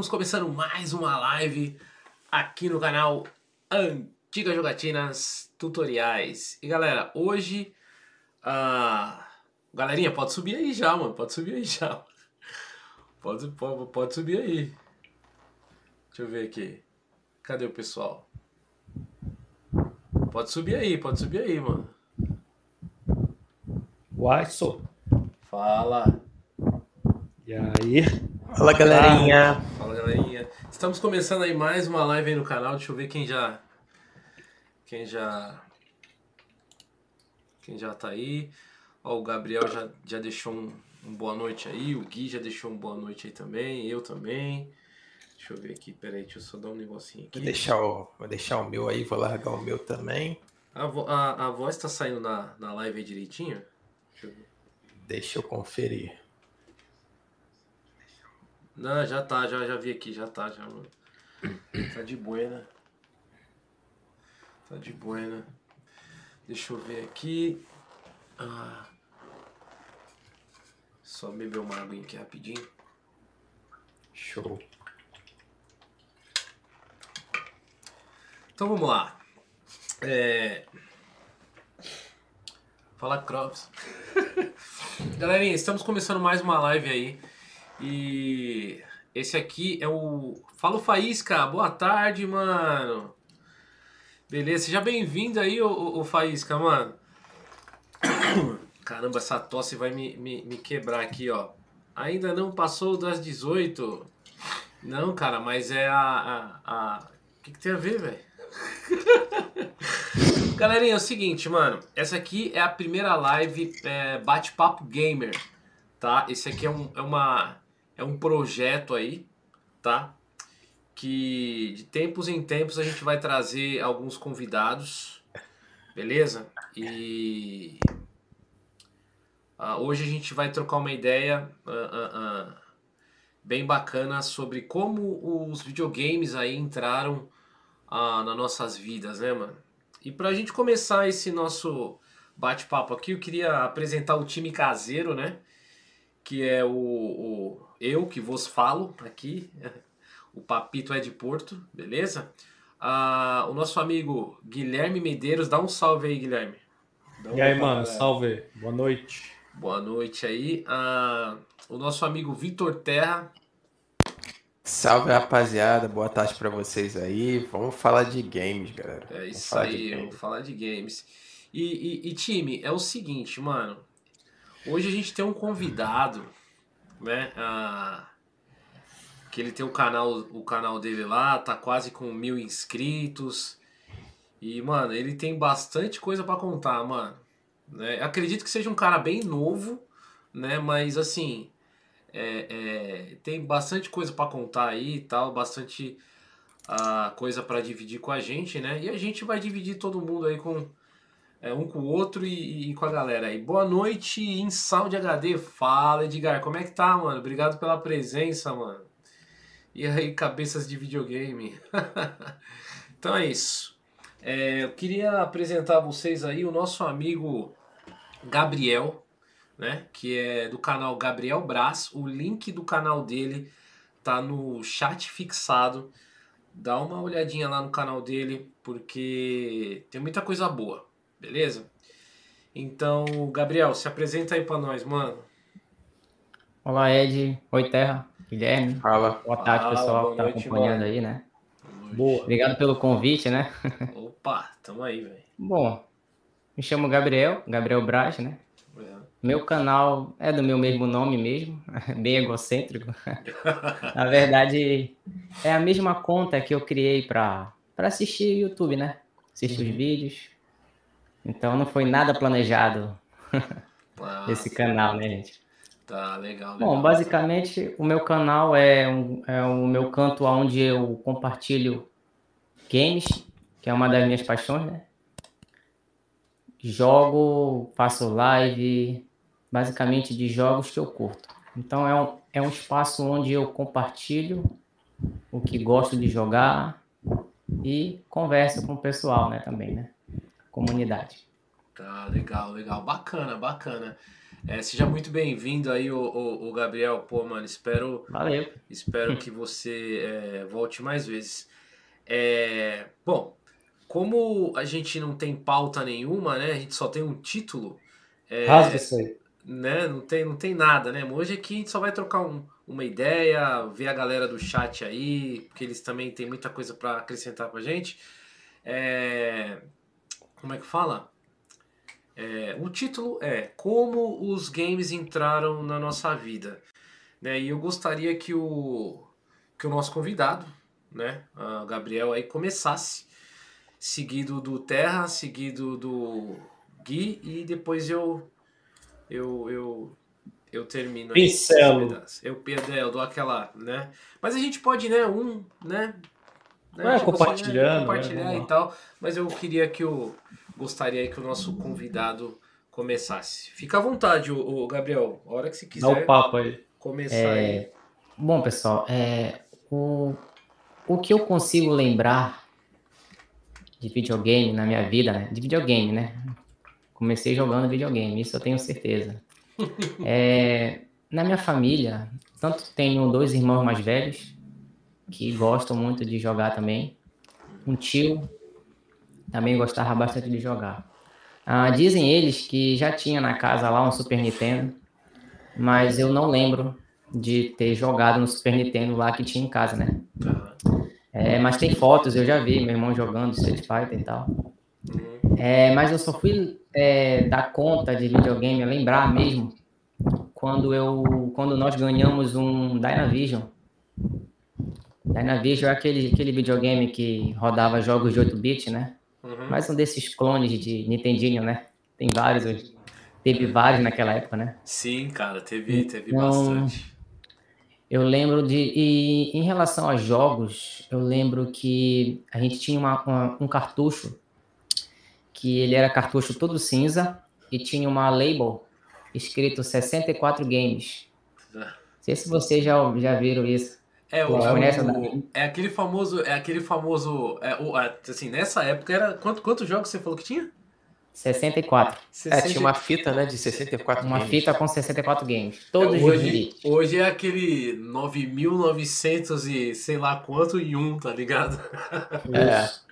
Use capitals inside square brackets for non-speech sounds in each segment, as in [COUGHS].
Estamos começando mais uma live aqui no canal Antigas Jogatinas Tutoriais. E galera, hoje. Uh... Galerinha, pode subir aí já, mano. Pode subir aí já. Pode, pode, pode subir aí. Deixa eu ver aqui. Cadê o pessoal? Pode subir aí, pode subir aí, mano. Uai, sou. Fala. E aí? Fala galerinha. Fala galerinha. Estamos começando aí mais uma live aí no canal. Deixa eu ver quem já. Quem já. Quem já tá aí. Ó, o Gabriel já, já deixou um, um boa noite aí. O Gui já deixou um boa noite aí também. Eu também. Deixa eu ver aqui, peraí, deixa eu só dar um negocinho aqui. Vou deixar o, vou deixar o meu aí, vou largar o meu também. A, vo, a, a voz tá saindo na, na live aí direitinho? Deixa eu, deixa eu conferir. Não, já tá, já, já vi aqui, já tá, já. [COUGHS] Tá de buena. Tá de buena. Deixa eu ver aqui. Ah. Só beber uma aguinha aqui rapidinho. Show. Então vamos lá. É... Fala Crops. [LAUGHS] Galerinha, estamos começando mais uma live aí. E esse aqui é o. Fala o Faísca, boa tarde, mano. Beleza, seja bem-vindo aí, o Faísca, mano. [COUGHS] Caramba, essa tosse vai me, me, me quebrar aqui, ó. Ainda não passou das 18. Não, cara, mas é a. a, a... O que, que tem a ver, velho? [LAUGHS] Galerinha, é o seguinte, mano. Essa aqui é a primeira live é, bate-papo gamer, tá? Esse aqui é, um, é, uma, é um projeto aí, tá? Que de tempos em tempos a gente vai trazer alguns convidados, beleza? E uh, hoje a gente vai trocar uma ideia uh, uh, bem bacana sobre como os videogames aí entraram nas nossas vidas, né, mano? E pra gente começar esse nosso bate-papo aqui, eu queria apresentar o time caseiro, né? Que é o, o eu que vos falo aqui, [LAUGHS] o Papito é de Porto, beleza? Ah, o nosso amigo Guilherme Medeiros, dá um salve aí, Guilherme. Um e aí, mano, salve, boa noite. Boa noite aí. Ah, o nosso amigo Vitor Terra, Salve rapaziada, boa tarde para vocês aí. Vamos falar de games, galera. É isso aí, vamos falar de games. E, e, e, time, é o seguinte, mano. Hoje a gente tem um convidado, né? Ah, que ele tem o canal, o canal dele lá, tá quase com mil inscritos. E, mano, ele tem bastante coisa para contar, mano. Né? Acredito que seja um cara bem novo, né? Mas assim, é, é, tem bastante coisa para contar aí e tal, bastante uh, coisa para dividir com a gente, né? E a gente vai dividir todo mundo aí com é, um com o outro e, e, com a galera aí. Boa noite em Sound HD. Fala, Edgar, como é que tá, mano? Obrigado pela presença, mano. E aí, cabeças de videogame. [LAUGHS] então é isso. É, eu queria apresentar a vocês aí o nosso amigo Gabriel, né? Que é do canal Gabriel Braz. O link do canal dele tá no chat fixado. Dá uma olhadinha lá no canal dele, porque tem muita coisa boa, beleza? Então, Gabriel, se apresenta aí para nós, mano. Olá, Ed. Oi, Terra. Guilherme. Fala. Boa tarde, Fala, pessoal boa que tá noite, acompanhando mano. aí, né? Boa. Obrigado pelo convite, né? Opa, tamo aí, velho. Bom, me chamo Gabriel, Gabriel Braz, né? É. Meu canal é do meu mesmo nome mesmo, [LAUGHS] bem egocêntrico. [LAUGHS] Na verdade, é a mesma conta que eu criei para assistir YouTube, né? Assistir os vídeos. Então não foi nada planejado [LAUGHS] Ah, esse canal, né, gente? Tá, legal, legal. Bom, basicamente o meu canal é, um, é o meu canto onde eu compartilho games, que é uma das minhas paixões, né? Jogo, faço live, basicamente de jogos que eu curto. Então é um, é um espaço onde eu compartilho o que gosto de jogar e converso com o pessoal, né, também, né? Comunidade. Tá, legal, legal. Bacana, bacana. É, seja muito bem-vindo aí, o, o, o, Gabriel. Pô, mano, espero. Valeu. Espero que você é, volte mais vezes. É, bom, como a gente não tem pauta nenhuma, né? A gente só tem um título. É, Rasga isso aí. Né, não, tem, não tem nada, né? Hoje aqui a gente só vai trocar um, uma ideia, ver a galera do chat aí, porque eles também têm muita coisa para acrescentar pra gente. É, como é que fala? É, o título é Como os games entraram na nossa vida. Né? E eu gostaria que o, que o nosso convidado, né, a Gabriel, aí começasse, seguido do Terra, seguido do Gui, e depois eu eu, eu, eu termino. Pincelo. Eu, eu dou aquela, né? Mas a gente pode, né, um, né? Né? É, tipo compartilhando. Assim, né? Compartilhar né? e tal. Mas eu queria que o gostaria que o nosso convidado começasse. Fica à vontade, o, Gabriel. A hora que você quiser. Dá o papo aí. Começar é... aí. Bom, pessoal, é, o, o que eu consigo lembrar de videogame na minha vida, né? De videogame, né? Comecei jogando videogame, isso eu tenho certeza. [LAUGHS] É, na minha família, tanto tenho dois irmãos mais velhos que gostam muito de jogar também. Um tio também gostava bastante de jogar. Ah, dizem eles que já tinha na casa lá um Super Nintendo, mas eu não lembro de ter jogado no Super Nintendo lá que tinha em casa, né? É, mas tem fotos, eu já vi meu irmão jogando Street Fighter e tal. É, mas eu só fui é, dar conta de videogame, lembrar mesmo, quando eu, quando nós ganhamos um Dynavision. Dynavision é aquele, aquele videogame que rodava jogos de 8-bit, né? Uhum. Mais um desses clones de Nintendinho, né? Tem vários, teve vários naquela época, né? Sim, cara, teve, teve então, bastante. Eu lembro de. E em relação a jogos, eu lembro que a gente tinha uma, uma, um cartucho, que ele era cartucho todo cinza e tinha uma label escrito 64 games. Não sei se vocês já, já viram isso. É, o, o, é aquele famoso. É aquele famoso. É, o, assim, nessa época era. Quanto, quantos jogos você falou que tinha? 64. 60... É, tinha uma fita, né, de 64 Uma games. fita com 64 games. Todos é, hoje, hoje é aquele 9.900 e sei lá quanto e um, tá ligado? [LAUGHS] É.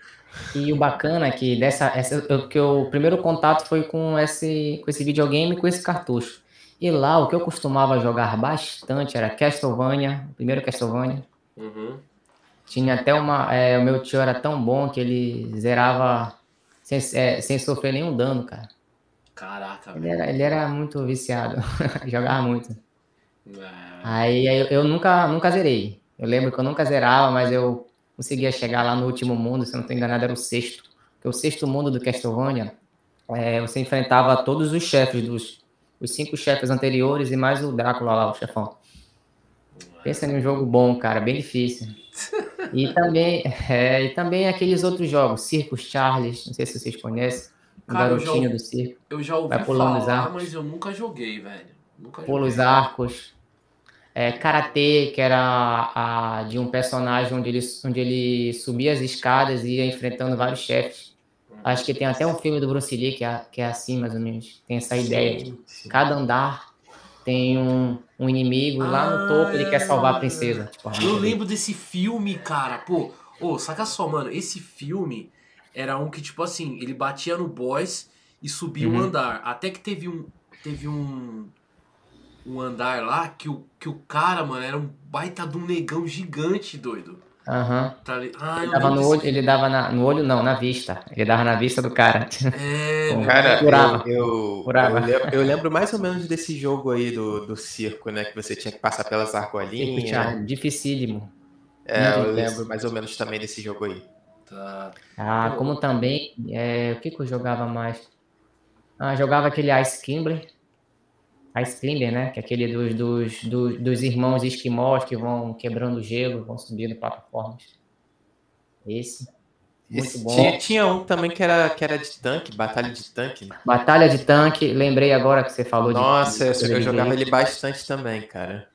E o bacana é que dessa, essa, que o primeiro contato foi com esse, com esse videogame, com esse cartucho. E lá, o que eu costumava jogar bastante era Castlevania, o primeiro Castlevania. Uhum. Tinha até uma. É, o meu tio era tão bom que ele zerava sem, é, sem sofrer nenhum dano, cara. Caraca, ele era, ele era muito viciado, [LAUGHS] jogava muito. É. Aí eu, eu, nunca, nunca zerei. Eu lembro que eu nunca zerava, mas eu conseguia chegar lá no último mundo, se eu não estou enganado, era o sexto. Porque o sexto mundo do Castlevania, é, você enfrentava todos os chefes dos, os cinco chefes anteriores e mais o Drácula lá, o chefão. Pensa em um jogo bom, cara, bem difícil. E também, [LAUGHS] é, e também aqueles outros jogos, Circus Charles, não sei se vocês conhecem, o cara, garotinho já, do circo. Eu já ouvi falar, mas eu nunca joguei, velho. Nunca Pula os arcos. É, Karatê, que era a, a, de um personagem onde ele, onde ele subia as escadas e ia enfrentando vários chefes. Acho que tem até um filme do Bruce Lee que é, que é assim, mais ou menos. Tem essa ideia. Sim, sim. Cada andar tem um, um inimigo ah, lá no topo, ele quer salvar a princesa. Tipo, eu lembro desse filme, cara. Pô, oh, saca só, mano. Esse filme era um que, tipo assim, ele batia no boss e subia uhum. um andar. Até que teve um. Teve um. Um andar lá que o, que o cara, mano, era um baita de um negão gigante, doido. Aham. Tá ah, ele dava no olho, ele dava na, no olho, não, na vista. Ele dava na vista do cara. É, [LAUGHS] cara, curava. Eu, curava. Eu, lembro, eu, lembro, mais ou menos desse jogo aí do, do circo, né? Que você tinha que passar pelas argolinhas. Né? Dificílimo. É, Muito eu difícil. lembro mais ou menos também desse jogo aí. Tá. Ah, como também. É, o que, que eu jogava mais? Ah, jogava aquele Ice Kimber. Ice Climber, né? Que é aquele dos, dos, dos, dos irmãos esquimós que vão quebrando gelo, vão subindo plataformas. Esse. Muito Esse, bom. Tinha, tinha, um também que era, que era de tanque, batalha de tanque. Batalha de tanque, lembrei agora que você falou Nossa, de. Nossa, eu, eu jogava ele bastante também, cara.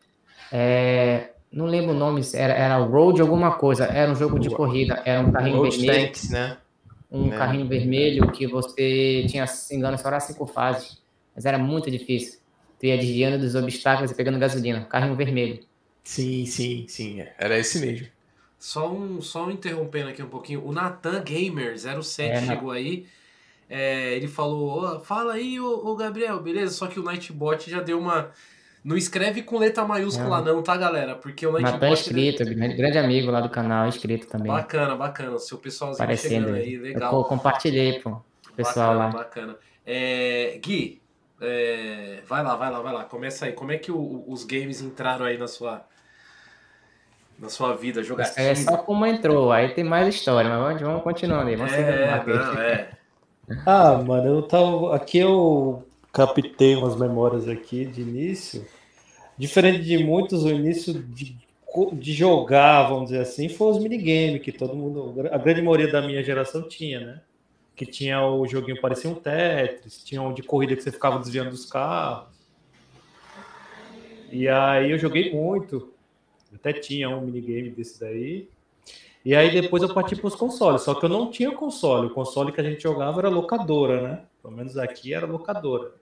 É, não lembro o nome, era, era Road alguma coisa, era um jogo de corrida, era um carrinho Road vermelho. Tanks, né? Um é. carrinho vermelho que você tinha, se engano, só era cinco fases, mas era muito difícil. Tu ia desviando dos obstáculos e pegando gasolina. Carrinho vermelho. Sim, sim, sim. Era esse mesmo. Só um, só um interrompendo aqui um pouquinho. O Nathan Gamer 07 É, chegou aí. É, ele falou: "Ô, fala aí, ô, ô, Gabriel, beleza? Só que o Nightbot já deu uma. Não escreve com letra maiúscula, não, tá, galera? Porque o Natan Nightbot. inscrito, grande, grande amigo lá do canal, inscrito também. Bacana, bacana. Seu pessoalzinho Parecendo. chegando aí, Eu legal. co- compartilhei, pô. pro Pessoal bacana, lá. Bacana. É, Gui, é, vai lá, vai lá, vai lá. Começa aí. Como é que o- os games entraram aí na sua, na sua vida? Aí é só como entrou, aí tem mais história, mas vamos, vamos continuando aí. Vamos seguir É, não, é. Ah, mano, eu tava. Aqui eu captei umas memórias aqui de início. Diferente de muitos, o início de, de jogar, vamos dizer assim, foi os minigames que todo mundo. A grande maioria da minha geração tinha, né? Que tinha o joguinho parecia um Tetris, tinha um de corrida que você ficava desviando dos carros. E aí eu joguei muito. Até tinha um minigame desse daí. E aí depois eu parti para os consoles, só que eu não tinha console. O console que a gente jogava era locadora, né? Pelo menos aqui era locadora.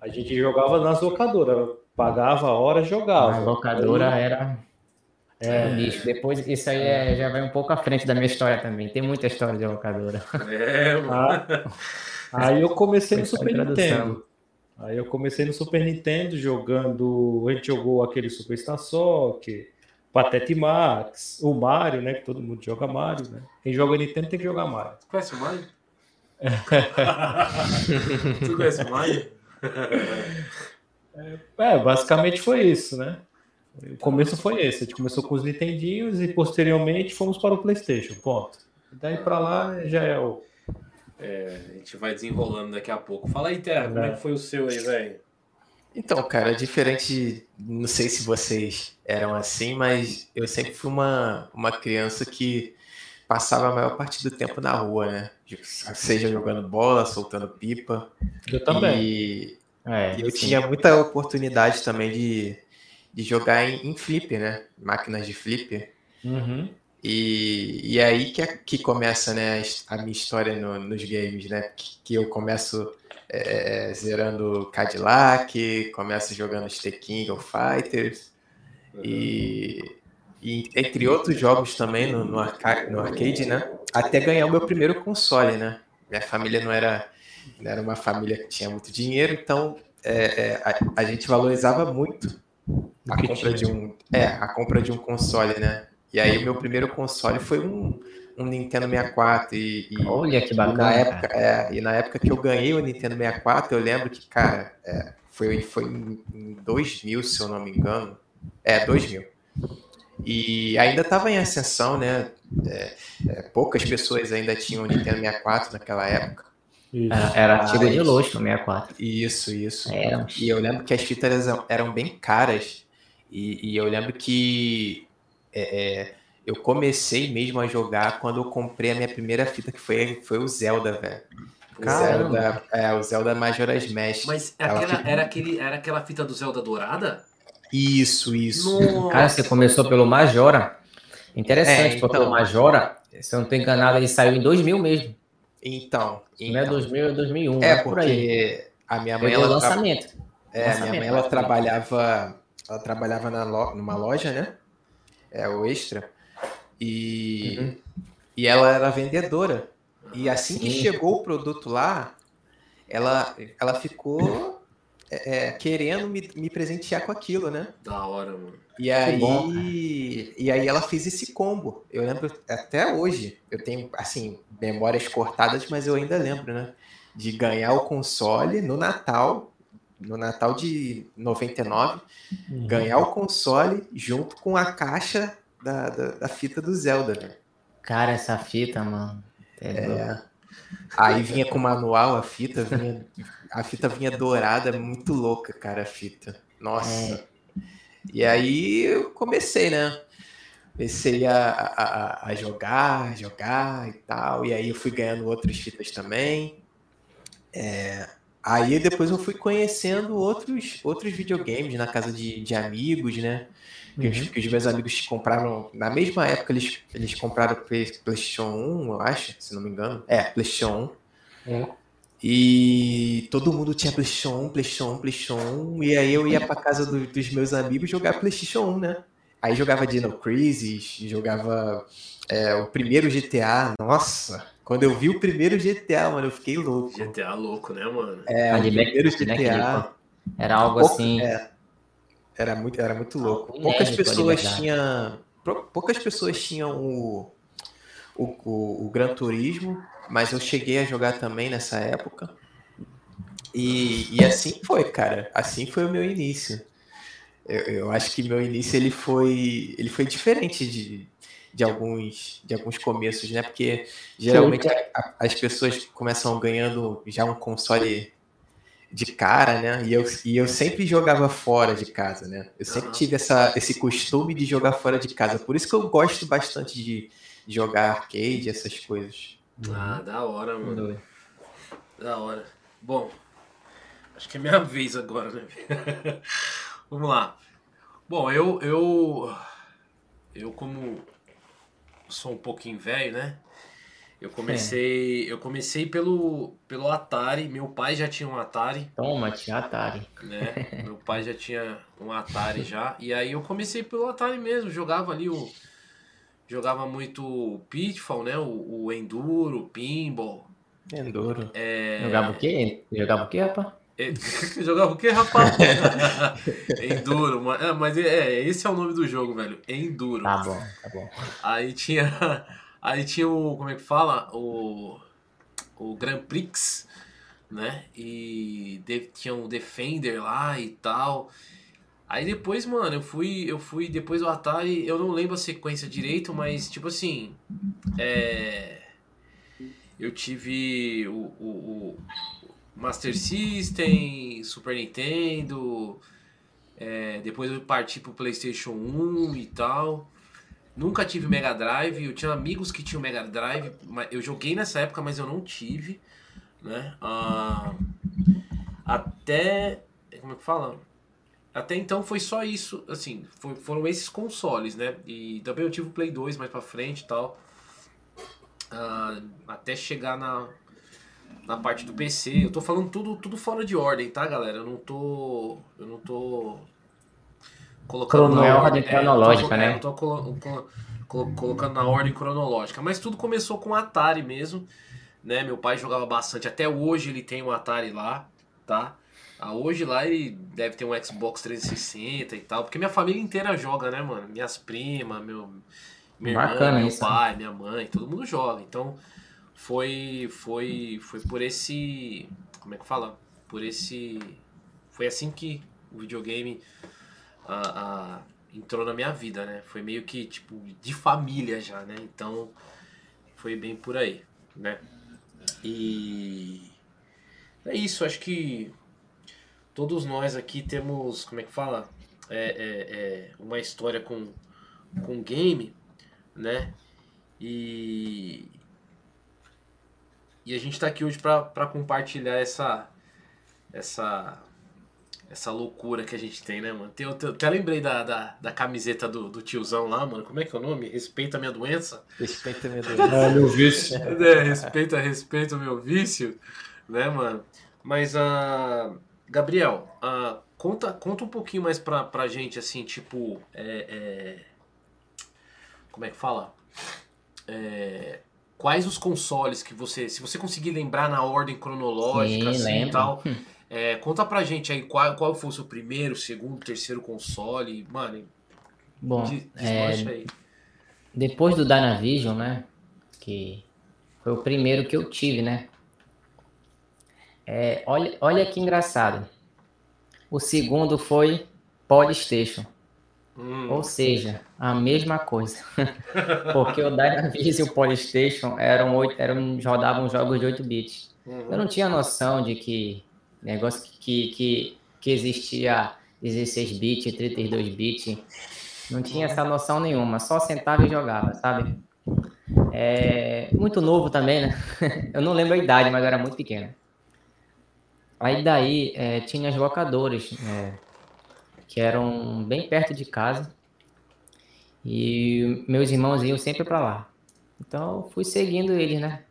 A gente jogava nas locadoras, pagava a hora e jogava. A locadora era É. um lixo. Depois, isso aí é- já vai um pouco à frente da minha história também. Tem muita história de locadora. É, mano. Ah, aí eu comecei no Super. Nintendo. Aí eu comecei no Super Nintendo jogando. A gente jogou aquele Superstar Soccer, Patete Max, o Mario, né? Que todo mundo joga Mario, né? Quem joga Nintendo tem que jogar Mario. Conhece o Mario? [LAUGHS] tu conhece o Mario? É, basicamente foi isso, né? O começo foi esse. A gente começou com os Nintendinhos e posteriormente fomos para o PlayStation. Ponto. E daí para lá já é o. É, a gente vai desenrolando daqui a pouco. Fala aí, Terra, como é que foi o seu aí, velho? Então, cara, diferente. Não sei se vocês eram assim, mas eu sempre fui uma, uma criança que passava a maior parte do tempo na rua, né? Seja jogando bola, soltando pipa. Eu também. E É, eu sim. tinha muita oportunidade também de, de jogar em, em flipper, né? Máquinas de flipper. Uhum. E, e é aí que, é- que começa né, a minha história no- nos games, né? Que, que eu começo é, zerando Cadillac, começo jogando The King of Fighters e, e entre outros jogos também no, no, arca- no arcade, né? Até ganhar o meu primeiro console, né? Minha família não era, não era uma família que tinha muito dinheiro, então é, é, a, a gente valorizava muito a compra de um, é, a compra de um console, né? E aí o meu primeiro console foi um, um Nintendo 64 e, e- Olha que na bacana. época, cara. é, e na época que eu ganhei o Nintendo 64, eu lembro que, cara, é, foi, foi em, em 2000, se eu não me engano. É, 2000. E ainda estava em ascensão, né? É, é, poucas pessoas ainda tinham o Nintendo 64 naquela época. Isso. Era, era artigo de luxo, 64. Isso, isso. Era. E eu lembro que as fitas eram, bem caras. E, e eu lembro que é, é, eu comecei mesmo a jogar quando eu comprei a minha primeira fita, que foi, foi o Zelda, velho. O. Zelda, é, o Zelda Majora's Mask. Mas Ela aquela, fica- era, aquele, era aquela fita do Zelda dourada? Isso, isso. Nossa. Cara, você começou pelo Majora. Interessante, É, porque então. o Majora, se eu não estou enganado, ele saiu em 2000 mesmo. Então, Não é então 2000, é 2001. é por aí. porque a minha mãe, ela, tra- lançamento. é, a minha lançamento, mãe, ela trabalhava, ela trabalhava na lo- numa loja, né? É o Extra. E, Uhum. e ela era vendedora. E assim que Sim. chegou o produto lá, ela, ela ficou é, é, querendo me, me presentear com aquilo, né? Da hora, mano. E aí, bom, e aí ela fez esse combo. Eu lembro até hoje, eu tenho assim memórias cortadas, mas eu ainda lembro, né? De ganhar o console no Natal, no Natal de 99, Uhum. ganhar o console junto com a caixa da, da, da fita do Zelda, né? Cara, essa fita, mano. É. É. Aí vinha com manual a fita, vinha, a fita vinha dourada, muito louca, cara, a fita. Nossa. E aí eu comecei, né? Comecei a, a, a- jogar, jogar e tal. E aí eu fui ganhando outras fitas também. É, aí depois eu fui conhecendo outros, outros videogames na casa de, de amigos, né? Que, os, que os meus amigos compraram. Na mesma época eles, eles compraram PlayStation 1, eu acho, se não me engano. É, PlayStation 1. É. E todo mundo tinha PlayStation 1, PlayStation 1, PlayStation 1. E aí eu ia pra casa do, dos meus amigos jogar PlayStation 1, né? Aí jogava Dino Crisis, jogava é, o primeiro GTA. Nossa, quando eu vi o primeiro GTA, mano, eu fiquei louco. GTA louco, né, mano? É, o primeiro GTA. Era algo assim. É, era muito, era muito louco. Poucas pessoas tinham, poucas pessoas tinham o, o, o, o Gran Turismo, mas eu cheguei a jogar também nessa época. E, e assim foi, cara. Assim foi o meu início. Eu, eu acho que meu início ele foi, ele foi diferente de, de alguns de alguns começos, né? Porque geralmente a, as pessoas começam ganhando já um console de cara, né? E eu, e eu sempre jogava fora de casa, né? Eu sempre tive essa, esse costume de jogar fora de casa. Por isso que eu gosto bastante de jogar arcade, essas coisas. Ah, da hora, mano. Da hora. Bom, acho que é minha [LAUGHS] vez agora, né? [LAUGHS] Vamos lá. Bom, eu, eu, eu como sou um pouquinho velho, né? Eu comecei, é. eu comecei pelo, pelo Atari. Meu pai já tinha um Atari. Toma, tinha Atari. Né? Meu pai já tinha um Atari já. E aí eu comecei pelo Atari mesmo. Jogava ali o, jogava muito Pitfall, né? O, o Enduro, Pinball. Enduro. É... Jogava o quê? Jogava o quê, rapaz? [LAUGHS] Jogava o que, rapaz? [LAUGHS] Enduro, mas, é, mas é, esse é o nome do jogo, velho. Enduro. Tá bom, tá bom. Aí tinha, [LAUGHS] aí tinha o, como é que fala? O, o Grand Prix, né? E de, tinha um Defender lá e tal. Aí depois, mano, eu fui, eu fui depois do Atari, eu não lembro a sequência direito, mas tipo assim, é, eu tive o, o, o Master System, Super Nintendo, é, depois eu parti pro PlayStation 1 e tal. Nunca tive Mega Drive, eu tinha amigos que tinham Mega Drive, eu joguei nessa época, mas eu não tive, né? Ah, até. Como é que fala? Até então foi só isso, assim, foi, foram esses consoles, né? E também eu tive o Play 2 mais pra frente e tal. Ah, até chegar na, na parte do PC. Eu tô falando tudo, tudo fora de ordem, tá, galera? Eu não tô. Eu não tô. Colocando Crono, na ordem cronológica, é, né? Eu tô colo, colo, colo, colocando na ordem cronológica. Mas tudo começou com o Atari mesmo. Né? Meu pai jogava bastante. Até hoje ele tem um Atari lá, tá? Ah, hoje lá ele deve ter um Xbox 360 e tal. Porque minha família inteira joga, né, mano? Minhas primas, meu, minha Bacana irmã, meu isso, pai, né? minha mãe, todo mundo joga. Então foi foi foi por esse como é que fala por esse foi assim que o videogame a, a, entrou na minha vida né foi meio que tipo de família já né então foi bem por aí né e é isso acho que todos nós aqui temos como é que fala é, é, é uma história com com game né e e a gente está aqui hoje para compartilhar essa, essa, essa loucura que a gente tem, né, mano? Tem, eu até lembrei da, da, da camiseta do, do, tiozão lá, mano. Como é que é o nome? Respeita a minha doença? Respeita a minha [LAUGHS] doença. ah, meu vício. É, respeita, respeita o meu vício, né, mano? Mas, uh, Gabriel, uh, conta, conta um pouquinho mais pra, pra gente, assim, tipo, é, é, como é que fala? É, quais os consoles que você, se você conseguir lembrar na ordem cronológica Sim, assim, e tal, é, conta pra gente aí qual, qual foi o seu primeiro, segundo, terceiro console, mano. Bom, é, aí. depois do Dynavision, né, que foi o primeiro que eu tive, né. É, olha, olha que engraçado. O segundo foi Polystation. Hum. Ou seja, a mesma coisa. [LAUGHS] Porque o Dynavision e o Polystation eram, 8, eram, rodavam jogos de 8 bits. Uhum. Eu não tinha noção de que negócio que, que, que existia 16 bits, 32 bits. Não tinha essa noção nenhuma, só sentava e jogava, sabe? É, muito novo também, né? [LAUGHS] Eu não lembro a idade, mas era muito pequeno. Aí daí é, tinha as locadoras, é, que eram bem perto de casa. E meus irmãos iam sempre para lá. Então fui seguindo eles, né?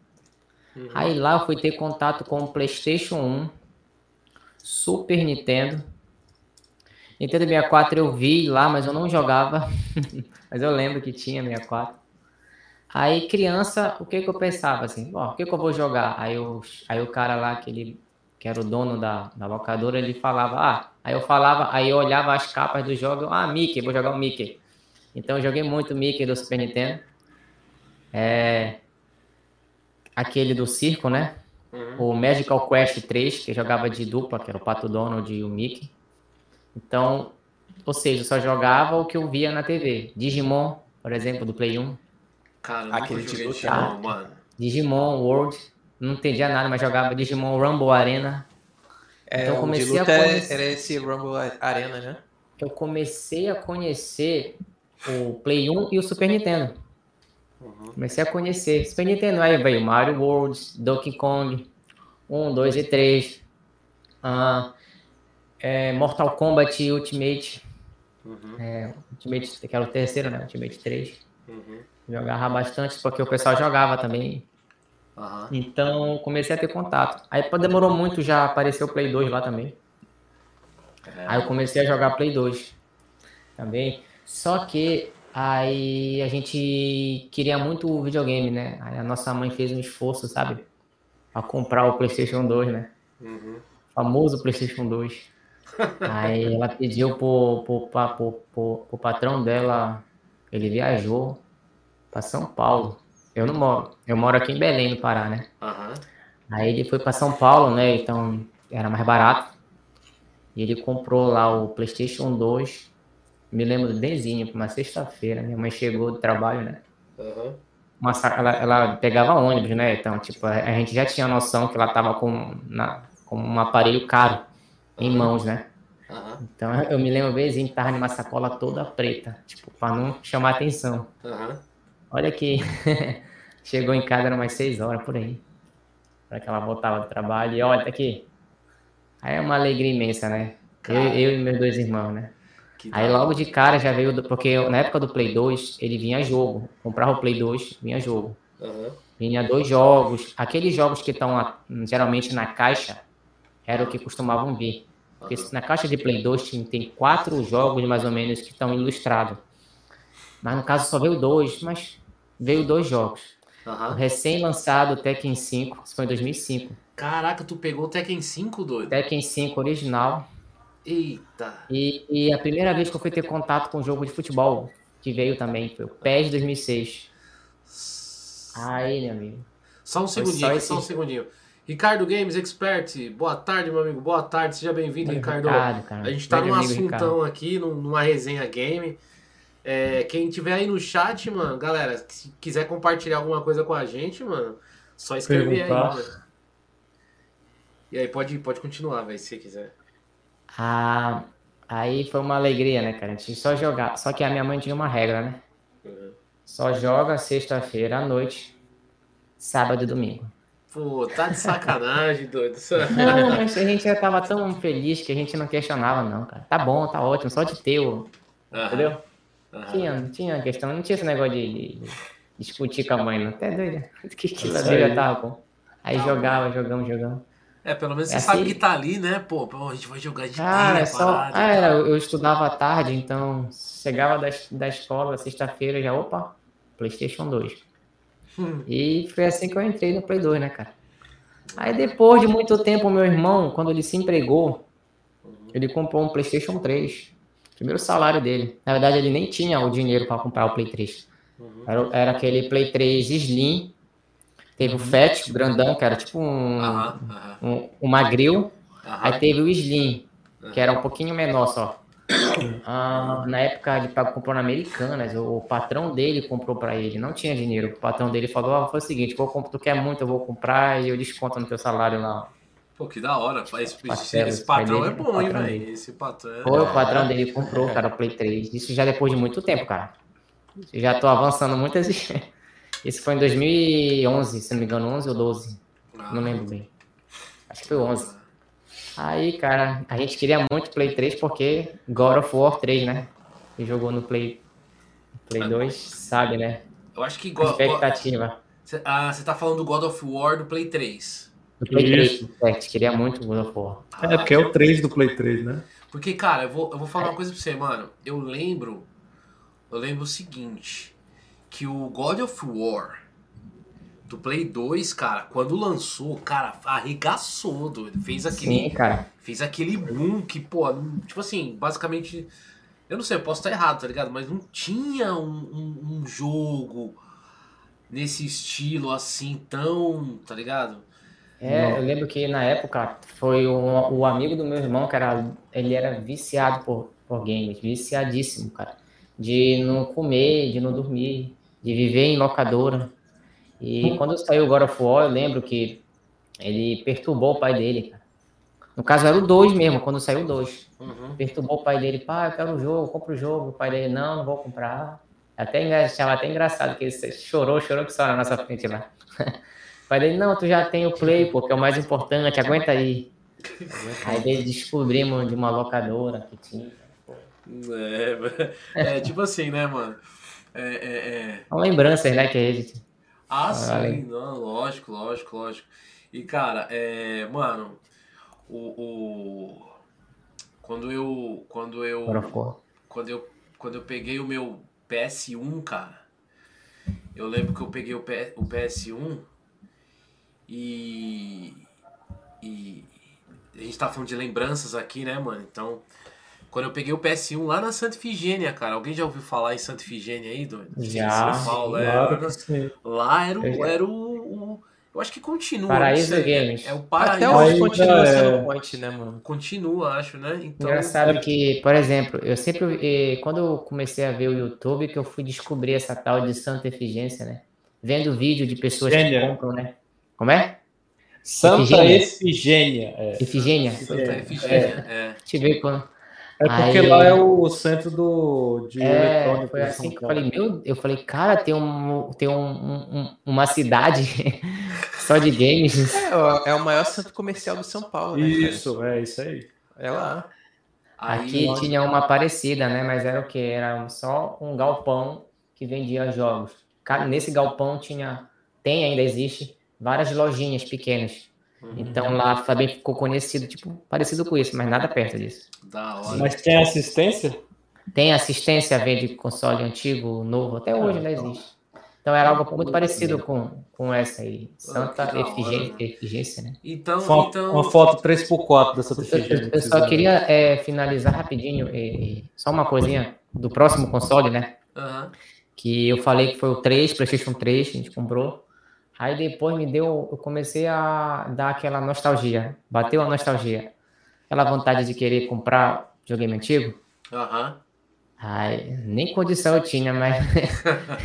Uhum. Aí lá eu fui ter contato com o PlayStation 1, Super Nintendo. Nintendo 64 eu vi lá, mas eu não jogava. [LAUGHS] mas eu lembro que tinha 64. Aí, criança, o que que eu pensava assim? Ó, o que que eu vou jogar? Aí, eu, aí o cara lá, que, ele, que era o dono da, da locadora, ele falava, ah, aí eu falava, aí eu olhava as capas do jogo, ah, Mickey, vou jogar o Mickey. Então eu joguei muito Mickey do Super Nintendo. É, aquele do circo, né? Uhum. O Magical Quest 3, que jogava de dupla, que era o Pato Donald e o Mickey. Então, ou seja, eu só jogava o que eu via na TV. Digimon, por exemplo, do Play 1. Cara, aquele de Digimon, mano. Digimon World. Não entendia nada, mas jogava Digimon Rumble Arena. É, então comecei a conhecer... era esse Rumble Arena, né? Eu comecei a conhecer o Play 1 e o Super Nintendo. Uhum. Comecei a conhecer. Super Nintendo, aí veio Mario World, Donkey Kong, 1, 2 e 3. Ah, é, Mortal Kombat Ultimate. Uhum. É, Ultimate, que era o terceiro, né? Ultimate 3. Uhum. Jogava bastante, porque o pessoal jogava também. Uhum. Então comecei a ter contato. Aí demorou muito, já apareceu o Play 2 lá também. É. Aí eu comecei a jogar Play 2 também. Só que aí a gente queria muito o videogame, né? Aí a nossa mãe fez um esforço, sabe? Pra comprar o PlayStation 2, né? Uhum. O famoso PlayStation 2. aí ela pediu pro, pro, pro, pro, pro patrão dela, ele viajou para São Paulo. Eu não moro, eu moro aqui em Belém, no Pará, né? Uhum. Aí ele foi para São Paulo, né? Então era mais barato. E ele comprou lá o PlayStation 2. Me lembro benzinho, uma sexta-feira. Minha mãe chegou do trabalho, né? Uhum. Uma, ela, ela pegava ônibus, né? Então, tipo, a, gente já tinha noção que ela tava com, na, com um aparelho caro em uhum. mãos, né? Uhum. Então eu me lembro benzinho que tava numa sacola toda preta, tipo, para não chamar atenção. Uhum. Olha que [LAUGHS] chegou em casa, eram umas seis horas por aí. Para que ela voltava do trabalho. E olha, tá aqui. Aí é uma alegria imensa, né? Eu, eu, e meus dois irmãos, né? Aí logo de cara já veio, do, porque na época do Play 2, ele vinha jogo. Comprava o Play 2, vinha jogo. Uhum. Vinha dois jogos. Aqueles jogos que estão geralmente na caixa, era o que costumavam vir. Porque uhum. na caixa de Play 2 tem, tem quatro jogos mais ou menos que estão ilustrados. Mas no caso só veio dois, mas veio dois jogos. Uhum. O recém-lançado Tekken 5, isso foi em 2005. Caraca, tu pegou o Tekken 5, doido? Tekken 5 original. Eita! E, e, a primeira vez que eu fui ter contato com o jogo de futebol, que veio também, foi o PES 2006. Aí, meu amigo. Só um segundinho, só, esse... só um segundinho. Ricardo Games Expert, boa tarde, meu amigo. Boa tarde, seja bem-vindo, Ricardo. Ricardo a gente tá num assuntão Ricardo. aqui, numa resenha game. É, quem tiver aí no chat, mano, galera, se quiser compartilhar alguma coisa com a gente, mano, só escrever Perguntar. aí, mano. E aí, pode, pode continuar, velho, se você quiser. Ah, aí foi uma alegria, né, cara? A gente só jogar. Só que a minha mãe tinha uma regra, né? Uhum. Só joga sexta-feira à noite, sábado e domingo. Pô, tá de sacanagem, doido. [LAUGHS] Não, mas a gente já tava tão feliz que a gente não questionava, não, cara. Tá bom, tá ótimo, só de ter o. Uhum. Entendeu? Uhum. Tinha, tinha questão, não tinha esse negócio de, de discutir com a mãe, não. Até doido. [LAUGHS] Que aquilo ali já tava bom. Aí tá jogava, jogamos, jogamos. É, pelo menos é você assim... sabe que tá ali, né? Pô, a gente vai jogar de ah, dia, é só... ah, era, eu estudava à tarde, então chegava da, da escola, sexta-feira, já, opa, Playstation 2. Hum. E foi assim que eu entrei no Play 2, né, cara? Aí depois de muito tempo, meu irmão, quando ele se empregou, ele comprou um Playstation 3. Primeiro salário dele. Na verdade, ele nem tinha o dinheiro para comprar o Play 3. Uhum. Era, era, aquele Play 3 Slim. Teve o uhum. Fat, o grandão, que era tipo um, um, um magril. Aí teve o Slim, que era um pouquinho menor só. Ah, na época ele comprou na Americanas, o, o patrão dele comprou para ele, não tinha dinheiro. O patrão dele falou: ah, foi o seguinte, vou, tu quer muito, eu vou comprar e eu desconto no teu salário lá. Pô, que da hora. Esse, Pastel, esse patrão é bom, hein, velho? Esse patrão é... Foi, o patrão dele comprou, cara, o Play 3. Isso já depois de muito tempo, cara. Já tô avançando muitas... [LAUGHS] Esse foi em 2011, se não me engano, 11 ou 12. Ah, não lembro bem. Acho que foi 11. Aí, cara, a gente queria muito Play 3 porque God of War 3, né? Que jogou no Play, Play 2, sabe, né? Eu acho que God, expectativa. Ah, você tá falando do God of War do Play 3. Do Play 3, Isso. certo, queria muito o God of War. É, porque é o 3 do Play 3, né? Porque, cara, eu vou, eu vou falar uma coisa pra você, mano. Eu lembro. Eu lembro o seguinte: que o God of War do Play 2, cara, quando lançou, cara, arregaçou, doido. Fez aquele, Sim, cara. fez aquele boom que, pô, tipo assim, basicamente. Eu não sei, eu posso estar errado, tá ligado? Mas não tinha um, um- um jogo nesse estilo assim, tão. tá ligado? É, eu lembro que na época foi um- o amigo do meu irmão, que era, ele era viciado por, por games, viciadíssimo, cara. De não comer, de não dormir, de viver em locadora. E quando saiu o God of War, eu lembro que ele perturbou o pai dele, cara. No caso era o 2 mesmo, quando saiu o 2. Uhum. Perturbou o pai dele, pai, eu quero o jogo, compra o jogo. O pai dele, não, não vou comprar. Até achava até engraçado que ele chorou, chorou que só na nossa frente lá. [LAUGHS] Dele, não, tu já tem o Play, pô, que é o mais importante, aguenta aí. Aí descobrimos de uma locadora que tinha. É, é tipo assim, né, mano? É, é, é. Lembranças, né, que a gente... Ah, Vale. sim, não, lógico, lógico, lógico. E, cara, é, mano, o, o- quando eu, quando eu, quando eu, quando eu peguei o meu PS1, cara, eu lembro que eu peguei o PS1 e, e a gente tá falando de lembranças aqui, né, mano? Então, quando eu peguei o PS1 lá na Santa Ifigênia, cara, alguém já ouviu falar em Santa Ifigênia aí, doido? Já, São Paulo, é, Claro né? que sim. Lá era o. Eu já- Era o, o- eu acho que continua. Paraíso sei, Games. É o Até paraíso. hoje Aí continua sendo é. point, né, mano? Continua, acho, né? Então. Engraçado que, por exemplo, eu sempre, eh, quando eu comecei a ver o YouTube, que eu fui descobrir essa tal de Santa Efigência, né? Vendo vídeo de pessoas que Efigênia. compram, né? Como é? Santa Efigênia. Efigênia. É, Efigênia. Santa É, Efigênia. É. Deixa eu ver quando. é porque Aí- lá é o centro do, de É, eletrônico. foi de assim São que eu Paulo. falei, meu, eu falei, cara, tem, um, tem um, um- um- uma cidade [LAUGHS] só de games. É, é o maior centro comercial do São Paulo, né? cara? Isso, é isso aí. É lá. Aí, Aqui tinha uma parecida, né? Mas era o que? Era só um galpão que vendia jogos. Ca- Nesse galpão tinha, tem ainda existe, várias lojinhas pequenas. Uhum. Então lá também ficou conhecido, tipo, parecido com isso, mas nada perto disso. Da hora. Mas tem assistência? Tem assistência, vende console antigo, novo, até hoje ainda existe. Então era algo muito parecido com, com essa aí. Santa Ah, da hora, Efigência. Efigência, né? Então, Uma, então. uma foto 3x4 dessa Eu, Efigênia. eu- eu só queria é, finalizar rapidinho, é, só uma coisinha do próximo console, né? Aham. Que eu falei que foi o 3, PlayStation 3, que a gente comprou. Aí depois me deu, eu comecei a dar aquela nostalgia, bateu a nostalgia. Aquela vontade de querer comprar videogame antigo. Aham. Ai, nem condição eu tinha, mas.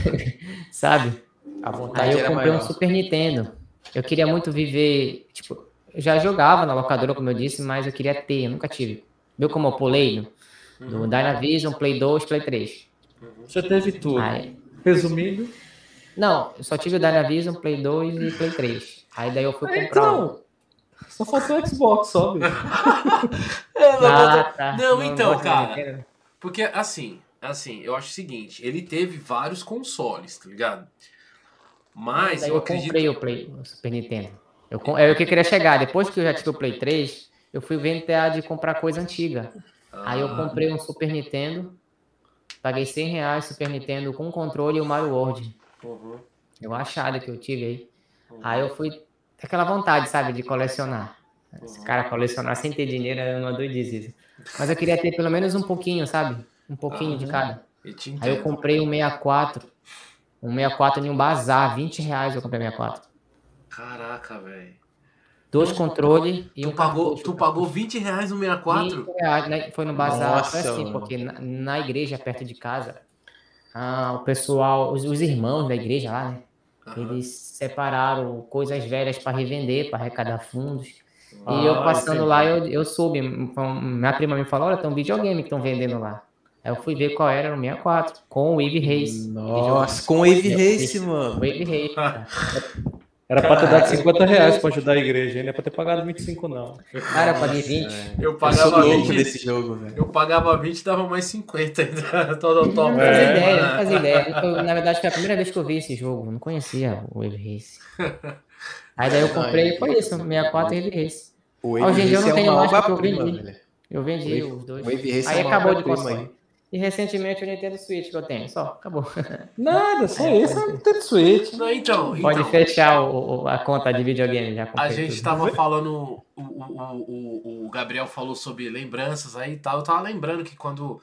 [LAUGHS] Sabe? A vontade Aí eu comprei um. Super Nintendo. Eu queria muito viver. Tipo, eu já jogava na locadora, como eu disse, mas eu queria ter, eu nunca tive. Viu como eu pulei no, Uhum. do Dynavision, Play 2, Play 3. Você teve tudo. Aí, Resumindo. Não, eu só tive o Dynavision, Play 2 e Play 3. Aí daí eu fui comprar. um- então, só faltou o Xbox, só. [LAUGHS] É, não, Ah, tá. Não, então, gosto de cara. Porque, assim, assim, eu acho o seguinte, ele teve vários consoles, tá ligado? Mas eu eu acredito. comprei o Play, o Super Nintendo. Eu, é o que eu queria chegar. Depois que eu já tive o Play 3, eu fui inventar de comprar coisa antiga. Aí eu Ah, comprei um Super Nintendo, paguei 100 reais Super Nintendo com controle e o Mario World. Uhum. Eu achado que eu tive aí. Aí eu fui aquela vontade, sabe, de colecionar. Esse cara colecionar sem ter dinheiro é uma doidice. Mas eu queria ter pelo menos um pouquinho, sabe? Um pouquinho de Aham. cada. Eu Aí eu comprei um 64. Um 64 em um bazar, 20 reais eu comprei 64. Caraca, velho. Dois controles e Tu um pagou, cartucho, tu pagou 20 reais no 64? 20 reais, né? Foi no bazar, foi Nossa, assim, mano. porque na, na igreja perto de casa, ah, o pessoal, os, os irmãos da igreja lá, né? Eles separaram coisas velhas para revender, para arrecadar fundos. Ah, e eu passando entendi. lá, eu, eu soube, então, minha prima me falou, olha, tem um videogame que estão vendendo lá. Aí eu fui ver qual era, era o 64, com o Wave Race. Nossa, com o Wave Race, mano. Wave Race. [LAUGHS] Era pra ter dado 50 reais pra ajudar a igreja, não é pra ter pagado 25, não. Cara, eu paguei 20. Eu Eu pagava louco 20. desse jogo, velho. Eu pagava 20 e dava mais 50 ainda. [LAUGHS] Todo Não top. fazia É. ideia, não fazia ideia. Eu, na verdade, foi a primeira vez que eu vi esse jogo. Não conhecia o Wave Race. [LAUGHS] Aí daí eu comprei e foi isso, 64 e Wave Race. O Hoje em dia eu não Race tenho uma mais porque eu obra-prima, vendi. velho. Eu vendi os dois. Wave Race Aí é uma acabou de obra-prima console. E recentemente o Nintendo Switch que eu tenho. Só, acabou. [LAUGHS] Nada, só isso, é Nintendo Switch. Não, então, Pode então fechar o- o- a conta de videogame. Já a gente tudo. tava falando, o, o, o, o- o Gabriel falou sobre lembranças aí e tal. Eu tava lembrando que quando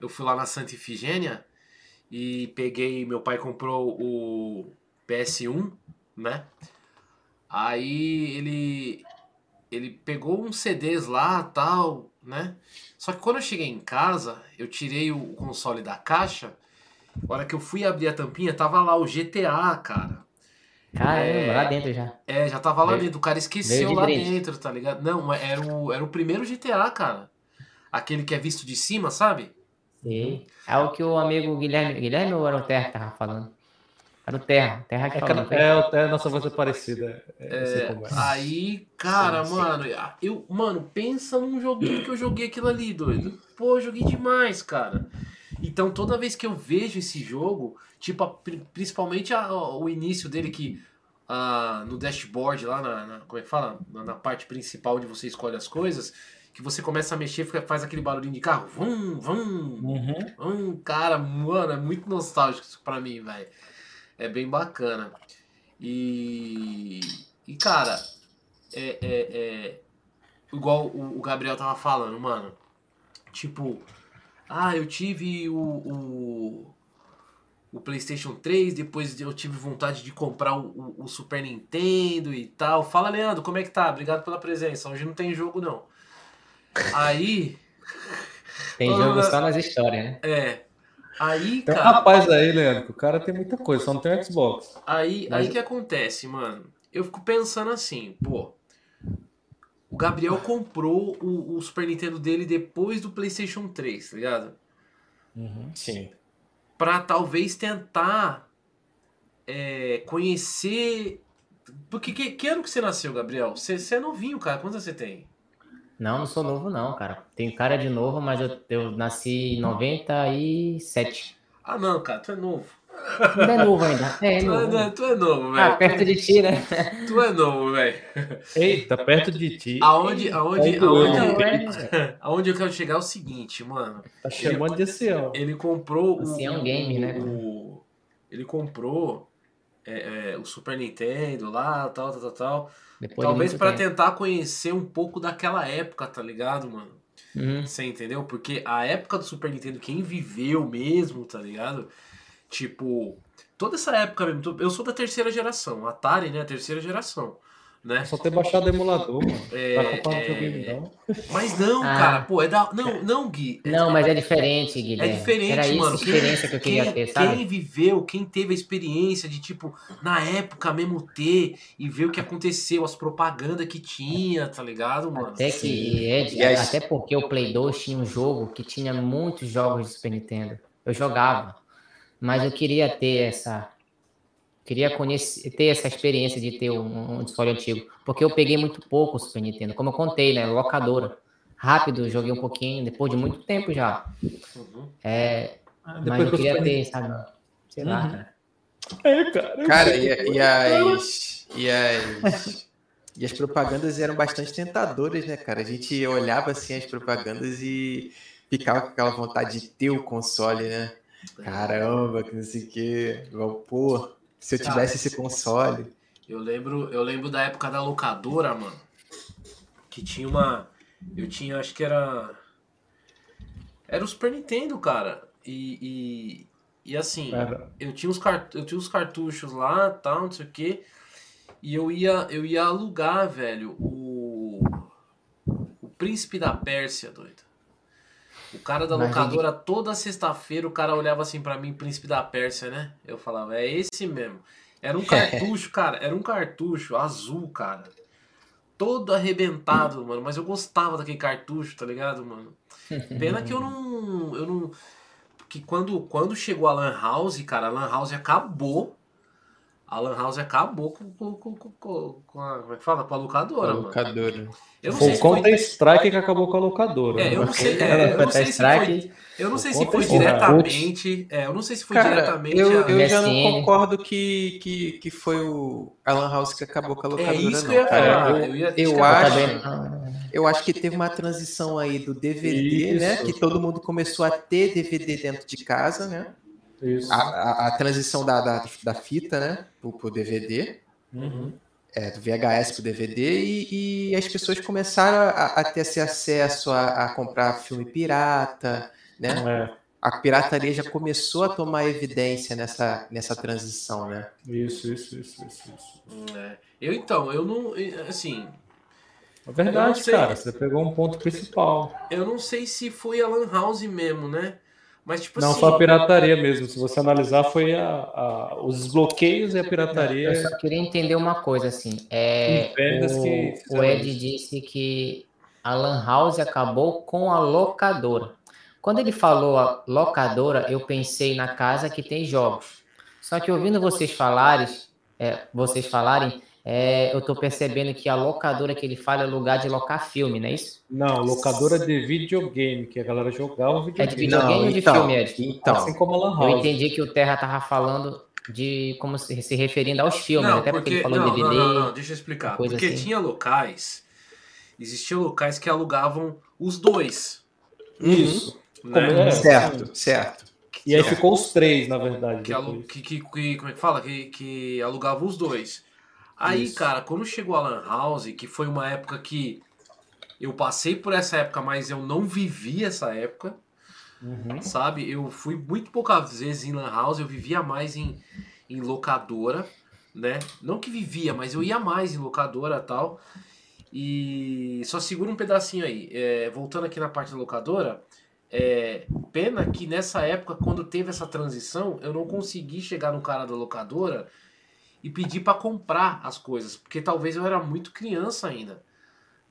eu fui lá na Santa Ifigênia e peguei, meu pai comprou o PS1, né? Aí ele ele pegou uns CDs lá, tal, né? Só que quando eu cheguei em casa, eu tirei o console da caixa. A hora que eu fui abrir a tampinha, tava lá o GTA, cara. Caramba, É. lá dentro já. É, já tava lá Veio- dentro. O cara esqueceu de lá brinde. dentro, tá ligado? Não, mas era o, era o primeiro GTA, cara. Aquele que é visto de cima, sabe? Sim. É o que o amigo Guilherme. Guilherme ou era o Terra que tava falando? Era o Terra. Terra que É, falou. é, é, a nossa voz é parecida. É, É, é. aí, cara, Sim, sim. mano, eu, mano, pensa num joguinho que eu joguei aquilo ali, doido. Pô, eu joguei demais, cara. Então, toda vez que eu vejo esse jogo, tipo, a- pri- principalmente a- o início dele que ah, no dashboard lá na, na- como é que fala? Na, na parte principal onde você escolhe as coisas, que você começa a mexer, faz aquele barulhinho de carro, vum, vum, Uhum. Hum, cara, mano, é muito nostálgico isso pra mim, velho. É bem bacana. E. E, cara, é. é, é igual o, o Gabriel tava falando, mano. Tipo, ah, eu tive o, o, o PlayStation 3, depois eu tive vontade de comprar o, o- o Super Nintendo e tal. Fala, Leandro, como é que tá? Obrigado pela presença. Hoje não tem jogo, não. Aí. Tem jogo só nas histórias, né? É. Aí, Tem um cara. rapaz aí, Leandro, o cara tem muita coisa, só não tem Xbox. Aí, Mas- aí que acontece, mano? Eu fico pensando assim, pô. O Gabriel comprou o, o Super Nintendo dele depois do PlayStation 3, tá ligado? Sim. Pra talvez tentar é, conhecer. Porque que, que ano que você nasceu, Gabriel? Você, você é novinho, cara. Quantos anos você tem? Não, não sou novo, não, cara. Tenho cara de novo, mas eu, eu nasci em 97. Ah, não, cara, tu é novo. Ainda é novo ainda. [LAUGHS] É, é Tu novo. é, tu é novo, Ah, velho. perto de ti, né? [LAUGHS] Tu é novo, velho. Eita, perto de ti. Aonde, aonde, doeu, aonde, Não, é, [LAUGHS] aonde eu quero chegar é o seguinte, mano. Tá chamando de ancião. Ele comprou o, é um game, né? o- ele comprou é, é, o Super Nintendo lá, tal, tal, tal, tal. Depois de Talvez tempo. tentar conhecer um pouco daquela época, tá ligado, mano? Uhum. Você entendeu? Porque a época do Super Nintendo, quem viveu mesmo, tá ligado? Tipo, toda essa época mesmo. Eu sou da terceira geração, Atari, né? Terceira geração, né? Só ter baixado o emulador, mano. É, Tá é, não. Mas não, Ah. cara, pô, é da. Não, não, Gui. é- Não, mas é diferente, Guilherme. É diferente, Era isso mano. experiência que eu queria quem, ter, sabe? Quem viveu, quem teve a experiência de, tipo, na época mesmo ter e ver o que aconteceu, as propagandas que tinha, tá ligado, mano? Até que, Ed, E as- até porque o Play 2 tinha um jogo que tinha muitos jogos de Super Nintendo. Eu jogava, mas eu queria ter essa queria conhecer, ter essa experiência de ter um, um console antigo, porque eu peguei muito pouco o Super Nintendo, como eu contei, né, locadora. Rápido, joguei um pouquinho, depois de muito tempo já. Uhum. É, Ah, mas Depois eu que eu queria ter, sabe? Sei lá, Uhum. cara. É, cara. Cara, e, e as. [LAUGHS] E as. E as propagandas eram bastante tentadoras, né, cara? A gente olhava assim as propagandas e ficava com aquela vontade de ter o console, né? Caramba, que não sei o quê. Pô, se eu tivesse esse console. Eu lembro, eu lembro da época da locadora, mano. Que tinha uma. Eu tinha, acho que era. Era o Super Nintendo, cara. E. E, e assim, Era. eu tinha, os cart... eu tinha os cartuchos lá, tal, não sei o quê. E eu ia, eu ia alugar, velho, o. O Príncipe da Pérsia, doido. O cara da Mas locadora, toda sexta-feira, o cara olhava assim pra mim, Príncipe da Pérsia, né? Eu falava, é esse mesmo. Era um [LAUGHS] cartucho, cara, era um cartucho azul, cara. Todo arrebentado, mano. Mas eu gostava daquele cartucho, tá ligado, mano? Pena que eu [LAUGHS] não. Eu não. Que quando, quando chegou a Lan House, cara, a Lan House acabou. A Lan House acabou com, com, com, com, com a, como é que fala? Com a locadora, mano. Locadora. Eu não Foi sei o se foi, Counter Strike que acabou com a locadora. é, né? eu não sei, É, é, eu não sei se foi, eu não sei se foi diretamente, é, eu não sei se foi Cara, diretamente eu, a- eu já não concordo que, que, que foi o Alan House que acabou com a locadora, É isso que não, eu ia cara. falar. Eu- Eu, ia, eu acho- Eu acho que teve uma transição aí do DVD, né? Isso. Que todo mundo começou a ter DVD dentro de casa, né? Isso. A, a- a transição da, da, da fita, né? Pro, pro DVD, Uhum. é, do VHS pro DVD, e, e as pessoas começaram a, a ter esse acesso a, a comprar filme pirata, né? É, A pirataria já começou a tomar evidência nessa, nessa transição, né? isso, isso, isso, isso, isso. É. Eu então, eu não, assim, É Eu verdade, não sei. cara. Você pegou um ponto principal. eu não sei se foi a Lan House mesmo, né? Mas tipo Não, assim, foi a pirataria mesmo. Se você analisar, foi a, a- os desbloqueios e a Eu pirataria. só queria entender uma coisa, assim. É, o, que o Ed isso. disse que a Lan House acabou com a locadora. Quando ele falou a locadora, eu pensei na casa que tem jogos. Só que ouvindo vocês falarem, é, vocês falarem, é, eu tô percebendo que a locadora que ele fala é lugar de locar filme, não é isso? Não, locadora de videogame, que a galera jogava É de videogame. videogame ou de então, filme, Ed? então, Assim como a Lan Eu House. entendi que o Terra tava falando de como se, se referindo aos filmes, não, até porque, porque ele falou não, DVD. não, não, não, deixa eu explicar. Porque assim. tinha locais, existiam locais que alugavam os dois, Isso. né? Como é? certo, certo. E aí ficou os três, na verdade. que, que, que, que- como é que fala? Que, que alugavam os dois. Aí, Isso. cara, quando chegou a Lan House, que foi uma época que eu passei por essa época, mas eu não vivi essa época, Uhum. sabe? Eu fui muito poucas vezes em Lan House, eu vivia mais em, em locadora, né? Não que vivia, mas eu ia mais em locadora tal. E só segura um pedacinho aí. É, voltando aqui na parte da locadora, é, pena que nessa época, quando teve essa transição, eu não consegui chegar no cara da locadora e pedir pra comprar as coisas, porque talvez eu era muito criança ainda,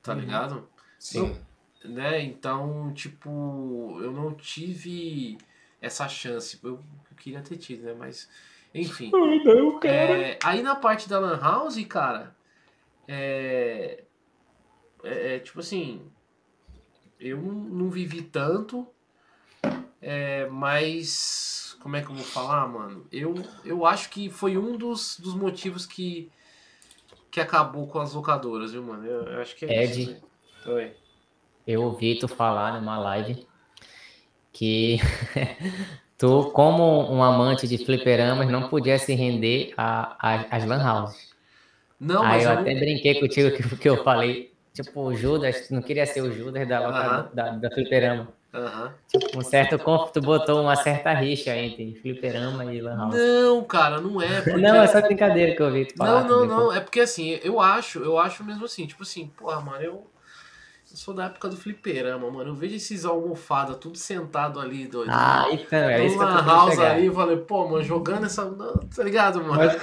tá Uhum. ligado? Sim. né? Então, tipo, eu não tive essa chance. Eu, eu queria ter tido, né? Mas, enfim. Ai, não, cara. É, aí na parte da Lan House, cara, é, é, é, tipo assim, eu não, não vivi tanto, é, mas como é que eu vou falar, mano? Eu, eu acho que foi um dos, dos motivos que, que acabou com as locadoras, viu, mano? Eu, eu acho que é Ed. isso. né? Oi. Eu ouvi tu falar numa live que [LAUGHS] tu, como um amante de fliperamas, não podia se render às lan houses. Não, Aí mas eu eu até brinquei contigo que, que eu falei, tipo, o Judas, não queria ser o Judas da, loca- Aham. da, da fliperama. Tipo, um certo, conf- tu botou uma certa rixa entre fliperama e lan house. Não, cara, não é. [LAUGHS] Porque... Não, é só brincadeira que eu ouvi tu falar. Não, não, não. É porque assim, eu acho, eu acho mesmo assim, tipo assim, porra, mano, eu, eu sou da época do fliperama, mano. Eu vejo esses almofadas tudo sentado ali, doido. Ah, então, é isso que eu house chegar. ali, eu falei, pô, mano, jogando essa. não, Tá ligado, mano? Mas,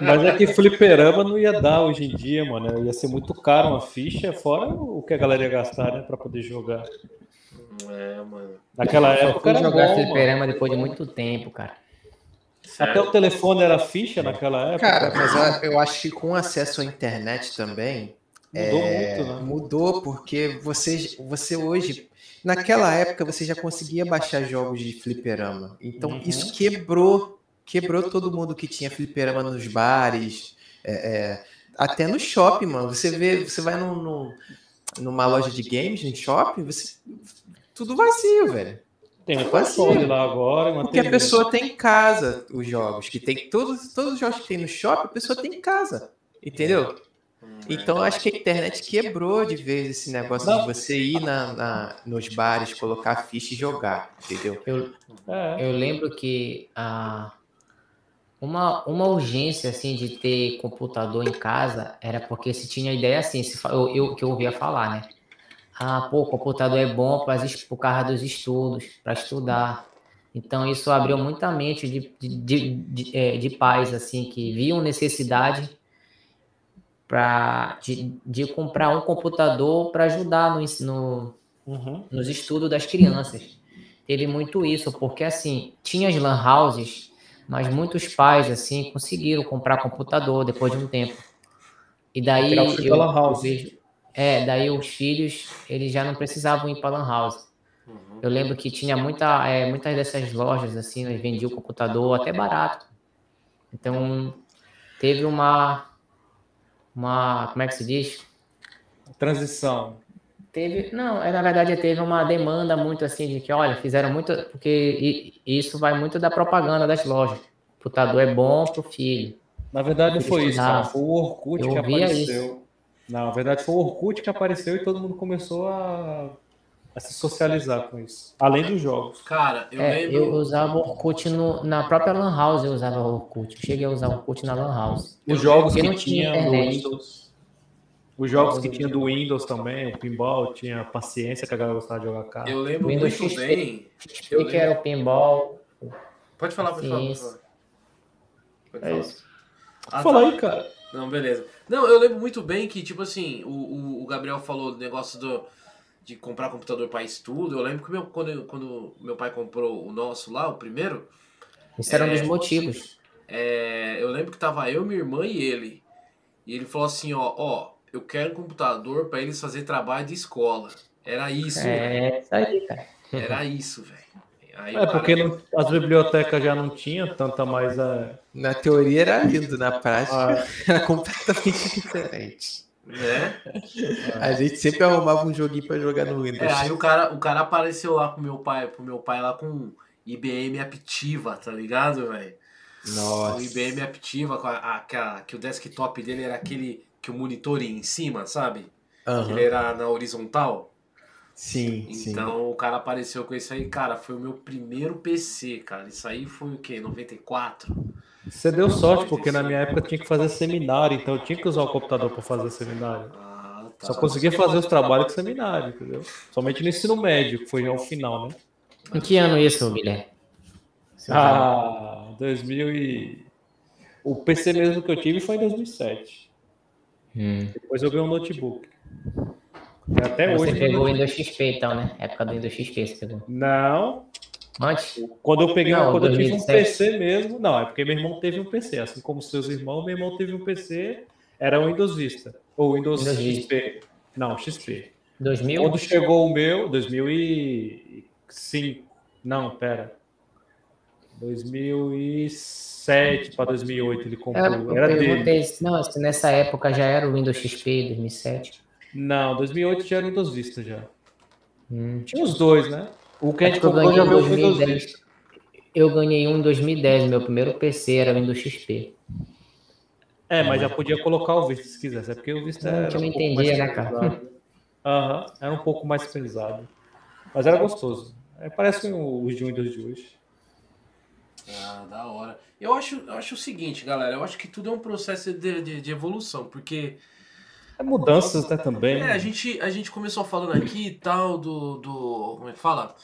mas é que fliperama não ia dar hoje em dia, mano. Ia ser muito caro uma ficha, fora o que a galera ia gastar, né, pra poder jogar. É, mano. Naquela Só época fui era jogar bom, mano. fliperama depois de muito tempo, cara. Até o telefone era ficha naquela época. Cara, mas a- eu acho que com acesso à internet também Mudou é, muito, né? mudou porque você, você hoje, naquela época, você já conseguia baixar jogos de fliperama. Então Uhum. isso quebrou, quebrou todo mundo que tinha fliperama nos bares, é, é, até no shopping, mano. Você vê, você vai num, num- numa loja de games, no shopping, você, tudo vazio, velho. Tem um console lá agora. Uma Porque a pessoa tem em casa os jogos, que tem todos, todos os jogos que tem no shopping, a pessoa tem em casa. Entendeu? Então acho que a internet quebrou de vez esse negócio de você ir na, na- nos bares, colocar ficha e jogar, entendeu? Eu, É. eu lembro que a, uma, uma urgência assim de ter computador em casa era porque se tinha ideia assim, se, eu, eu, que eu ouvia falar, né? Ah, pô, o computador é bom para por causa dos estudos, para estudar. Então isso abriu muita mente de, de, de, de, eh, de pais assim que viam necessidade para de, de comprar um computador para ajudar no ensino Uhum. nos estudos das crianças. Teve muito isso, porque assim, tinha as lan houses, Mas muitos pais, assim, conseguiram comprar computador depois de um tempo. E daí eu, eu vejo... É, daí os filhos, eles já não precisavam ir para lan house. Uhum. Eu lembro que tinha muita, é, muitas dessas lojas, assim, eles vendiam computador até barato. Então, teve uma... Uma... Como é que se diz? Transição. Teve, não, é, na verdade teve uma demanda muito assim de que, olha, fizeram muito, porque isso vai muito da propaganda das lojas. O computador é bom pro filho. Na verdade, foi isso, cara. precisavam. Foi o Orkut Eu que ouvia apareceu. Não, na verdade, foi o Orkut que apareceu e todo mundo começou a, a se socializar com isso. Além dos jogos. Cara, eu É, lembro. eu usava o Orkut no, na própria Lan House, eu usava o Orkut. Eu cheguei a usar o Orkut na Lan House. Os jogos que não tinha do. Windows. Os jogos que tinha do Windows também, o pinball, tinha paciência que a galera gostava de jogar carro. Eu lembro Windows muito XP. bem. Eu que era o pinball. Pode falar, pode falar. Pode Isso. falar. Pode É falar. isso. Ah, Fala tá. aí, cara. Não, beleza. Não, eu lembro muito bem que, tipo assim, o, o, o Gabriel falou do negócio do, de comprar computador para estudo. Eu lembro que meu, quando, quando meu pai comprou o nosso lá, o primeiro, Isso era um É. dos motivos. é, eu lembro que tava eu, minha irmã e ele. E ele falou assim, ó, ó, eu quero um computador para eles fazer trabalho de escola. Era isso, velho. É isso aí, cara. Era isso, velho. Aí o É, porque não- as bibliotecas já não tinham tanta mais. É, Na teoria era lindo, na [LAUGHS] prática a- [LAUGHS] era completamente [LAUGHS] diferente. Né? A gente sempre arrumava um joguinho pra jogar no Windows. É, aí o cara, o cara apareceu lá pro meu pai, pro meu pai lá com IBM Aptiva, tá ligado, velho? O Nossa. IBM Aptiva, com a, a- que, a- que o desktop dele era aquele que o monitor ia em cima, sabe? Que Aham. ele era na horizontal. Sim, sim. Então o cara apareceu com isso aí, cara, foi o meu primeiro PC, cara. Isso aí foi o quê? 94? Você deu sorte, porque na minha época tinha que fazer seminário, então eu tinha que usar o computador para fazer seminário. Ah, tá. Só conseguia fazer os trabalhos com seminário, entendeu? Somente no ensino médio, que foi já o final, né? Em que ano isso, Guilherme? Ah, 2000 e... O PC mesmo que eu tive foi em 2007. Hum. Depois eu ganhei um notebook. Até Você hoje... pegou o Windows XP, então, né? Época do Windows XP você pegou. Não, Antes? quando eu peguei, Não, quando eu tive um 2007. PC mesmo, não, é porque meu irmão teve um PC, assim como seus irmãos, meu irmão teve um PC, era o Windows Vista, ou Windows, Windows XP. Não, XP. 2000? Quando chegou o meu, 2005, não, pera. 2007 para 2008 ele comprou, É, eu era dele. não, se nessa época já era o Windows XP, 2007. Não, 2008 já era o Windows Vista já. Hum. Tinha os dois, né? O que a gente que eu comprou ganhei já em veio 2010. Vista. Eu ganhei um em 2010, meu primeiro PC era o Windows XP. É, mas já podia colocar o Vista se quisesse, é porque o Vista Não, era eu um entendia, mais né, cara? pesado. Aham, era um pouco mais pesado. Mas era gostoso. É, parece os de Windows de hoje. Ah, da hora. Eu acho, eu acho o seguinte, galera, eu acho que tudo é um processo de, de, de evolução, porque É mudanças né, também. É, a gente, a gente começou falando aqui e tal do, do. Como é que fala?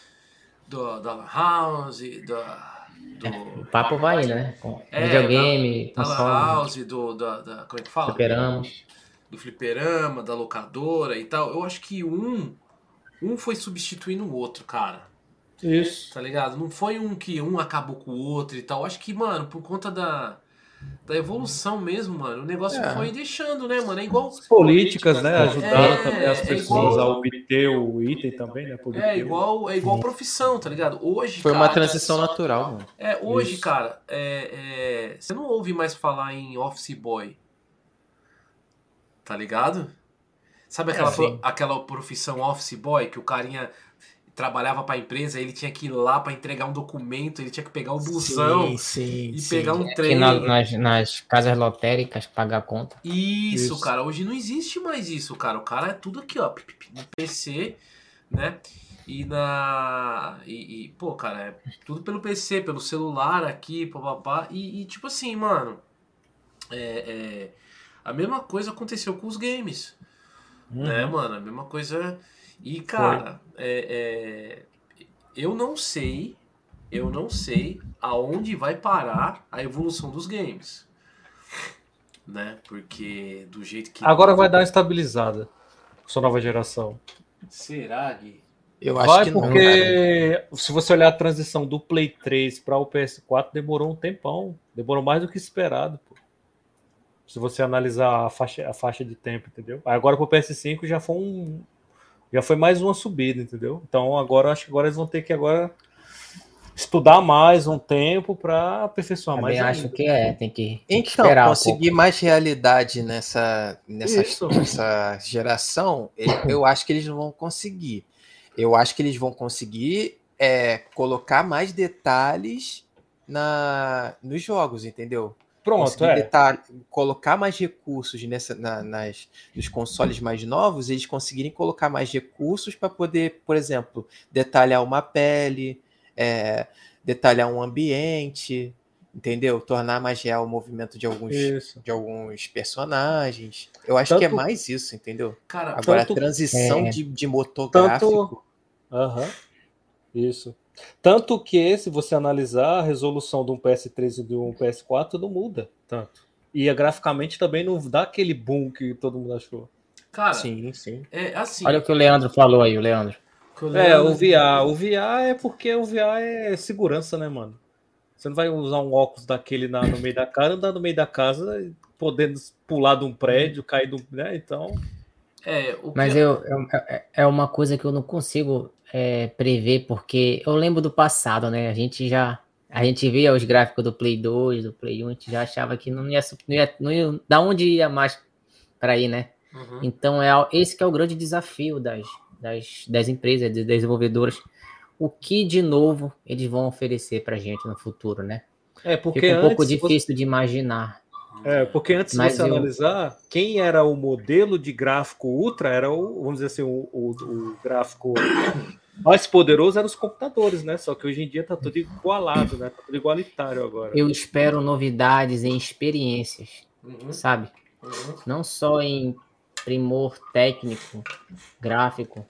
Do, da Lan House, da, do. O papo vai né? Com É, videogame, Da console, House, do. Da, da- como é que fala? superamos. Do fliperama, da locadora e tal. Eu acho que um. Um foi substituindo o outro, cara. Isso. Tá ligado? Não foi um que um acabou com o outro e tal. Eu acho que, mano, por conta da. Da evolução mesmo, mano. O negócio É. foi deixando, né, mano? É igual. As políticas, né? Ajudaram É, também as é pessoas igual- a obter o item também, né? por É igual, é igual profissão, tá ligado? Hoje. Foi uma cara, transição natural, mano. É, hoje, Isso. cara, é, é, você não ouve mais falar em office boy. Tá ligado? Sabe aquela, É, pro- aquela profissão office boy que o carinha trabalhava pra empresa, ele tinha que ir lá pra entregar um documento, ele tinha que pegar o busão Sim, sim. e sim. pegar um Aqui trem. na- nas, nas casas lotéricas, pagar a conta. Isso, Isso. cara. Hoje não existe mais isso, cara. O cara é tudo aqui, ó. No PC, né? E na. E, e, pô, cara, é tudo pelo PC, pelo celular aqui, papapá. E, e tipo assim, mano. É, é, a mesma coisa aconteceu com os games. Uhum. Né, mano? A mesma coisa. E, cara, é, é, eu não sei. Eu não sei aonde vai parar a evolução dos games. Né? Porque do jeito que. Agora vai dar uma estabilizada com sua nova geração. Será, Gui? Eu acho Vai que não, cara. porque se você olhar a transição do Play 3 para o PS4, demorou um tempão. Demorou mais do que esperado, pô. Se você analisar a faixa, a faixa de tempo, entendeu? Aí Agora pro PS5 já foi um. Já foi mais uma subida, entendeu? Então agora acho que agora eles vão ter que agora estudar mais um tempo para aperfeiçoar mais. Também acho ainda. que é, tem que, tem que Então, esperar um conseguir mais realidade nessa, nessa, Isso. nessa geração, eu, [COUGHS] eu acho que eles não vão conseguir. Eu acho que eles vão conseguir é, colocar mais detalhes na, nos jogos, entendeu? Pronto, é. colocar mais recursos nessa, na- nas, nos consoles mais novos, eles conseguirem colocar mais recursos para poder, por exemplo, detalhar uma pele, é, detalhar um ambiente, entendeu? Tornar mais real o movimento de alguns, Isso. de alguns personagens. Eu acho que é Tanto- mais isso, entendeu? Cara, Agora Tanto- a transição é. de, de motor gráfico. Aham. Isso. Tanto que, se você analisar a resolução de um PS3 e de um PS4, não muda tanto. E graficamente também não dá aquele boom que todo mundo achou. cara, Sim, sim. é assim. Olha o que o Leandro falou aí, o Leandro. que eu É, o VR. O VR é porque o VR é segurança, né, mano? Você não vai usar um óculos daquele na- no meio da casa, andar no meio da casa, podendo pular de um prédio, cair de um. Né? Então. É, o que Mas eu, eu- é- é uma coisa que eu não consigo é, prever, porque eu lembro do passado, né? A gente já. A gente via os gráficos do Play 2, do Play 1, a gente já achava que não ia, não ia, não ia da onde ia mais para ir, né? Uhum. Então é esse que é o grande desafio das, das, das empresas, das desenvolvedoras. O que de novo eles vão oferecer pra gente no futuro, né? É, porque Fica um pouco antes. você- difícil de imaginar. É, porque antes de você eu- analisar, quem era o modelo de gráfico ultra era o, vamos dizer assim, o, o- o gráfico mais poderoso eram os computadores, né? Só que hoje em dia tá tudo igualado, né? Tá tudo igualitário agora. Eu espero novidades em experiências, Uhum. sabe? Uhum. Não só em primor técnico, gráfico,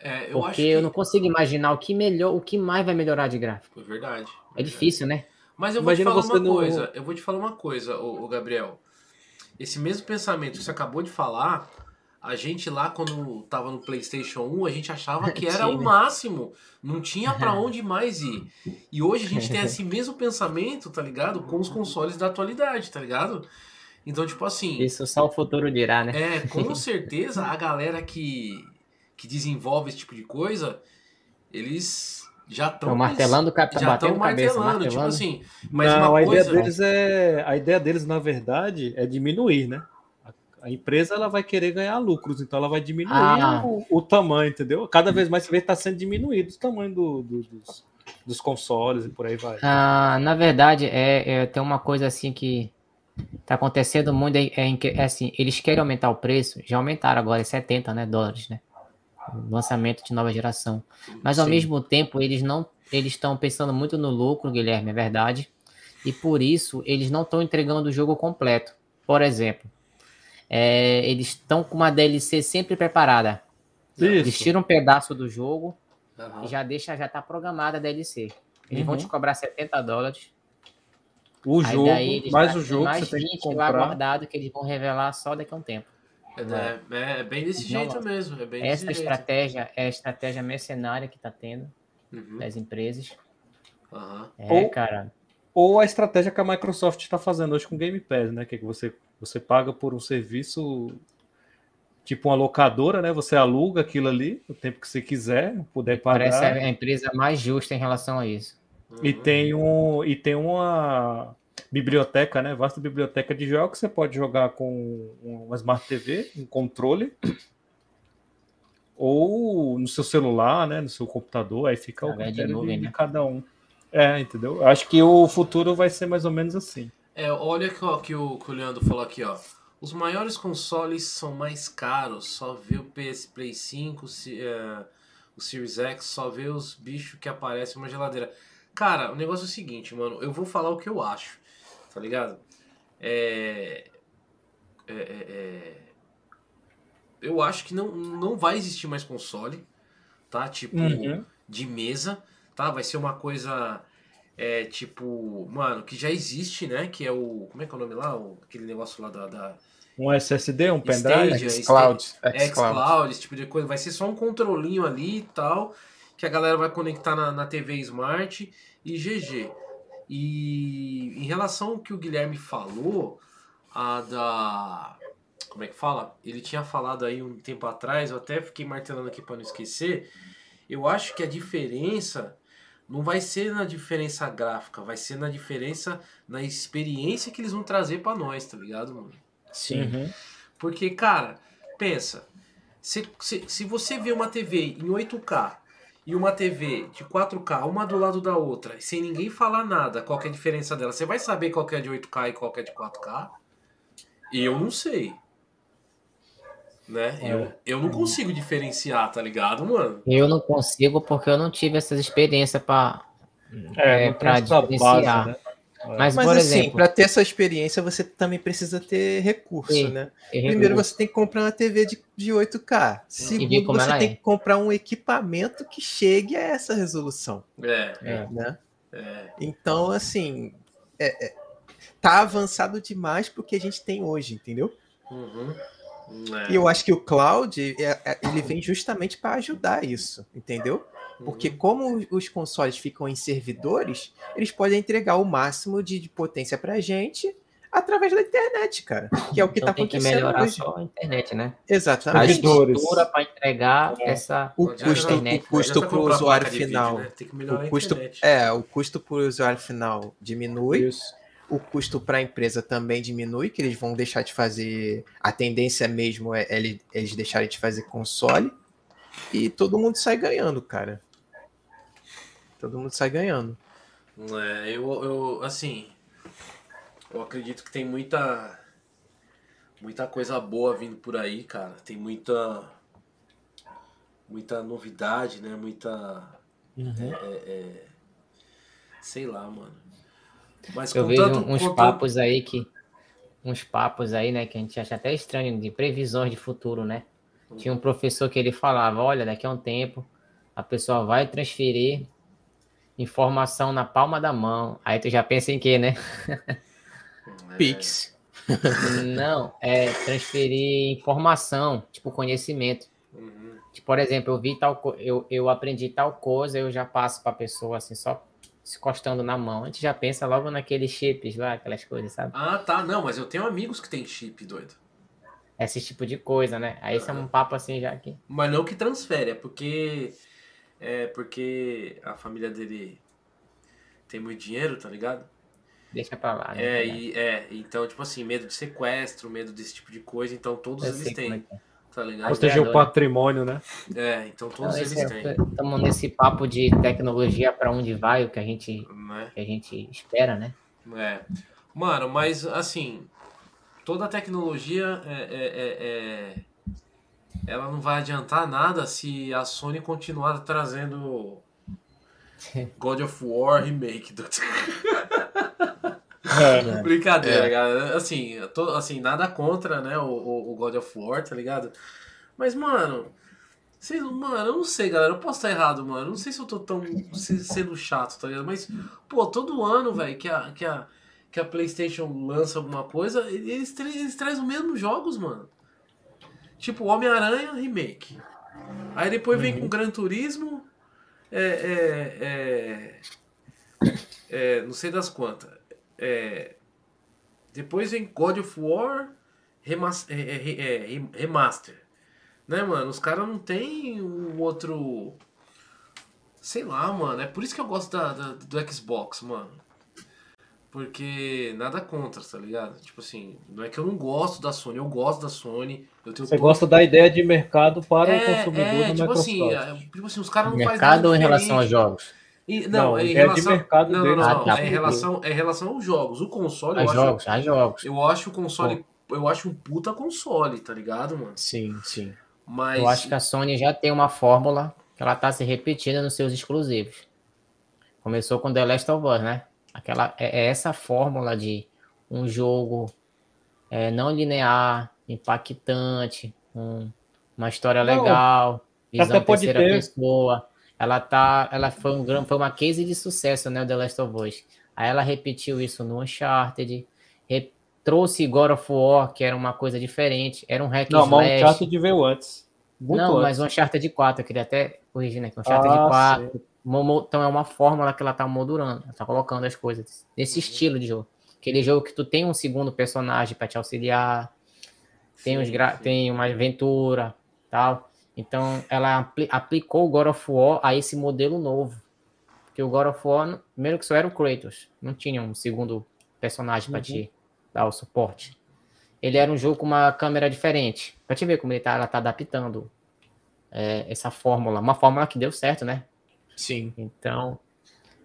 É, eu porque acho que... eu não consigo imaginar o que melhor, o que mais vai melhorar de gráfico. É verdade. É difícil, né? Mas eu vou Imagina te falar uma no- coisa. Eu vou te falar uma coisa, ô Gabriel. Esse mesmo pensamento que você acabou de falar, a gente lá quando tava no PlayStation 1, a gente achava que [LAUGHS] era o Tinha. máximo. Não tinha pra [LAUGHS] onde mais ir. E hoje a gente tem esse [LAUGHS] mesmo pensamento, tá ligado? Com os consoles da atualidade, tá ligado? Então, tipo assim, Isso só o futuro dirá, né? é, com certeza a galera que, que desenvolve esse tipo de coisa, eles já estão Estão martelando, cap- já batendo estão cabeça, martelando, tipo martelando. assim. Mas Não, uma a coisa. ideia deles é. A ideia deles, na verdade, é diminuir, né? A, empresa ela vai querer ganhar lucros, então ela vai diminuir Ah. o, o tamanho, entendeu? Cada vez mais você vê que está sendo diminuído o tamanho do- do- dos, dos consoles e por aí vai. Ah, na verdade, é, é, tem uma coisa assim que tá acontecendo muito, é, é é assim, eles querem aumentar o preço, já aumentaram agora, é 70 né, dólares, né? Lançamento de nova geração. Mas ao Sim. mesmo tempo, eles não eles estão pensando muito no lucro, Guilherme, é verdade. E por isso, eles não estão entregando o jogo completo. Por exemplo, é, eles estão com uma DLC sempre preparada. Eles Isso. tiram um pedaço do jogo Aham. e já deixa, já tá programada a DLC. Eles vão Uhum. te cobrar 70 dólares. O Aí jogo, daí eles mais o jogo mais você tem que 20 lá guardado que eles vão revelar só daqui a um tempo. É, é, é bem desse Não, jeito mesmo. É bem Essa desse jeito. estratégia é a estratégia mercenária que tá tendo Uhum. das empresas. Aham. É, Ou- cara. Ou a estratégia que a Microsoft está fazendo hoje com o Game Pass, né? Que é que você, você paga por um serviço tipo uma locadora, né? Você aluga aquilo ali o tempo que você quiser, puder pagar. Parece a empresa mais justa em relação a isso. E tem, um, e tem uma biblioteca, né? Vasta biblioteca de jogos. Você pode jogar com uma Smart TV, um controle, ou no seu celular, né? No seu computador. Aí fica o nuvem, de né? cada um. É, entendeu? Acho que o futuro vai ser mais ou menos assim. É, olha que, ó, que, o, que o Leandro falou aqui, ó. Os maiores consoles são mais caros. Só vê o PS Play 5, se- é, o Series X, só vê os bichos que aparecem na geladeira. Cara, o negócio é o seguinte, mano. Eu vou falar o que eu acho, tá ligado? É. é, é, é, eu acho que não, não vai existir mais console, tá? Tipo, Uhum. de mesa, tá? Vai ser uma coisa é, tipo, mano, que já existe, né? Que é o. Como é que é o nome lá? O, aquele negócio lá da. da Um SSD, um pendrive? XCloud. xCloud, esse tipo de coisa. Vai ser só um controlinho ali e tal, que a galera vai conectar na, na TV Smart e GG. E em relação ao que o Guilherme falou, a da. Como é que fala? Ele tinha falado aí um tempo atrás, eu até fiquei martelando aqui para não esquecer. Eu acho que a diferença não vai ser na diferença gráfica, vai ser na diferença na experiência que eles vão trazer para nós, tá ligado, mano? Sim. Uhum. Porque, cara, pensa, se, se, se você vê uma TV em 8K e uma TV de 4K, uma do lado da outra, sem ninguém falar nada, qual que é a diferença dela, você vai saber qual que é de 8K e qual que é de 4K? Eu não sei. Né? É. Eu, eu não consigo diferenciar, tá ligado, mano? Eu não consigo porque eu não tive essas experiências para É, É, essa diferenciar. né? Mas, Mas por assim, exemplo, para ter essa experiência, você também precisa ter recurso, Sim. né? Primeiro você tem que comprar uma TV de, de 8K. ver Segundo, como você tem é. que comprar um equipamento que chegue a essa resolução, É, É. né? é. Então, assim, é- é- tá avançado demais pro que a gente tem hoje, entendeu? Uhum. É. E eu acho que o cloud, é- é- ele vem justamente para ajudar isso, entendeu? Porque Uhum. como os consoles ficam em servidores, eles podem entregar o máximo de, de potência pra gente através da internet, cara. Que é o que Então tá tem que acontecendo melhorar hoje. só a internet, né? A Exatamente. Servidores. estrutura para entregar essa O Pode custo, adiantar. o custo pro comprar usuário de vídeo, final. né? Tem que melhorar O custo, a internet. é, o custo pro usuário final diminui, Isso. O custo para a empresa também diminui, que eles vão deixar de fazer. A tendência mesmo é ele- eles deixarem de fazer console. E todo mundo sai ganhando, cara. Todo mundo sai ganhando. É, eu, eu, assim, eu acredito que tem muita, muita coisa boa vindo por aí, cara. Tem muita, muita novidade, né? Muita, sei lá, mano. Mas Eu vejo contanto- uns papos aí que. Uns papos aí, né, que a gente acha até estranho, de previsões de futuro, né? Tinha um professor que ele falava, olha, daqui a um tempo a pessoa vai transferir informação na palma da mão. Aí tu já pensa em quê, né? [LAUGHS] Pix. Não, é transferir informação, tipo conhecimento. Uhum. Tipo, por exemplo, eu vi tal eu, eu aprendi tal coisa, eu já passo para a pessoa assim, só se encostando na mão. A gente já pensa logo naqueles chips lá, aquelas coisas, sabe? Ah, tá. Não, mas eu tenho amigos que têm chip, doido. Esse tipo de coisa, né? Aí isso é um papo assim já que. Mas não que transfere, é porque. É porque a família dele tem muito dinheiro, tá ligado? Deixa pra lá. né? É, e, é, então, tipo assim, medo de sequestro, medo desse tipo de coisa, então todos Eu eles têm, é. Tá ligado? Proteger o patrimônio, né? É, então todos Então, eles esse têm, é- Estamos nesse papo de tecnologia para onde vai, o que a gente, né? que a gente espera, né? É. Mano, mas assim, toda a tecnologia é, é- é- é- ela não vai adiantar nada se a Sony continuar trazendo [LAUGHS] God of War Remake. [LAUGHS] Do... É. [LAUGHS] Brincadeira, É. galera. Assim, tô- assim, nada contra, né, o, o- o God of War, tá ligado? Mas, mano, sei, mano, eu não sei, galera. Eu posso estar errado, mano. Eu não sei se eu tô tão se- sendo chato, tá ligado? Mas, pô, todo ano, velho, que a, que, a, que a PlayStation lança alguma coisa, eles, tra- eles trazem os mesmos jogos, mano. Tipo, Homem-Aranha Remake. Aí depois vem com Gran Turismo. É, é, é, é, não sei das quantas. É, depois vem God of War Remas- é, é, é, é, Remaster. Né, mano? Os caras não tem um outro. Sei lá, mano. É por isso que eu gosto da, da- do Xbox, mano. Porque nada contra, tá ligado? Tipo assim, não é que eu não gosto da Sony, eu gosto da Sony. Eu tenho Você todo- gosta da ideia de mercado para o é, consumidor é, no tipo Microsoft. assim, tipo assim, os caras não fazem Mercado nada ou em relação aos diferente. jogos? E- Não, não, é em ideia de relação, mercado não, não, deles. não, Ah, não, tá. é em relação, é em relação aos jogos. O console, eu Aos acho, jogos, jogos. eu acho o console, eu acho um puta console, tá ligado, mano? Sim, sim. Mas Eu acho que a Sony já tem uma fórmula que ela tá se repetindo nos seus exclusivos. Começou com The Last of Us, né? Aquela, é, é essa fórmula de um jogo é, não linear, impactante, um- uma história Não, legal, visão até pode terceira ter. pessoa. Ela tá, ela foi um foi uma case de sucesso, né, o The Last of Us. Aí ela repetiu isso no Uncharted, re- trouxe God of War, que era uma coisa diferente, era um hack Não, mas slash. Uncharted veio antes. Muito Não, antes. mas Uncharted 4, eu queria até corrigir, né? Que o Uncharted Ah, 4, mo- mo- então é uma fórmula que ela tá moldurando, ela tá colocando as coisas nesse estilo de jogo. Aquele jogo que tu tem um segundo personagem para te auxiliar, tem, Sim, uns gra- sim. tem uma aventura, tal. Então ela apli- aplicou o God of War a esse modelo novo. Porque o God of War, primeiro que só era o Kratos, não tinha um segundo personagem para te dar o suporte. Ele era um jogo com uma câmera diferente. Pra te ver como ele tá, ela tá adaptando é, essa fórmula. Uma fórmula que deu certo, né? Sim. Então,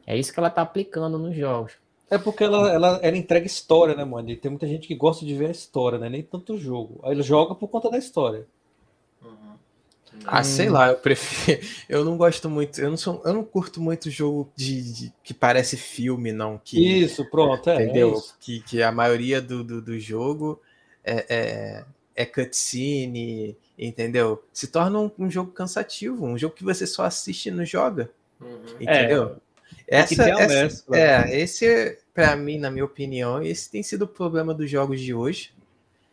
é isso que ela tá aplicando nos jogos. É porque ela, ela, ela entrega história, né, mano? E tem muita gente que gosta de ver a história, né? Nem tanto o jogo. Aí ele joga por conta da história. Ah, sei lá, eu prefiro. [LAUGHS] Eu não gosto muito. Eu não sou. Eu não curto muito jogo de, de- que parece filme, não. Que, Isso, pronto. É, entendeu? é isso. que, que a maioria do, do, do jogo é, é, é cutscene, entendeu? Se torna um, um jogo cansativo, um jogo que você só assiste e não joga, Uhum. entendeu? Tem que ter a essa, mescla. é, esse, pra mim, na minha opinião, esse tem sido o problema dos jogos de hoje.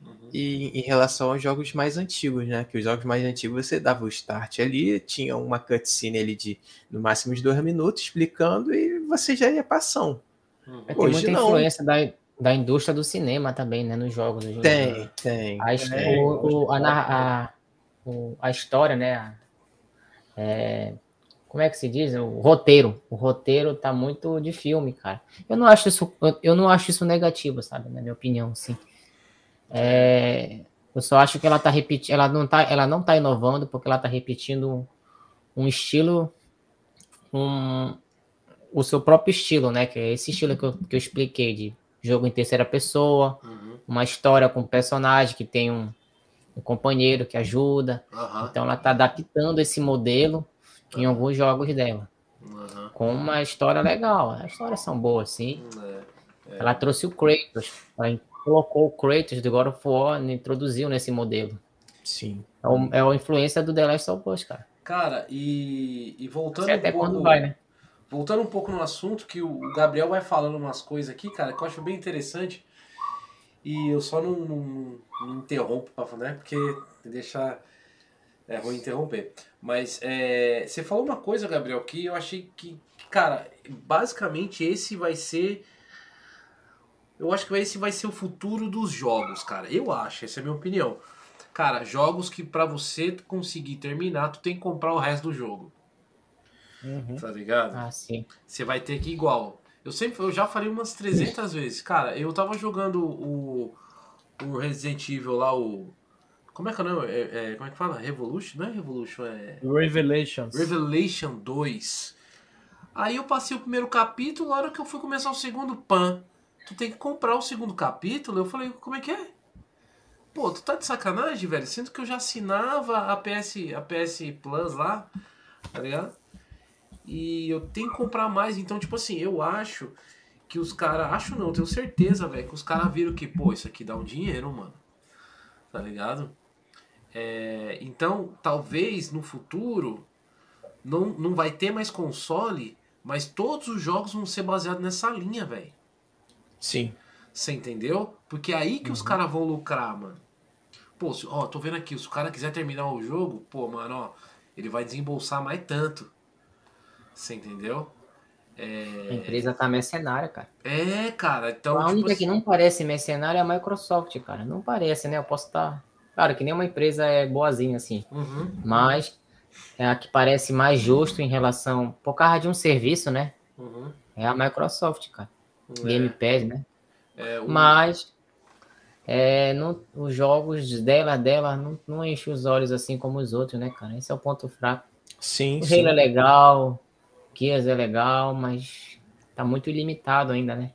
Uhum. E em relação aos jogos mais antigos, né? Que os jogos mais antigos você dava o start ali, tinha uma cutscene ali de no máximo de dois minutos explicando e você já ia ação. Uhum. Tem Hoje muita não. influência da, da indústria do cinema também, né? Nos jogos. hoje. Tem, tem. A, his- É, o- o- a, nar- a- o- a história, né? é, como é que se diz? O roteiro. O roteiro tá muito de filme, cara. Eu não acho isso, eu não acho isso negativo, sabe? Na minha opinião, sim. É, eu só acho que ela tá repetindo, ela não tá, ela não tá inovando porque ela tá repetindo um estilo, um, o seu próprio estilo, né? Que é esse estilo que eu, que eu expliquei de jogo em terceira pessoa, Uhum. uma história com um personagem que tem um, um companheiro que ajuda. Aham. Então ela está adaptando esse modelo em alguns jogos dela, Aham. com uma história legal. As histórias são boas, sim. É. Ela trouxe o Kratos, colocou o Kratos do God of War e introduziu nesse modelo. Sim. É, o, é a influência do The Last of Us, cara. Cara, e, e voltando Sei até um pouco, quando vai, né? voltando um pouco no assunto, que o Gabriel vai falando umas coisas aqui, cara, que eu acho bem interessante. E eu só não, não, não interrompo, pra, né? Porque deixa. É ruim interromper. Mas é, você falou uma coisa, Gabriel, que eu achei que, cara, basicamente esse vai ser. Eu acho que esse vai ser o futuro dos jogos, cara. Eu acho, essa é a minha opinião. Cara, jogos que pra você conseguir terminar, tu tem que comprar o resto do jogo. Uhum. Tá ligado? Ah, sim. Você vai ter que ir igual. Eu sempre, eu já falei umas 300 vezes. Cara, eu tava jogando o, o Resident Evil lá, o. Como é que é o nome? É, é, como é que fala? Revolution? Não é Revolution, é. Revelations. Revelation 2. Aí eu passei o primeiro capítulo, na hora que eu fui começar o segundo pan, tu tem que comprar o segundo capítulo. Eu falei, como é que é? Pô, tu tá de sacanagem, velho? Sinto que eu já assinava a PS, a PS Plus lá, tá ligado? E eu tenho que comprar mais. Então, tipo assim, eu acho que os caras. Acho não, tenho certeza, velho, que os caras viram que, pô, isso aqui dá um dinheiro, mano. Tá ligado? É, então, talvez no futuro não, não vai ter mais console, mas todos os jogos vão ser baseados nessa linha, velho. Sim. Você entendeu? Porque é aí que os caras vão lucrar, mano. Pô, se- ó, tô vendo aqui, se o cara quiser terminar o jogo, pô, mano, ó, ele vai desembolsar mais tanto. Você entendeu? A empresa tá mercenária, cara. É, cara, então. a tipo única assim- que não parece mercenária é a Microsoft, cara. Não parece, né? Eu posso estar. Claro que nenhuma empresa é boazinha assim. Uhum, Mas é a que parece mais justo em relação. Por causa de um serviço, né? uhum. É a Microsoft, cara. É, Game Pass, né? é, o- Mas é, não- os jogos dela, dela, não, não enchem os olhos assim como os outros, né, cara? Esse é o ponto fraco. Sim, O sim. É legal, Gears é legal, mas tá muito ilimitado ainda, né?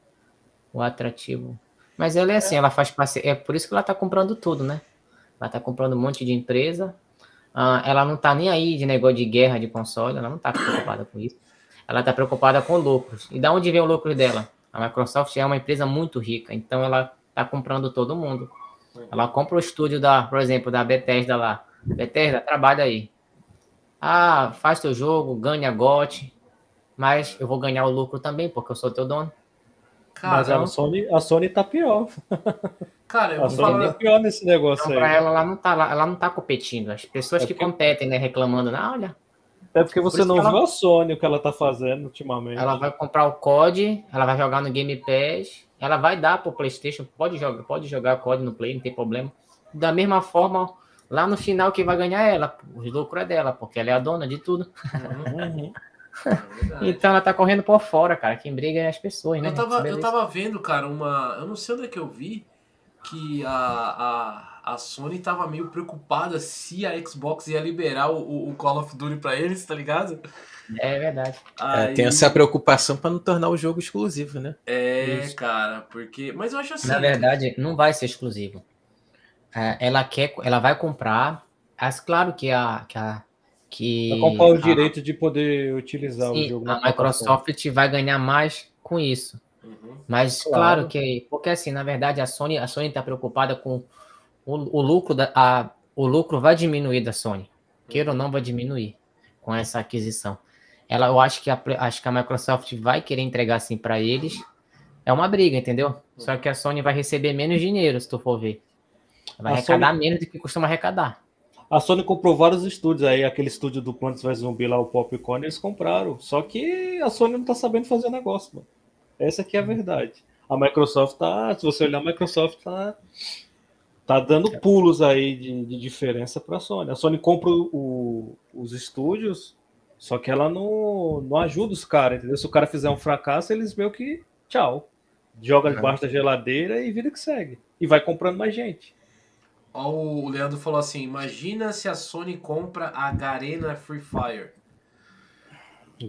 O atrativo. Mas ela é assim, ela faz parceria. É por isso que ela tá comprando tudo, né? Ela tá comprando um monte de empresa. Ah, ela não tá nem aí de negócio de guerra de console, ela não tá preocupada com isso. Ela tá preocupada com lucros. E da onde vem o lucro dela? A Microsoft é uma empresa muito rica, então ela tá comprando todo mundo. Ela compra o estúdio da, por exemplo, da Bethesda lá. Bethesda, trabalha aí. Ah, faz teu jogo, ganha GOT, mas eu vou ganhar o lucro também, porque eu sou teu dono. Mas Cara, a Sony, a Sony tá pior. cara, eu A vou Sony falar. tá pior nesse negócio Então, pra aí. ela, ela não tá ela não tá competindo. As pessoas É que porque- competem, né, reclamando, ah, olha, É porque Por você isso não ela- viu a Sony o que ela tá fazendo ultimamente. ela vai comprar o COD, ela vai jogar no Game Pass, ela vai dar pro PlayStation, pode jogar, pode jogar COD no Play, não tem problema. Da mesma forma, lá no final que vai ganhar é ela, o lucro é dela, porque ela é a dona de tudo. Uhum, é. [LAUGHS] Então ela tá correndo por fora, cara. Quem briga é as pessoas, né? Eu tava, eu tava vendo, cara, uma. Eu não sei onde é que eu vi que a, a, a Sony tava meio preocupada se a Xbox ia liberar o, o- o Call of Duty pra eles, tá ligado? É verdade. É, Aí- tem essa preocupação pra não tornar o jogo exclusivo, né? É, Isso. cara, porque. Mas eu acho assim. Na verdade, não vai ser exclusivo. É, ela quer, ela vai comprar. Mas claro que a que a que Vai comprar o a- direito de poder utilizar o sim, jogo a. Microsoft vai ganhar mais com isso. Uhum. Mas Claro. claro, que porque assim, na verdade, a Sony a Sony está preocupada com o, o lucro da a, o lucro vai diminuir da Sony. Queira ou não vai diminuir com essa aquisição. Ela, eu acho que a acho que a Microsoft vai querer entregar assim para eles. É uma briga, entendeu? Só que a Sony vai receber menos dinheiro, se tu for ver. Vai A arrecadar menos do que costuma arrecadar. A Sony comprou vários estúdios aí, aquele estúdio do Plantas vs Zumbi lá, o Popcorn, eles compraram. Só que a Sony não tá sabendo fazer negócio, mano. Essa aqui é a verdade. A Microsoft tá, se você olhar, a Microsoft tá, tá dando pulos aí de, de diferença pra Sony. A Sony compra o- os estúdios, só que ela não, não ajuda os caras, entendeu? Se o cara fizer um fracasso, eles meio que tchau. Joga debaixo da geladeira e vida que segue. E vai comprando mais gente. Ó, o Leandro falou assim: imagina se a Sony compra a Garena Free Fire.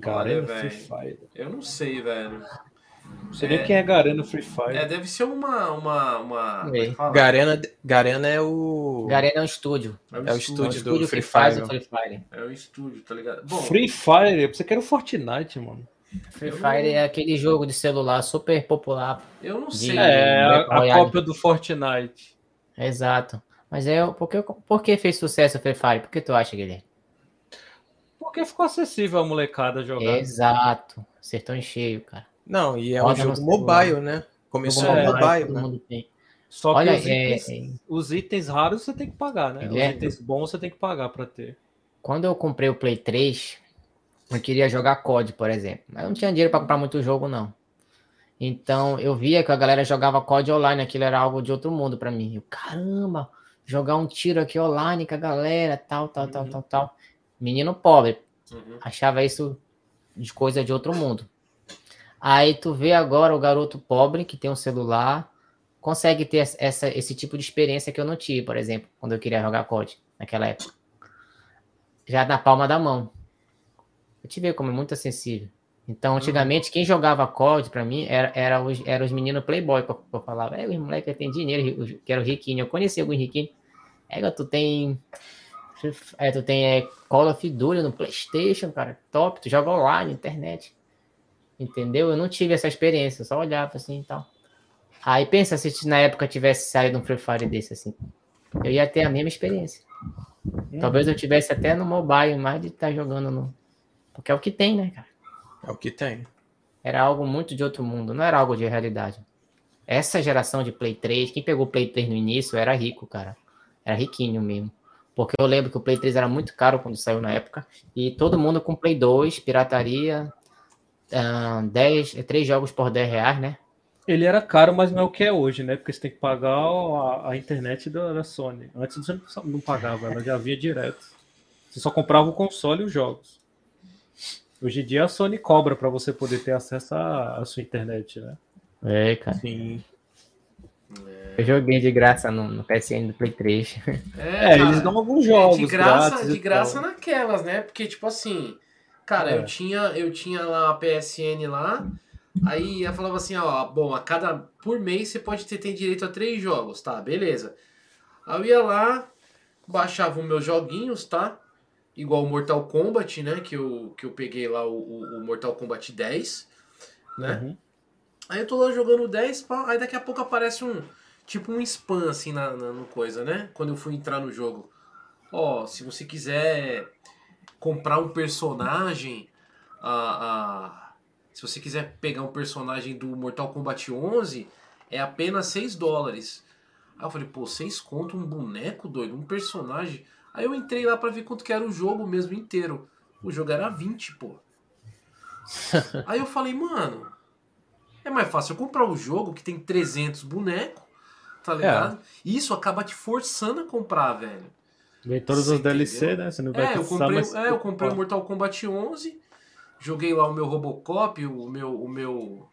Garena velho. Free Fire. Eu não sei, velho. Não sei nem quem é Garena Free Fire. É, deve ser uma. uma, uma é? Garena, Garena é o. Garena é um estúdio. É É o É um estúdio do Free Fire. o Free Fire. É o estúdio, tá ligado? Bom, Free Fire? Você quer o Fortnite, mano. Free Fire é aquele jogo de celular super popular. eu não De- sei. É, a, a cópia do Fortnite. Exato. Mas é por que, por que fez sucesso o Free Fire? Por que tu acha, Guilherme? Porque ficou acessível a molecada jogar. Exato. Acertou em cheio, cara. Não, e é Roda um jogo no celular. mobile, né? Começou no É, mobile, todo né? mundo tem. Só que Olha, os, é, itens, é, os itens raros você tem que pagar, né? Os Guilherme. itens bons você tem que pagar pra ter. quando eu comprei o Play 3, eu queria jogar COD, por exemplo. Mas eu não tinha dinheiro para comprar muito jogo, não. Então eu via que a galera jogava COD online, aquilo era algo de outro mundo para mim. Eu, caramba, jogar um tiro aqui online com a galera, tal, tal, tal, Uhum. tal, tal. Menino pobre, Uhum. achava isso de coisa de outro mundo. Aí tu vê agora o garoto pobre que tem um celular, consegue ter essa- esse tipo de experiência que eu não tive, por exemplo, quando eu queria jogar COD naquela época. Já na palma da mão. Eu te vê como é muito acessível. Então, antigamente, quem jogava COD pra mim era, era, os, era os meninos playboy que eu, falava. É, os moleques têm dinheiro, que era o riquinho. Eu conheci alguns riquinhos. É, tu tem. É, tu tem é, Call of Duty no PlayStation, cara. Top. Tu joga online, internet. Entendeu? Eu não tive essa experiência. Só olhava assim e tal. Aí pensa se na época tivesse saído um Free Fire desse assim. Eu ia ter a mesma experiência. Talvez eu tivesse até no mobile, mais de estar jogando no. Porque é o que tem, né, cara? É o que tem. Era algo muito de outro mundo, não era algo de realidade. Essa geração de Play 3, quem pegou o Play 3 no início era rico, cara. Era riquinho mesmo. Porque eu lembro que o Play 3 era muito caro quando saiu na época. E todo mundo com Play 2, pirataria, ah, 10, 3 jogos por 10 reais, né? Ele era caro, mas não é o que é hoje, né? Porque você tem que pagar a, a internet da, da Sony. Antes você não, não pagava, ela já via direto. Você só comprava o console e os jogos. Hoje em dia a Sony cobra pra você poder ter acesso à, à sua internet, né? É, cara. Sim. Eu joguei de graça no, no PSN do Play 3. É, eles dão alguns jogos de graça, de graça tal. naquelas, né? Porque, tipo assim, cara, É. eu, tinha, eu tinha lá a PSN lá, aí eu falava assim, ó, bom, a cada. Por mês você pode ter, ter direito a três jogos, tá? Beleza. Aí eu ia lá, baixava os meus joguinhos, tá? Igual o Mortal Kombat, né? Que eu, que eu peguei lá o, o- o Mortal Kombat 10, né? Uhum. Aí eu tô lá jogando o 10, pá, aí daqui a pouco aparece um. Tipo um spam assim na, na- no coisa, né? Quando eu fui entrar no jogo. Ó, se você quiser comprar um personagem se você quiser pegar um personagem do Mortal Kombat 11, é apenas 6 dólares. Aí eu falei, pô, 6 conto um boneco doido, um personagem. Aí eu entrei lá pra ver quanto que era o jogo mesmo inteiro. O jogo era 20, pô. [LAUGHS] Aí eu falei, mano, é mais fácil eu comprar o jogo que tem 300 bonecos, tá ligado? E isso acaba te forçando a comprar, velho. Vem todos os DLC, entendeu? né? Você não vai É, eu comprei, mais. é, eu comprei o Mortal Kombat 11, joguei lá o meu Robocop, o meu o meu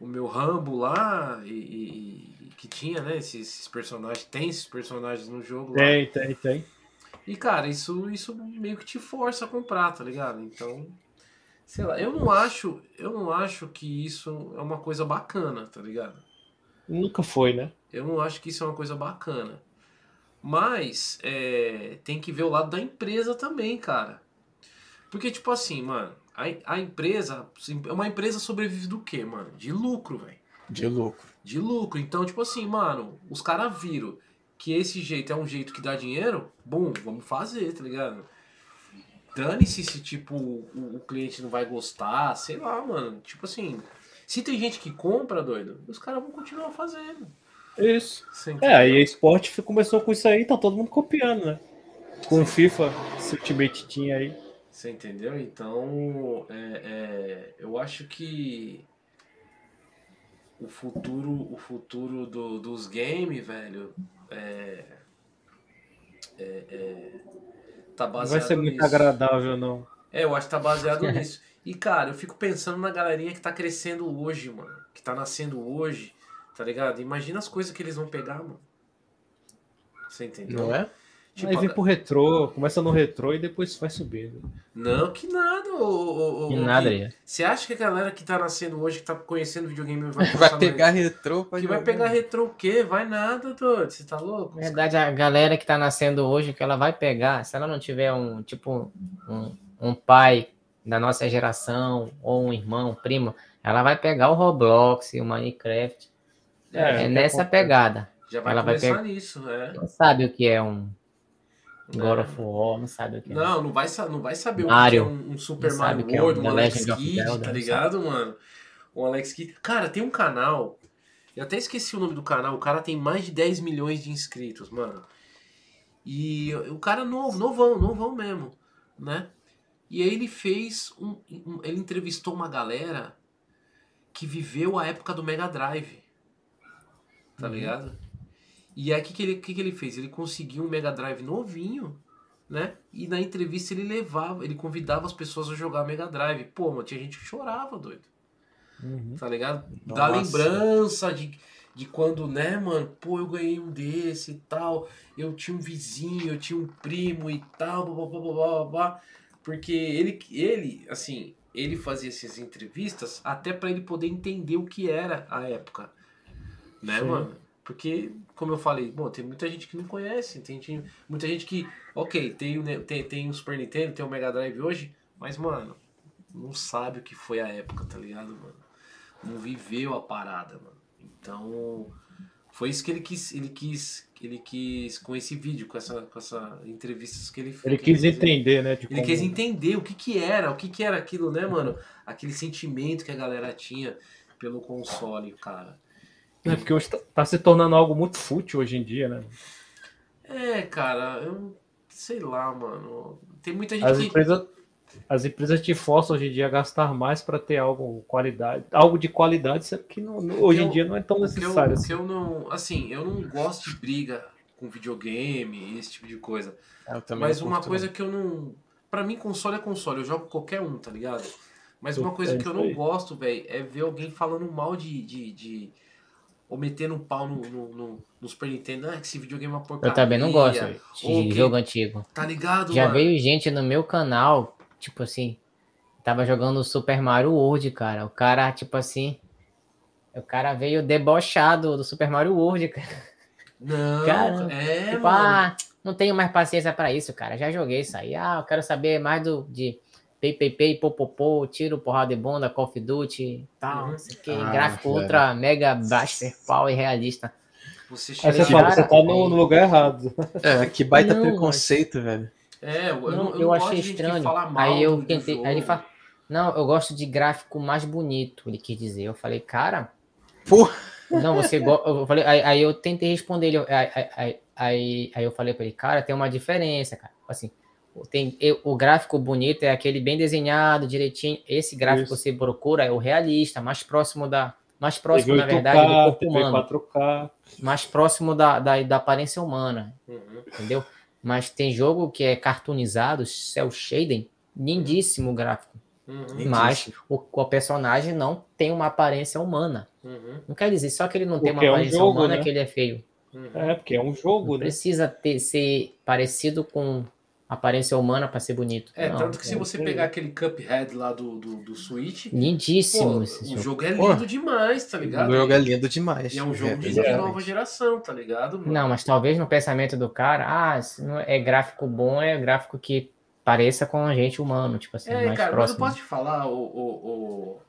o meu Rambo lá e, e- que tinha, né, esses, esses personagens, tem esses personagens no jogo lá. Tem, tem, tem. E cara, isso isso meio que te força a comprar, tá ligado? Então, sei lá, eu não acho, eu não acho que isso é uma coisa bacana, tá ligado? Nunca foi, né? Eu não acho que isso é uma coisa bacana. Mas é, tem que ver o lado da empresa também, cara. Porque, tipo assim, mano, a, a empresa. Uma empresa sobrevive do quê, mano? De lucro, velho. De lucro. De lucro. Então, tipo assim, mano, os caras viram que esse jeito é um jeito que dá dinheiro, bom, vamos fazer, tá ligado? Dane-se se, tipo, o, o cliente não vai gostar, sei lá, mano. Tipo assim, se tem gente que compra, doido, os caras vão continuar fazendo. Isso. Você É, entendeu? a EA Sport começou com isso aí, tá todo mundo copiando, né? Com o FIFA, esse Ultimate Team aí. Você entendeu? Então, é, é, eu acho que o futuro, o futuro do- dos games, velho, é, é, é, tá Não vai baseado ser muito nisso. agradável, não. É, eu acho que tá baseado nisso. E, cara, eu fico pensando na galerinha que tá crescendo hoje, mano. Que tá nascendo hoje, tá ligado? Imagina as coisas que eles vão pegar, mano. Você entendeu? Não é? Tipo, aí vem pro retrô, começa no retrô e depois vai subindo. Não, que nada, ô, ô, ô, Que ô, nada. Ian. Você acha que a galera que tá nascendo hoje, que tá conhecendo videogame, vai, [LAUGHS] Vai pegar no- retrô Que vai pegar retrô o quê? Vai nada, doido. Você tá louco? Na verdade, a galera que tá nascendo hoje, que ela vai pegar, se ela não tiver um, tipo, um, um pai da nossa geração, ou um irmão, um primo, ela vai pegar o Roblox, o Minecraft. É, É, nessa acontece. pegada. Já vai ela vai começar pegar- nisso, é. Não sabe o que é um God É. of War, não sabe o que é. Não, não vai, não vai saber Mario. o que é um, um Super Mario que é um World, um Alex Kidd, tá ligado, mano? Um Alex Kidd. Cara, tem um canal. Eu até esqueci o nome do canal. O cara tem mais de 10 milhões de inscritos, mano. E o cara novo, novão, novão mesmo, né? E aí ele fez um, um- ele entrevistou uma galera que viveu a época do Mega Drive. Tá Uhum. ligado? E aí o que, que, ele, que, que ele fez? Ele conseguiu um Mega Drive novinho, né? E na entrevista ele levava, ele convidava as pessoas a jogar Mega Drive. Pô, mano, tinha gente que chorava, doido. Uhum. Tá ligado? Da Nossa. lembrança de, de quando, né, mano? Pô, eu ganhei um desse e tal. Eu tinha um vizinho, eu tinha um primo e tal, blá, blá, blá, blá, blá. Porque ele, ele, assim, ele fazia essas entrevistas até pra ele poder entender o que era a época. Né, Sim. mano? Porque, como eu falei, bom, tem muita gente que não conhece, tem gente- muita gente que, ok, tem, o tem, tem o Super Nintendo, tem o Mega Drive hoje, mas, mano, não sabe o que foi a época, tá ligado, mano? Não viveu a parada, mano. Então, foi isso que ele quis, ele quis, ele quis com esse vídeo, com essa, com essa entrevistas que ele Ele que quis fez. entender, né? Ele como- quis entender o que que era, o que que era aquilo, né, mano? Aquele sentimento que a galera tinha pelo console, cara. É, porque hoje tá, tá se tornando algo muito fútil hoje em dia, né? É, cara, eu sei lá, mano. Tem muita gente As que. empresas, as empresas te forçam hoje em dia a gastar mais para ter algo qualidade, algo de qualidade, sendo que não- não- hoje eu- em dia não é tão eu, necessário o assim. eu não. Assim, eu não gosto de briga com videogame, esse tipo de coisa. Eu também Mas uma curto, coisa que eu não. Pra mim, console é console, eu jogo qualquer um, tá ligado? Mas uma Eu- coisa é que eu não gosto, velho, é ver alguém falando mal de. de, de- ou metendo um pau no, no, no, no Super Nintendo. Ah, que esse videogame é uma porcaria. Eu também não gosto de que- jogo antigo. Tá ligado, Já mano? veio gente no meu canal, tipo assim, tava jogando Super Mario World, cara. O cara, tipo assim, o cara veio debochado do Super Mario World, [LAUGHS] cara. Não, Cara, é, tipo, mano. ah, não tenho mais paciência pra isso, cara. Já joguei isso aí. Ah, eu quero saber mais do de pei, pei, pei, popopô, tiro, porrada de bunda, Call of Duty, tal, não sei o que. Ah, gráfico velho. ultra mega blaster power realista. Você chega você fala, você tá no, no lugar errado. É, que baita Não, preconceito, velho. É, eu, eu Não, eu eu achei estranho. fala Aí eu tentei, aí ele jogo. fa... Não, eu gosto de gráfico mais bonito, ele quis dizer. Eu falei, cara. Porra. Não, você gosta. Eu falei, aí, aí, eu tentei responder ele. Aí, aí, aí, aí eu falei para ele, cara, tem uma diferença, cara. Assim, tem, o gráfico bonito é aquele bem desenhado, direitinho. Esse gráfico Isso. que você procura é o realista, mais próximo da. Mais próximo, na verdade, do corpo humano. 4K. Mais próximo da, da, da aparência humana. Uhum. Entendeu? Mas tem jogo que é cartoonizado, cel shading, lindíssimo o gráfico. Uhum. Mas o, o, personagem não tem uma aparência humana. Uhum. Não quer dizer só que ele não porque tem uma é um aparência jogo, humana né? que ele é feio. Uhum. É, porque é um jogo, né? Precisa ter, ser parecido com aparência humana para ser bonito. É, não, tanto que se você pegar aquele Cuphead lá do, do, do Switch. Lindíssimo pô, esse o jogo. jogo é lindo pô, demais, tá ligado? O jogo é lindo demais. E é um jogo de, de nova geração, tá ligado? Mano? Não, mas talvez no pensamento do cara, ah, é gráfico bom, é gráfico que pareça com a gente humano, tipo assim, é, mais cara, próximo. mas eu posso te falar, o, o,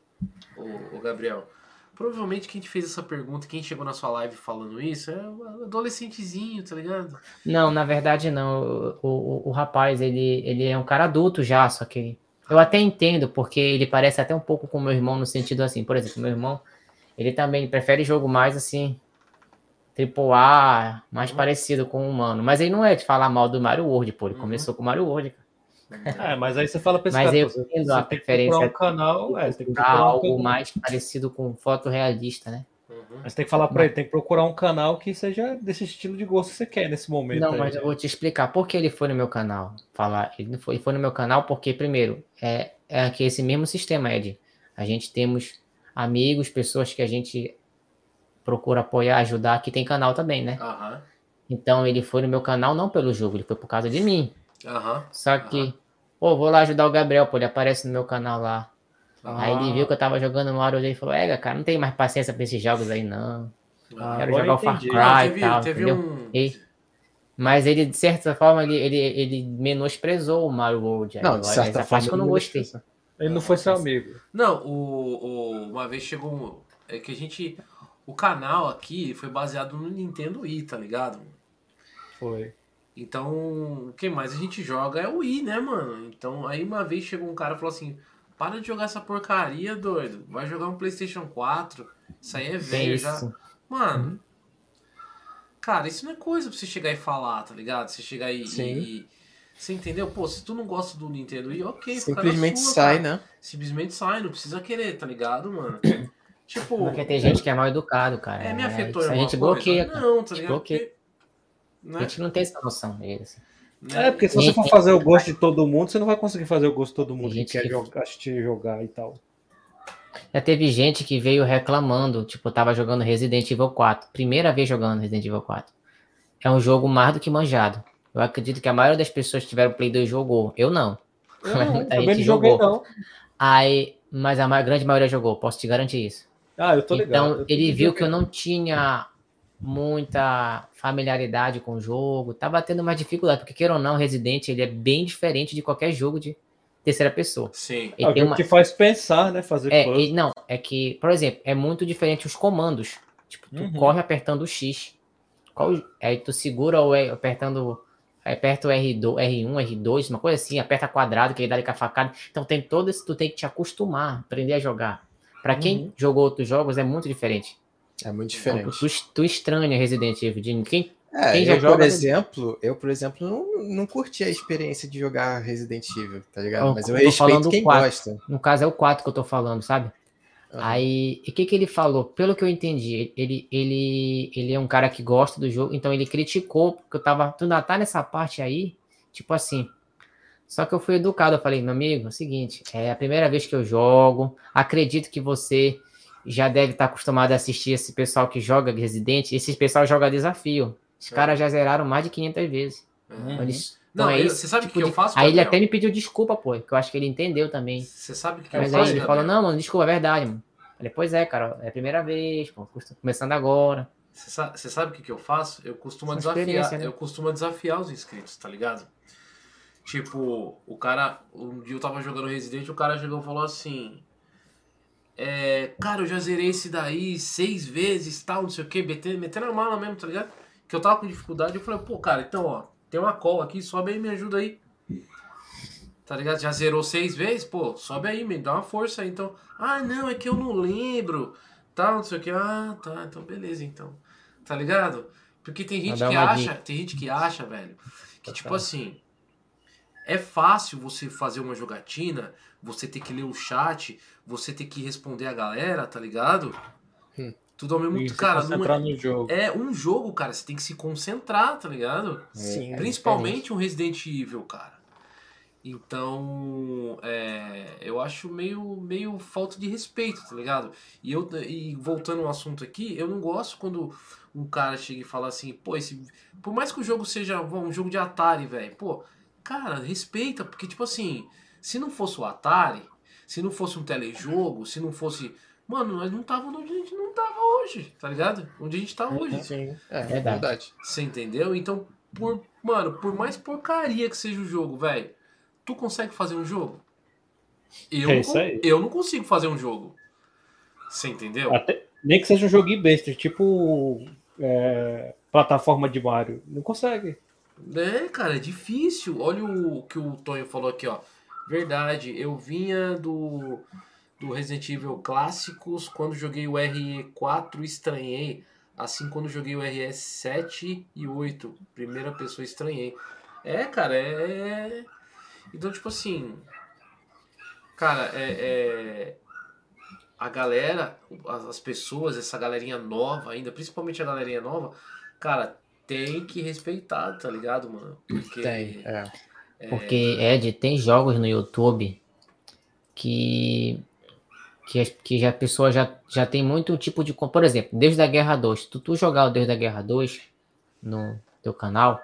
o, o Gabriel, Provavelmente quem te fez essa pergunta, quem chegou na sua live falando isso, é um adolescentezinho, tá ligado? Não, na verdade não. O, o, o rapaz, ele, ele é um cara adulto já, só que eu até entendo, porque ele parece até um pouco com meu irmão no sentido assim, por exemplo, meu irmão, ele também prefere jogo mais assim, triple A, mais uhum. parecido com o humano. Mas ele não é de falar mal do Mario World, pô, ele uhum. começou com o Mario World, cara. É, mas aí você fala pra esse mas cara, eu entendo a preferência um canal, é, tem que procurar algo um mais parecido com foto realista, né? Uhum. Mas tem que falar para ele, tem que procurar um canal que seja desse estilo de gosto que você quer nesse momento. Não, aí. mas eu vou te explicar por que ele foi no meu canal. Falar, ele foi, ele foi no meu canal porque primeiro é é que esse mesmo sistema, Ed. A gente temos amigos, pessoas que a gente procura apoiar, ajudar, que tem canal também, né? Uhum. Então ele foi no meu canal não pelo jogo, ele foi por causa de mim. Uhum. Só que Pô, vou lá ajudar o Gabriel, pô, ele aparece no meu canal lá. Ah. Aí ele viu que eu tava jogando Mario e falou, é, cara, não tem mais paciência pra esses jogos aí, não. Ah, Quero jogar o Far Cry não, teve, e tal, entendeu? Um... E, mas ele, de certa forma, ele, ele, ele menosprezou o Mario World. Não, de certa essa parte que eu não gostei. Ele não foi seu amigo. Não, o, o, uma vez chegou um, é que a gente... O canal aqui foi baseado no Nintendo Wii, tá ligado? Foi. Então, quem mais a gente joga é o Wii, né, mano? Então, aí uma vez chegou um cara e falou assim: para de jogar essa porcaria, doido. Vai jogar um PlayStation 4. Isso aí é velho já. Mano, uhum. cara, isso não é coisa pra você chegar e falar, tá ligado? Você chegar e, e. Você entendeu? Pô, se tu não gosta do Nintendo Wii, ok. Simplesmente sua, sai, cara. né? Simplesmente sai, não precisa querer, tá ligado, mano? [COUGHS] tipo. Porque tem gente que é mal educado, cara. É, me afetou. É, a gente bloqueia. Não, tá ligado? Bloqueia. Porque né? A gente não tem essa noção deles. É, porque se você for fazer o gosto de todo mundo, você não vai conseguir fazer o gosto de todo mundo que quer que... Jogar, assistir jogar e tal. Já teve gente que veio reclamando, tipo, tava jogando Resident Evil 4, primeira vez jogando Resident Evil 4. É um jogo mais do que manjado. Eu acredito que a maioria das pessoas que tiveram Play 2 jogou. Eu não. [LAUGHS] Eu não, a gente jogou. Joguei, não. Aí, mas a grande maioria jogou, posso te garantir isso. Ah, eu tô ligado. Então, ele viu que eu não tinha muita familiaridade com o jogo, tava tendo mais dificuldade, porque queira ou não, Resident ele é bem diferente de qualquer jogo de terceira pessoa. Sim. Ele é tem uma... que faz pensar, né, fazer é, ele, não, é que, por exemplo, é muito diferente os comandos. Tipo, tu uhum. corre apertando o X. Qual, aí tu segura o apertando aperta o R2, R1, R2, uma coisa assim, aperta quadrado, que ele dá com a facada. Então tem todo esse, tu tem que te acostumar, aprender a jogar. Para quem uhum. jogou outros jogos é muito diferente. É muito diferente. Tu, tu estranha Resident Evil. Quem, é, quem já eu, joga. Por exemplo, eu, por exemplo, não, não curti a experiência de jogar Resident Evil, tá ligado? Mas eu, eu respeito quem 4. gosta. No caso, é o 4 que eu tô falando, sabe? Uhum. Aí, o que, que ele falou? Pelo que eu entendi, ele, ele, ele é um cara que gosta do jogo, então ele criticou, porque eu tava. Tu ainda tá nessa parte aí, tipo assim. Só que eu fui educado, eu falei, meu amigo, é o seguinte, é a primeira vez que eu jogo, acredito que você já deve estar acostumado a assistir esse pessoal que joga Resident. Esse pessoal joga desafio. Os é. caras já zeraram mais de 500 vezes. Uhum. Eles, não, então é isso, você sabe o tipo que, eu faço? Aí ele até me pediu desculpa, pô, que eu acho que ele entendeu também. Você sabe o que, Mas eu faço? Mas aí ele falou, não, mano, desculpa, é verdade, mano. Eu falei, pois é, cara, é a primeira vez, pô, começando agora. Você sabe, sabe o que, que eu faço? Eu costumo desafiar, né? eu costumo desafiar os inscritos, tá ligado? Tipo, o cara, um dia eu tava jogando Resident, o cara chegou e falou assim: é, cara, eu já zerei esse daí seis vezes, tal, não sei o que, metendo, a mala mesmo, tá ligado? Que eu tava com dificuldade, eu falei, pô, cara, então, ó, tem uma cola aqui, sobe aí, me ajuda aí. Tá ligado? Já zerou seis vezes? Pô, sobe aí, me dá uma força aí. Então, ah, não, é que eu não lembro. Tal, não sei o que. Ah, tá, então beleza, então. Tá ligado? Porque tem gente que acha, tem gente que acha, velho, que tipo assim, é fácil você fazer uma jogatina, você ter que ler o chat, você ter que responder a galera, tá ligado? Hum. Tudo ao mesmo tempo. Cara, não concentrar é, no jogo. é um jogo, cara, você tem que se concentrar, tá ligado? Sim, é Principalmente um Resident Evil, cara. Então, é, eu acho meio, meio falta de respeito, tá ligado? E, eu, e voltando ao assunto aqui, eu não gosto quando um cara chega e fala assim, pô, esse, por mais que o jogo seja bom, um jogo de Atari, velho, pô, cara, respeita, porque tipo assim, se não fosse o Atari, se não fosse um telejogo, se não fosse. Mano, nós não tava onde a gente não tava hoje, tá ligado? Onde a gente tá hoje. Sim, é Verdade. verdade. Você entendeu? Então, por, mano, por mais porcaria que seja o jogo, velho, tu consegue fazer um jogo? Eu, É não isso aí. eu não consigo fazer um jogo. Você entendeu? Até- nem que seja um joguinho besta, tipo é, plataforma de Mario. Não consegue. É, cara, é difícil. Olha o que o Tonho falou aqui, ó. Verdade, eu vinha do, do Resident Evil clássicos. Quando joguei o RE4, estranhei. Assim, quando joguei o RS7 e 8, primeira pessoa, estranhei. É, cara, é. Então, tipo assim. Cara, é. é- A galera, as as pessoas, essa galerinha nova ainda, principalmente a galerinha nova, cara, tem que respeitar, tá ligado, mano? Porque. Tem, é. Porque, Ed, tem jogos no YouTube que que, que a pessoa já, já tem muito tipo de. Por exemplo, Deus da Guerra 2. Tu, tu jogar o Deus da Guerra 2 no teu canal,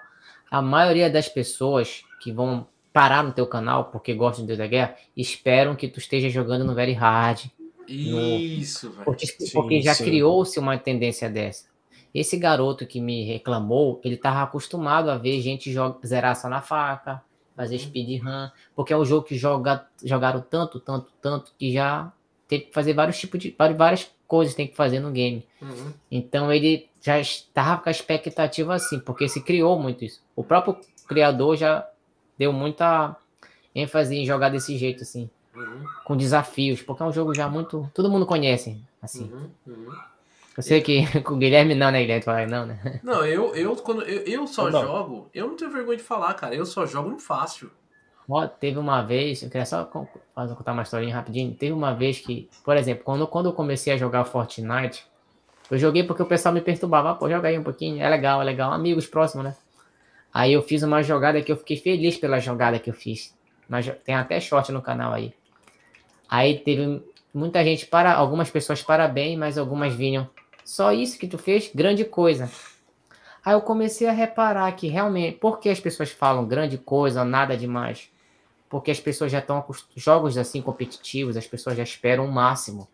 a maioria das pessoas que vão parar no teu canal porque gostam de Deus da Guerra esperam que tu esteja jogando no Very Hard. Isso, velho. Porque, já criou-se uma tendência dessa. Esse garoto que me reclamou, ele estava acostumado a ver gente joga, zerar só na faca, fazer speedrun, porque é um jogo que joga, jogaram tanto, tanto, tanto, que já teve que fazer vários tipos de. várias- várias coisas tem que fazer no game. Uhum. Então ele já estava com a expectativa assim, porque se criou muito isso. O próprio criador já deu muita ênfase em jogar desse jeito, assim, Uhum. com desafios, porque é um jogo já muito. Todo mundo conhece, assim. Uhum. Eu sei que [LAUGHS] com o Guilherme não, né, Guilherme? Fala, Não, né? Não, eu, eu, quando, eu, eu só Não. jogo, eu não tenho vergonha de falar, cara. Eu só jogo no fácil. Ó, teve uma vez, eu queria só fazer- contar uma historinha rapidinho. Teve uma vez que, por exemplo, quando, quando eu comecei a jogar Fortnite, eu joguei porque o pessoal me perturbava. Ah, pô, joga aí um pouquinho, é legal, é legal. Amigos próximos, né? Aí eu fiz uma jogada que eu fiquei feliz pela jogada que eu fiz. Mas tem até short no canal aí. Aí teve muita gente, para algumas pessoas parabéns, mas algumas vinham. Só isso que tu fez, grande coisa. Aí eu comecei a reparar que realmente, por que as pessoas falam grande coisa, nada demais? Porque as pessoas já estão acostumadas. Jogos assim competitivos, as pessoas já esperam o máximo.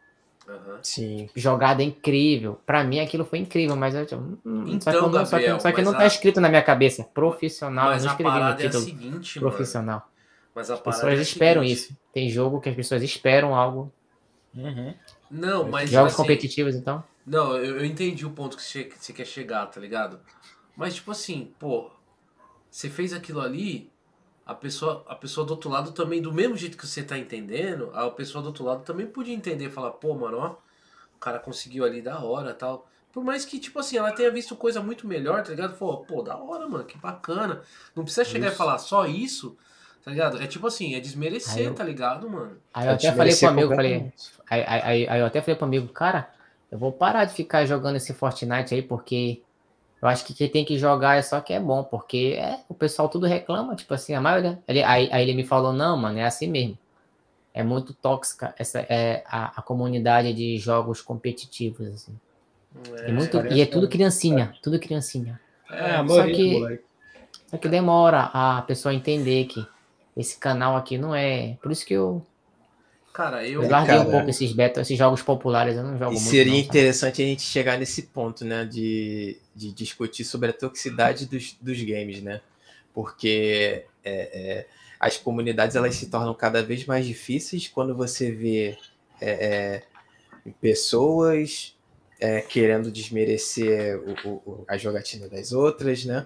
Uhum. Sim. Jogada incrível. Pra mim aquilo foi incrível, mas eu. hum, só que, Então, não, só que- Gabriel, só que não a- tá escrito na minha cabeça. Profissional, Mas eu não a escrevi no é a título. seguinte, mano. profissional. Mas a As pessoas é a esperam seguinte. isso. Tem jogo que as pessoas esperam algo. Não, mas Jogos assim, competitivos, então. Não, eu, eu entendi o ponto que você, que você quer chegar, tá ligado? Mas tipo assim, pô, você fez aquilo ali, a pessoa, a pessoa do outro lado também, do mesmo jeito que você tá entendendo, a pessoa do outro lado também podia entender e falar, pô, mano, ó, o cara conseguiu ali da hora tal. Por mais que, tipo assim, ela tenha visto coisa muito melhor, tá ligado? Pô, pô, da hora, mano, que bacana. Não precisa chegar e Isso. falar só isso, tá ligado? É tipo assim, é desmerecer, eu- tá ligado, mano? Aí eu É até falei com o desmerecer amigo, falei. aí, aí- aí eu até falei pro amigo, cara, eu vou parar de ficar jogando esse Fortnite aí, porque eu acho que quem tem que jogar é só que é bom, porque é, o pessoal tudo reclama, tipo assim, a maioria. Ele, aí, aí ele me falou, não, mano, é assim mesmo. É muito tóxica essa é a, a comunidade de jogos competitivos, assim. É, E, muito, parece e é tudo um- criancinha, tudo criancinha. É, é, só que- moleque. Só que demora a pessoa entender que esse canal aqui não é. Por isso que eu, cara, eu. eu larguei um cara, pouco esses beta, esses jogos populares, eu não jogo E muito. seria não, interessante a gente chegar nesse ponto, né? De, de discutir sobre a toxicidade dos, dos games, né? Porque é, é, as comunidades elas se tornam cada vez mais difíceis quando você vê é, é, pessoas é, querendo desmerecer o- o- o- a jogatina das outras, né?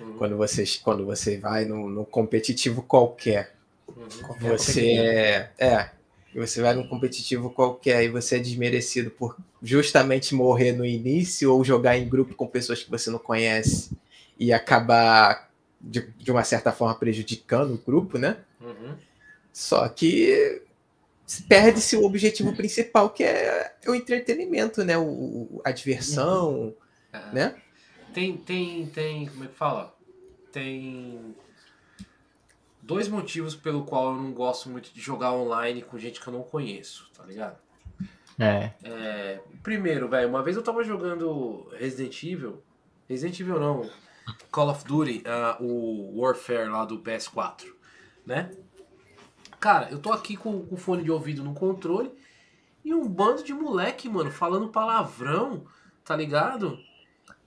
Uhum. Quando você, quando você vai num, num competitivo qualquer Uhum. Você é, você vai num competitivo qualquer e você é desmerecido por justamente morrer no início ou jogar em grupo com pessoas que você não conhece e acabar de, de uma certa forma prejudicando o grupo, né? Uhum. Só que perde-se o objetivo principal, que é o entretenimento, né? O, a diversão, É. né? Tem, tem, tem, como é que fala? Tem dois motivos pelo qual eu não gosto muito de jogar online com gente que eu não conheço, tá ligado? É. É, primeiro, velho, uma vez eu tava jogando Resident Evil, Resident Evil não, Call of Duty, ah, o Warfare lá do PS4, né? Cara, eu tô aqui com o fone de ouvido no controle e um bando de moleque, mano, falando palavrão, tá ligado?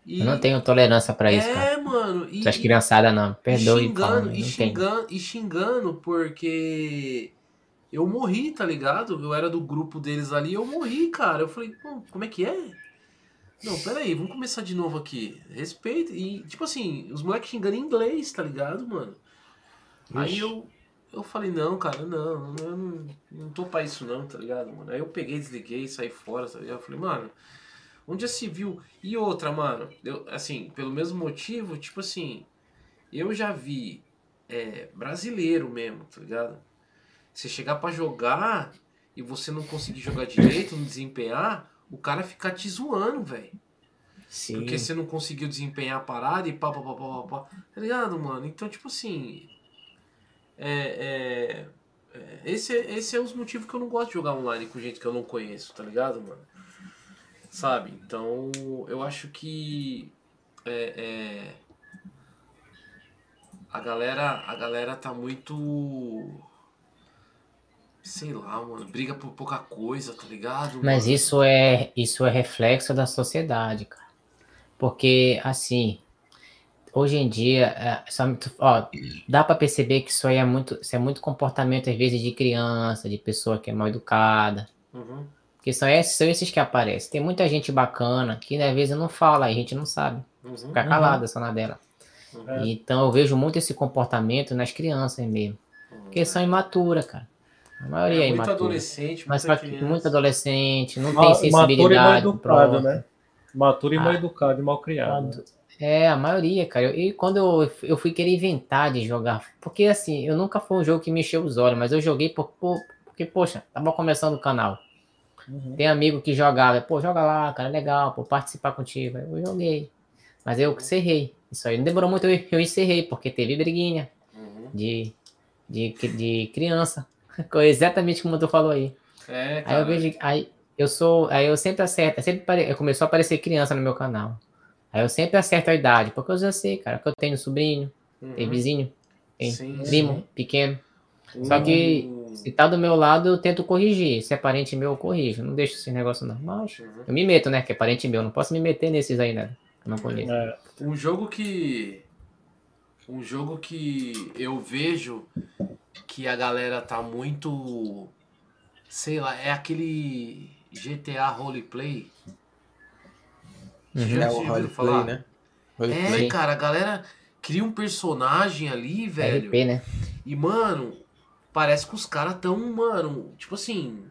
E, Eu não tenho tolerância pra isso, cara. é, mano. E, Essas criançadas não. Perdoe, e xingando, e xingando, e xingando porque eu morri, tá ligado? Eu era do grupo deles ali, eu morri, cara. Eu falei, como é que é? Não, peraí, vamos começar de novo aqui. Respeito. E, tipo assim, os moleques xingando em inglês, tá ligado, mano? Aí Ixi. eu, eu falei, não, cara, não, eu não, não tô pra isso não, tá ligado, mano? Aí eu peguei, desliguei, saí fora, tá ligado? Eu falei, mano, onde já se viu? E outra, mano, eu, assim, pelo mesmo motivo, tipo assim, eu já vi é, brasileiro mesmo, tá ligado? Você chegar pra jogar e você não conseguir jogar direito, não desempenhar, o cara ficar te zoando, velho. Sim. Porque você não conseguiu desempenhar a parada e pá, pá, pá, pá, pá, pá. Tá ligado, mano? Então, tipo assim. É, é, é, esse, é- esse é os motivos que eu não gosto de jogar online com gente que eu não conheço, tá ligado, mano? Sabe? Então, eu acho que. É, é, a galera, a galera tá muito. Sei lá, mano. Briga por pouca coisa, tá ligado? Mas mano? isso é, isso é reflexo da sociedade, cara. Porque, assim, hoje em dia, é, ó, dá pra perceber que isso aí é muito, isso é muito comportamento, às vezes, de criança, de pessoa que é mal educada. Uhum. Porque são esses, são esses que aparecem. Tem muita gente bacana que, às vezes, não fala, a gente não sabe. Uhum. Fica calada só na dela. É. Então, eu vejo muito esse comportamento nas crianças mesmo. Porque são imaturas, cara. A maioria é, É, muito imatura. adolescente, Mas criança. muito adolescente, não Ma- tem Maturo e mal sensibilidade. educado, né? Maturo e mal Ah. educado e mal criado. É, a maioria, cara. E quando eu, eu fui querer inventar de jogar, porque assim, eu nunca foi um jogo que me encheu os olhos, mas eu joguei por, por- porque, poxa, tava começando o canal. Uhum. Tem amigo que jogava, pô, joga lá, cara, é legal, pô, participar contigo. Eu joguei. Mas eu encerrei. Isso aí não demorou muito, eu, eu encerrei, porque teve briguinha Uhum. de, de, de criança. [LAUGHS] Exatamente como tu falou aí. É, Aí eu vejo, aí eu sou, aí eu sempre acerto, sempre pare- começou a aparecer criança no meu canal. Aí eu sempre acerto a idade, porque eu já sei, cara, que eu tenho sobrinho, Uhum. tem vizinho, tem Sim, primo, pequeno. sim. Só que Uhum. Se tá do meu lado, eu tento corrigir. Se é parente meu, eu corrijo. Não deixo esse negócio não. Mas Uhum. eu me meto, né? Que é parente meu. Não posso me meter nesses aí, né? Eu não conheço. É, Um jogo que. Um jogo que eu vejo que a galera tá muito. Sei lá, é aquele GTA Roleplay. Uhum. É o roleplay, né? É, Roleplay. Sim. cara, a galera cria um personagem ali, velho. RP, né? E, mano, parece que os caras tão, mano, tipo assim,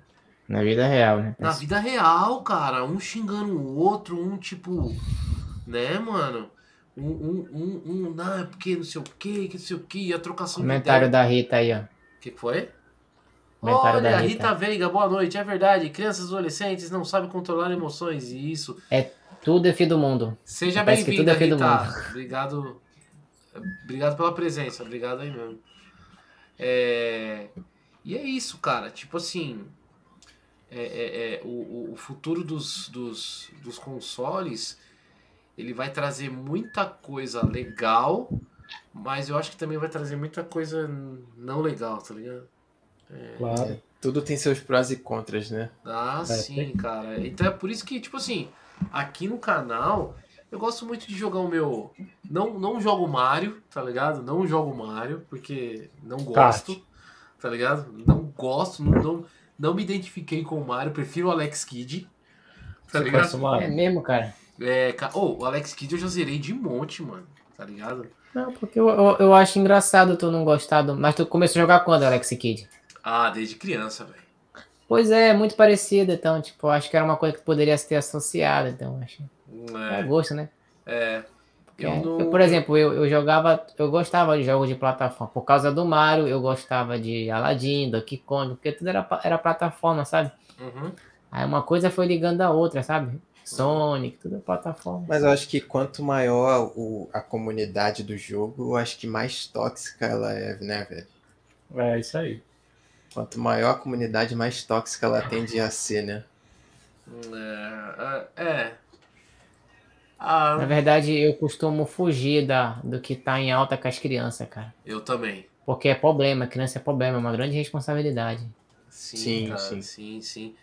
Na vida real, né? na vida real, cara. Um xingando o outro, um tipo, né, mano? Um, um, um, um não, é porque não sei o que, que não sei o que, a trocação Comentário de da Rita aí, ó. O que foi? Comentário Olha, da Rita. Rita. Veiga, boa noite. É verdade, crianças e adolescentes não sabem controlar emoções. E isso. Tudo é fim do mundo. Seja bem-vinda, tudo é Rita. Obrigado. Obrigado pela presença. Obrigado aí mesmo. É, E é isso, cara. Tipo assim. é- é- é, o, o- futuro dos, dos, dos consoles ele vai trazer muita coisa legal, mas eu acho que também vai trazer muita coisa não legal, tá ligado? claro. Tudo tem seus prós e contras, né? Ah, É, sim, tem- cara. Então é por isso que, tipo assim, aqui no canal, eu gosto muito de jogar o meu. Não, não jogo Mario, tá ligado? Não jogo Mario, porque não gosto, Kart. tá ligado? Não gosto, não, não, não me identifiquei com o Mario, prefiro o Alex Kidd, tá Você ligado? É mesmo, cara. É, ca- oh, o Alex Kidd eu já zerei de monte, mano, tá ligado? Não, porque eu, eu, eu acho engraçado tu não gostar do... Mas tu começou a jogar quando, Alex Kidd? Ah, desde criança, velho. Pois é, muito parecido, então, tipo, acho que era uma coisa que poderia se ter associado, então, acho. É, É, gosto, né? é. Porque, Eu não- eu, por exemplo, eu, eu jogava, eu gostava de jogos de plataforma. Por causa do Mario, eu gostava de Aladdin, Donkey Kong, porque tudo era, era plataforma, sabe? Uhum. Aí uma coisa foi ligando a outra, sabe? Sonic, tudo é plataforma. Mas eu acho que quanto maior o, a comunidade do jogo, eu acho que mais tóxica ela é, né, velho? É isso aí. Quanto maior a comunidade, mais tóxica ela tende a ser, né? É. é. Ah, Na verdade, eu costumo fugir da, do que tá em alta com as crianças, cara. eu também. Porque é problema, criança é problema, é uma grande responsabilidade. Sim, Sim, cara, sim. sim, sim.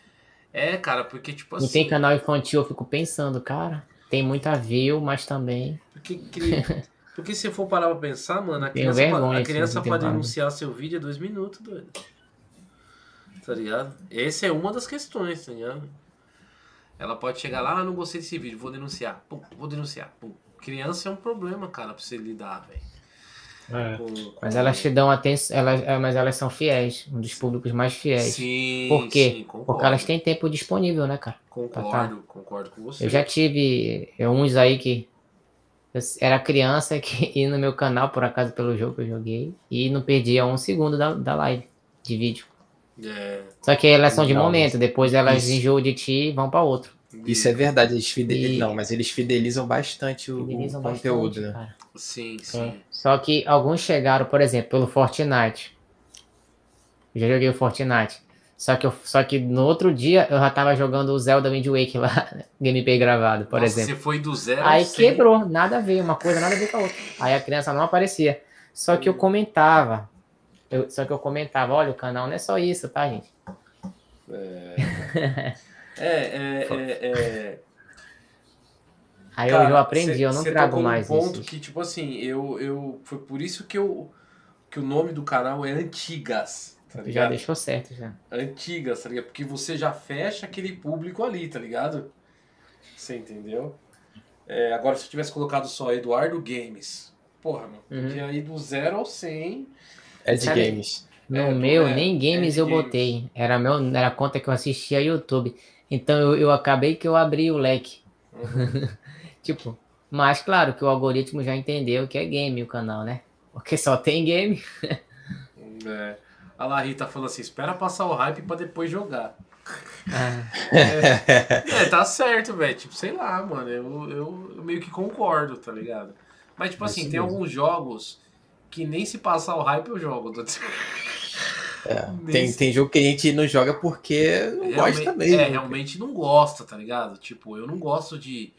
É, cara, porque tipo Não assim. tem canal infantil, eu fico pensando, cara, tem muita view, mas também. Porque, [LAUGHS] porque se for parar pra pensar, mano, a criança, vergonha, a assim, criança não barulho. denunciar seu vídeo é dois minutos, doido. Tá ligado? Essa é uma das questões, tá ligado? Ela pode chegar lá, ah, não gostei desse vídeo, vou denunciar. Pum, vou denunciar. Pum. Criança é um problema, cara, pra você lidar, velho. É. Com- Mas elas te dão atenção, elas, é, mas elas são fiéis, um dos públicos mais fiéis. Sim, Por quê? sim, concordo. Porque elas têm tempo disponível, né, cara? Concordo, concordo com você. Eu já tive é, uns aí que eu era criança que [LAUGHS] ia no meu canal, por acaso, pelo jogo que eu joguei, e não perdia um segundo da, da live de vídeo. É, Só que elas são de Não, momento, depois elas isso. enjoam de ti e vão pra outro. Isso é verdade, eles fidelizam. E- Não, mas eles fidelizam bastante o, o Fidelizam conteúdo, bastante, né? cara. Sim, sim. Só que alguns chegaram, por exemplo, pelo Fortnite. Eu já joguei o Fortnite. Só que, eu- só que no outro dia eu já tava jogando o Zelda Wind Waker lá, [LAUGHS] gameplay gravado, por Nossa, exemplo. Você foi do zero Aí quebrou, nada a ver, uma coisa nada a ver com a outra. Aí a criança não aparecia. Só que eu comentava. Eu- só que eu comentava, olha, o canal não é só isso, tá, gente? É, é, é, [LAUGHS] é... Aí Cara, eu, eu aprendi, cê- eu não trago mais ponto isso. que, tipo assim, eu, eu... Foi por isso que, eu, que o nome do canal é Antigas, tá Já deixou certo já. Antigas, tá ligado? Porque você já fecha aquele público ali, tá ligado? Você entendeu? É, agora, se eu tivesse colocado só Eduardo Games, porra, mano, Uhum. podia ir do zero ao 100. É de Sabe- games. No É, meu, é, nem games é eu games. botei. Era, meu, era a conta que eu assistia YouTube. Então eu, eu acabei que eu abri o leque. Uhum. [LAUGHS] Tipo, mas claro que o algoritmo já entendeu que é game o canal, né? Porque só tem game. [LAUGHS] É. A lá, Rita falando assim, espera passar o hype pra depois jogar. [LAUGHS] Ah, É, tá certo, velho. Tipo, sei lá, mano. Eu, eu, eu meio que concordo, tá ligado? Mas, tipo assim, tem mesmo. alguns jogos que nem se passar o hype eu jogo. tô. [LAUGHS] Nem Tem, se- tem jogo que a gente não joga porque não gosta mesmo. É, realmente não gosta, tá ligado? Tipo, eu não gosto de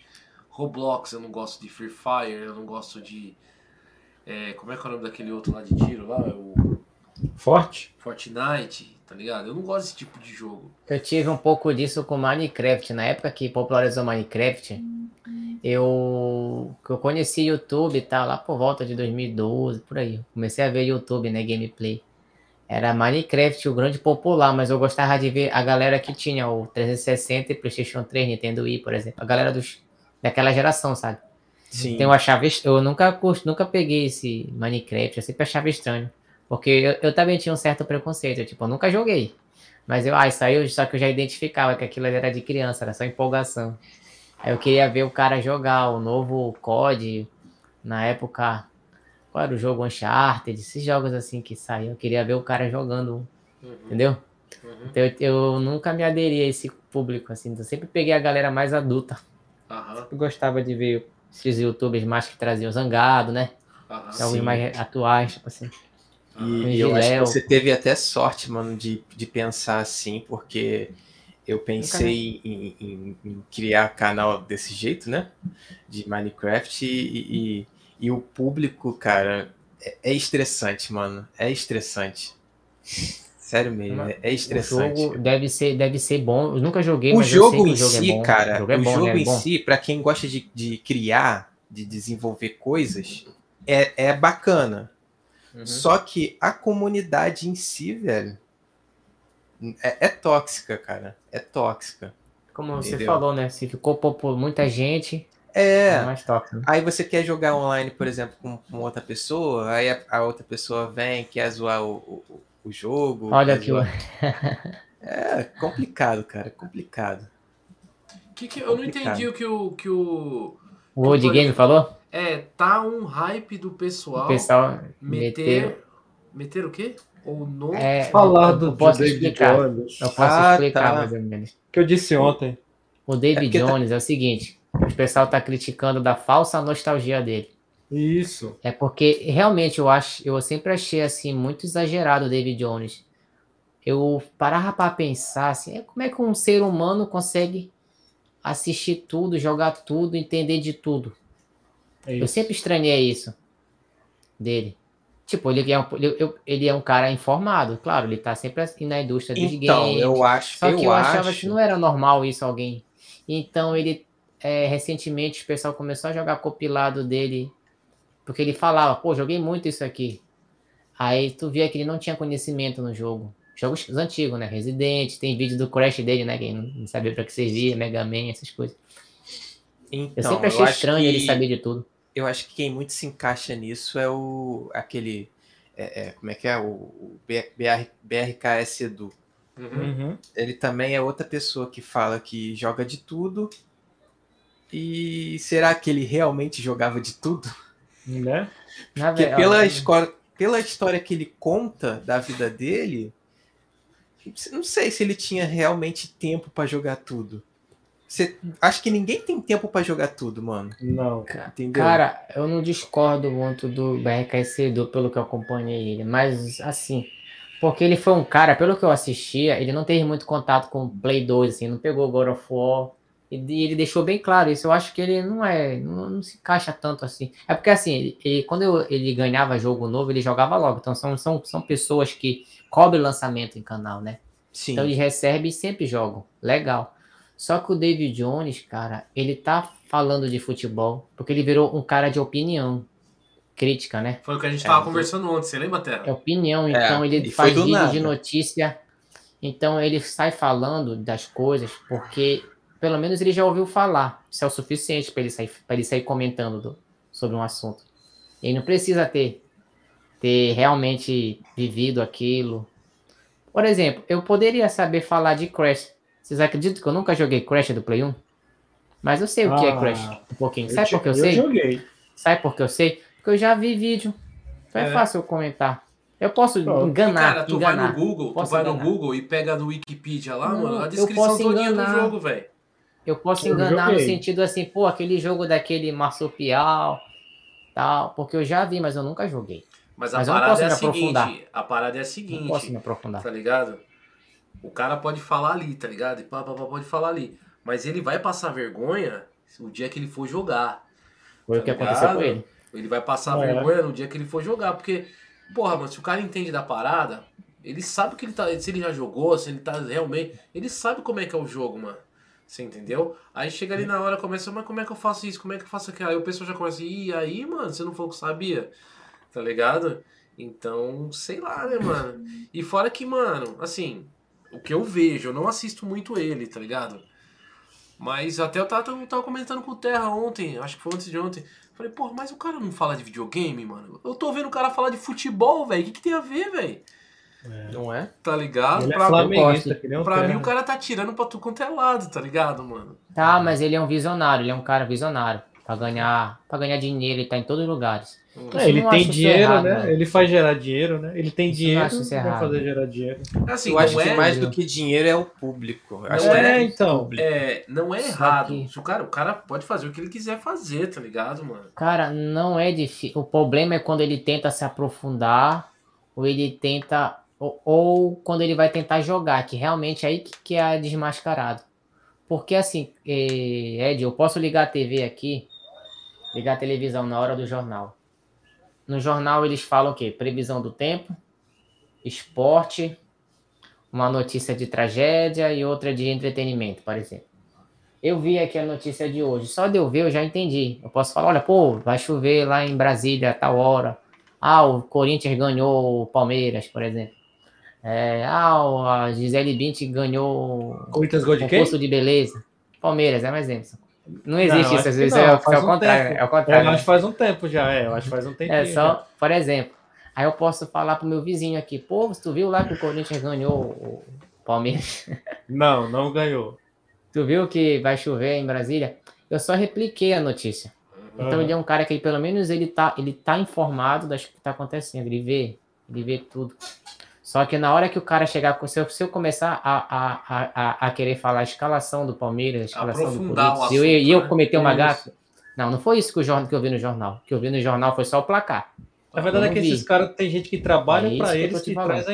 Roblox, eu não gosto de Free Fire, eu não gosto de. é, como é que é o nome daquele outro lá de tiro lá? O Forte? Fortnite, tá ligado? Eu não gosto desse tipo de jogo. eu tive um pouco disso com Minecraft. Na época que popularizou Minecraft, eu, eu conheci YouTube, tá? Lá por volta de 2012, por aí. Comecei a ver YouTube, né? Gameplay. Era Minecraft o grande popular, mas eu gostava de ver a galera que tinha o 360 e PlayStation 3, Nintendo Wii, por exemplo. A galera dos, daquela geração, sabe? Sim. Então eu achava, eu nunca, nunca peguei esse Minecraft, eu sempre achava estranho. Porque eu, eu também tinha um certo preconceito, eu, tipo, eu nunca joguei. Mas eu, ah, isso aí, eu- só que eu já identificava que aquilo era de criança, era só empolgação. Aí eu queria ver o cara jogar o novo COD, na época, qual era o jogo Uncharted, esses jogos assim que saíam, eu queria ver o cara jogando, Uhum, entendeu? uhum. Então eu, eu nunca me aderi a esse público, assim, eu sempre peguei a galera mais adulta. Aham, Eu gostava de ver esses youtubers mais que traziam zangado, né? Alguns mais atuais, tipo assim. E, e eu acho que você teve até sorte, mano, de, de pensar assim, porque eu pensei em, em- em criar canal desse jeito, né? De Minecraft e, e- e o público, cara, é, é estressante, mano. É estressante. Sério mesmo, é, é O estressante. jogo deve ser, deve ser bom. Eu nunca joguei, O mas eu sei jogo que em o jogo si, é bom. cara, o jogo é o bom, jogo né? É em bom. si, pra quem gosta de, de criar, de desenvolver coisas, é, é bacana. Uhum. Só que a comunidade em si, velho, é, é tóxica, cara. É tóxica. Como você Entendeu? falou, né? Se ficou popular, muita gente, É. É? Aí você quer jogar online, por exemplo, com, com outra pessoa, aí a, a, outra pessoa vem, quer zoar o, o, o jogo. Olha aqui. Zoar... é complicado, cara, complicado. Que que, eu não entendi o que o. Que o, o Old Game falou? É, tá um hype do pessoal. O pessoal meter. Meter, meter o quê? Ou não? É, Falar do eu posso David explicar. Jones. Eu posso Ah, explicar tá. mais ou menos. Que eu disse ontem. O David É tá- Jones é o seguinte: o pessoal tá criticando da falsa nostalgia dele. Isso. É porque realmente eu acho, eu sempre achei assim muito exagerado o David Jones. Eu parava para pensar assim, é, como é que um ser humano consegue assistir tudo, jogar tudo, entender de tudo? É Eu sempre estranhei isso dele. Tipo, ele é um, ele, eu- ele é um cara informado, claro, ele tá sempre assim na indústria dos Então, games. eu acho, Só eu, que eu acho. achava que não era normal isso alguém. Então ele é, recentemente o pessoal começou a jogar compilado dele porque ele falava, pô, joguei muito isso aqui. Aí tu via que ele não tinha conhecimento no jogo. Jogos antigos, né? Resident, tem vídeo do Crash dele, né? Quem não não sabia pra que servia, Mega Man, essas coisas. Então, Eu sempre achei acho estranho ele que- saber de tudo. Eu acho que quem muito se encaixa nisso é o aquele é, é, como é que é o, o BR, BRKS Edu. Uhum. Uhum. Ele também é outra pessoa que fala que joga de tudo. E será que ele realmente jogava de tudo? Né? [LAUGHS] Na Porque ve- pela, escola, pela história que ele conta da vida dele, não sei se ele tinha realmente tempo pra jogar tudo. Você, acho que ninguém tem tempo pra jogar tudo, mano. Não. Entendeu? Cara, eu não discordo muito do BRKS Edu pelo que eu acompanhei ele, mas assim, porque ele foi um cara, pelo que eu assistia, ele não teve muito contato com o Play 2, assim, não pegou God of War, e ele deixou bem claro isso. Eu acho que ele não é, não, não se encaixa tanto assim. É porque assim, ele, ele- quando eu- ele ganhava jogo novo, ele jogava logo. Então são, são, são pessoas que cobrem lançamento em canal, né? Sim. Então eles recebem e sempre jogam. Legal. Só que o David Jones, cara, ele tá falando de futebol porque ele virou um cara de opinião. Crítica, né? Foi o que a gente É, tava do- conversando ontem, você lembra, Terra? É opinião, É, então ele e foi faz vídeo nada. de notícia. Então ele sai falando das coisas porque pelo menos ele já ouviu falar. Isso é o suficiente para ele sair, pra ele sair comentando do- sobre um assunto. Ele não precisa ter ter realmente vivido aquilo. Por exemplo, eu poderia saber falar de Crash. Vocês acreditam que eu nunca joguei Crash do Play 1? Mas eu sei o que é Ah, Crash, um pouquinho. Sabe por que eu eu sei? joguei. Sabe por que eu sei? Porque eu já vi vídeo. Então é, É. fácil eu comentar. Eu posso Pronto. enganar, Cara, tu enganar. vai no Google, tu Posso vai no enganar. Google e pega no Wikipedia lá, Não, mano, a descrição todinha do jogo, velho. Eu posso Eu enganar no joguei. sentido assim, pô, aquele jogo daquele marsupial, tal, porque eu já vi, mas eu nunca joguei. Mas a Mas eu não parada posso é a seguinte, a parada é a Não seguinte, posso me aprofundar. tá ligado? O cara pode falar ali, tá ligado? E pá, pá, pá, pode falar ali. Mas ele vai passar vergonha o dia que ele for jogar. Foi o tá que aconteceu ligado? com ele. Ele vai passar É. vergonha no dia que ele for jogar. Porque, porra, mano, se o cara entende da parada, ele sabe que ele tá. Se ele já jogou, se ele tá realmente. Ele sabe como é que é o jogo, mano. Você entendeu? Aí chega ali na hora, começa, mas como é que eu faço isso? Como é que eu faço aquilo? Aí o pessoal já começa, e aí, mano, você não falou que sabia? Tá ligado? Então, sei lá, né, mano? E fora que, mano, assim, o que eu vejo, eu não assisto muito ele, tá ligado? Mas até eu tava, eu tava comentando com o Terra ontem, acho que foi antes de ontem. Falei, pô, mas o cara não fala de videogame, mano? Eu tô vendo o cara falar de futebol, velho. O que, que tem a ver, velho? Não é? Tá ligado? Ele é Pra, flamenguista, nem o pra mim o cara tá tirando pra tu quanto é lado, tá ligado, mano? Tá, mas ele é um visionário, ele é um cara visionário. Pra ganhar, pra ganhar dinheiro, ele tá em todos os lugares. É, ele tem dinheiro, errado, né? mano. Ele faz gerar dinheiro, né? Ele tem dinheiro errado. fazer gerar dinheiro. Assim, eu acho não que é, mais do que dinheiro é o público. Eu acho que é, então. é, não é Só errado. que- O, cara, o cara pode fazer o que ele quiser fazer, tá ligado, mano? Cara, não é difícil. O problema é quando ele tenta se aprofundar, ou ele tenta. Ou, ou quando ele vai tentar jogar, que realmente é aí que, que é desmascarado. Porque assim, eh, Ed, eu posso ligar a TV aqui, ligar a televisão na hora do jornal. No jornal eles falam o quê? Previsão do tempo, esporte, uma notícia de tragédia e outra de entretenimento, por exemplo. Eu vi aqui a notícia de hoje. Só de eu ver, eu já entendi. Eu posso falar, olha, pô, vai chover lá em Brasília a tal hora. Ah, o Corinthians ganhou o Palmeiras, por exemplo. É, ah, a Gisele Bündchen ganhou Corinthians o Gol de quem? de beleza. Palmeiras, é um exemplo. Não existe Não, isso, que isso não, é, o- faz é o um contrário. tempo. É o É, contrário. acho que faz um tempo já, é. Eu acho que faz um tempinho. É já. só, por exemplo, aí eu posso falar pro meu vizinho aqui, pô, tu viu lá que o Corinthians ganhou o Palmeiras? [LAUGHS] Não, não ganhou. Tu viu que vai chover em Brasília? Eu só repliquei a notícia. Então ele é um cara que pelo menos ele tá, ele tá informado das que tá acontecendo, ele vê, ele vê tudo. Só que na hora que o cara chegar com se eu, se eu começar a, a, a, a- querer falar a escalação do Palmeiras, a escalação do Aprofundar Corinthians, e eu, eu né? cometer uma gafe. Não, não foi isso que, o jornal, que eu vi no jornal. O que eu vi no jornal foi só o placar. A verdade é que vi. esses caras, tem gente que trabalha É para eles que falando. traz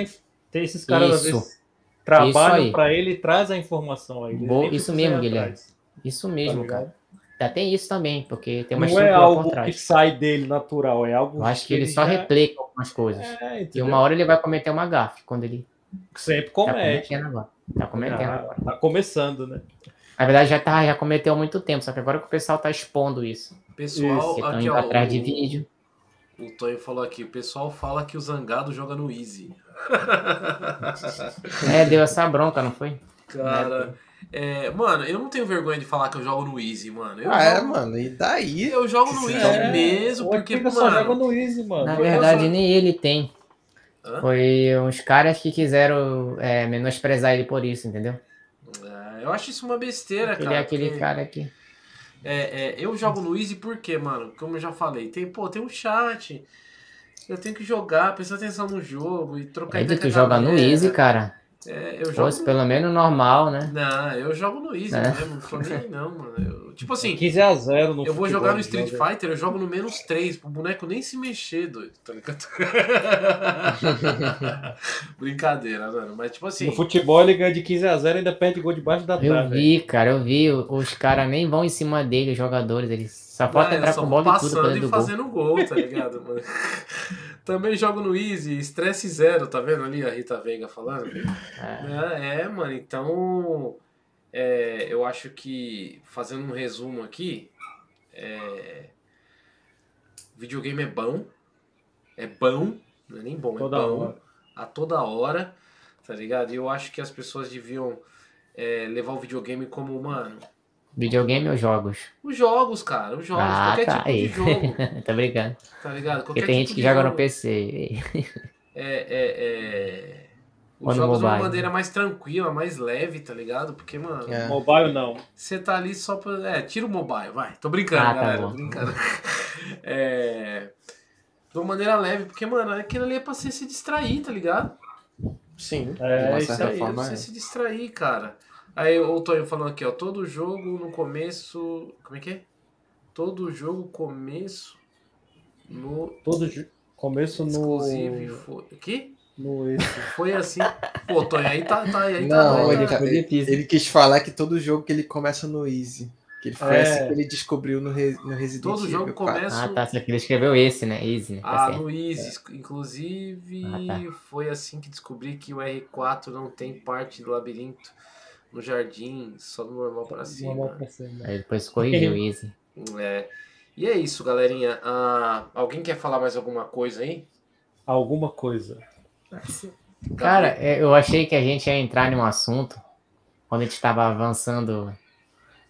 a, esses caras, às Isso. vezes, trabalham para ele e traz a informação aí. Bo- Nem isso mesmo, Guilherme. atrás, Isso tá mesmo, ligado? cara. Ainda tem isso também, porque tem uma Não é algo por que sai dele natural, é algo Eu acho que ele ele só já- replica algumas coisas. É, E uma hora ele vai cometer uma gafe, quando ele Sempre tá comete. cometendo agora. Tá cometendo Já agora. tá começando, né? Na verdade, já, tá, já cometeu há muito tempo, só que agora que o pessoal tá expondo isso. Pessoal, estão aqui indo ó, atrás de o- vídeo. O Tonho falou aqui, o pessoal fala que o Zangado joga no Easy. [LAUGHS] É, deu essa bronca, não foi? Cara, é, mano, eu não tenho vergonha de falar que eu jogo no Easy, mano. Eu Ah, é, jogo, mano, e daí? Eu jogo no Easy É, mesmo, porque, Arquivo só joga mano... no Easy, mano. Na verdade, só- nem ele tem. Hã? Foi uns caras que quiseram é, menosprezar ele por isso, entendeu? É, eu acho isso uma besteira, Ele cara. é aquele porque- cara que. É, é, eu jogo no Easy porque, mano, como eu já falei, tem, pô, tem um chat. Eu tenho que jogar, prestar atenção no jogo e trocar ideia com tu a joga no. Easy, cara. É, eu jogo. Fosse pelo menos normal, né? Não, eu jogo no Easy É. mesmo, não nem aí, não, mano. Eu- tipo assim, 15 a 0 no eu vou jogar no Street joga. Fighter, eu jogo no menos 3, pro boneco nem se mexer, doido, tá ligado? [LAUGHS] Brincadeira, mano. Mas tipo assim. No futebol ele ganha de 15 a 0 e ainda perde gol debaixo da Eu trave. vi, cara, eu vi. Os caras nem vão em cima dele, os jogadores. Eles eu entrar só com vou bola e tudo e gol. fazendo gol, tá ligado, mano? [LAUGHS] Também jogo no Easy, estresse zero, tá vendo ali a Rita Veiga falando? É. É, é, mano, então é, eu acho que, fazendo um resumo aqui, é, videogame é bom, é bom, não é nem bom, Toda é bom, hora. a toda hora, tá ligado? E eu acho que as pessoas deviam é, levar o videogame como, mano, Videogame ou jogos? os jogos, cara, os jogos, Ah, qualquer tá. tipo de Aí. jogo, [LAUGHS] tá brincando. tá ligado? Porque Qualquer tem tipo gente que de joga no jogo. PC. É, é, é... Os no jogos de uma maneira mais tranquila, mais leve, tá ligado? Porque, mano, É. Mobile não. você tá ali só pra. É, tira o mobile, vai. Tô brincando, Ah, tá galera. bom. brincando. [LAUGHS] É. De uma maneira leve, porque, mano, aquilo ali é pra você se distrair, tá ligado? Sim, É, de uma isso certa aí, É pra forma. você é. se distrair, cara. Aí o Tonho falando aqui, ó. Todo jogo no começo. Como é que é? Todo jogo começo no. Todo jo- começo no. Exclusive foi. O quê? no esse. Foi assim. Pô, Tonho, aí tá. tá aí tá, Não, aí ele, tá- ele, ele quis falar que todo jogo que ele começa no Easy. Que ele foi É. assim que ele descobriu no, Re- no Resident Todo Evil jogo 4. começa. Ah, tá. Que ele escreveu esse, né? Easy, né? Tá Ah, certo. no Easy, inclusive, Ah, tá. foi assim que descobri que o R4 não tem parte do labirinto no jardim, só no normal para Normal cima. pra cima. Aí depois corrigiu [LAUGHS] Easy. É. E é isso, galerinha. Ah, alguém quer falar mais alguma coisa aí? Alguma coisa. Cara, é, eu achei que a gente ia entrar num assunto quando a gente estava avançando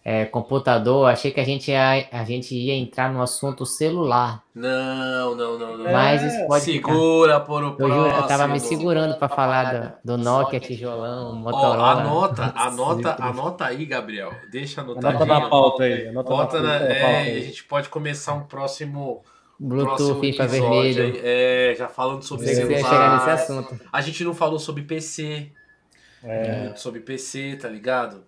é, computador. Achei que a gente, ia, a gente ia entrar no assunto celular. Não, não, não, não. É, Mas isso pode ficar. Segura por o Eu, próximo. juro, eu tava me segurando pra falar do, do Nokia, tijolão, Ó, Motorola. anota, [LAUGHS] anota, anota aí, Gabriel. Deixa Anota anotadinho. na pauta aí. Anota Bota na, é, pauta e a gente pode começar um próximo Bluetooth, próximo FIFA vermelho. aí. É, já falando sobre você ia chegar nesse celular. assunto. A gente não falou sobre PC, É, sobre PC, tá ligado?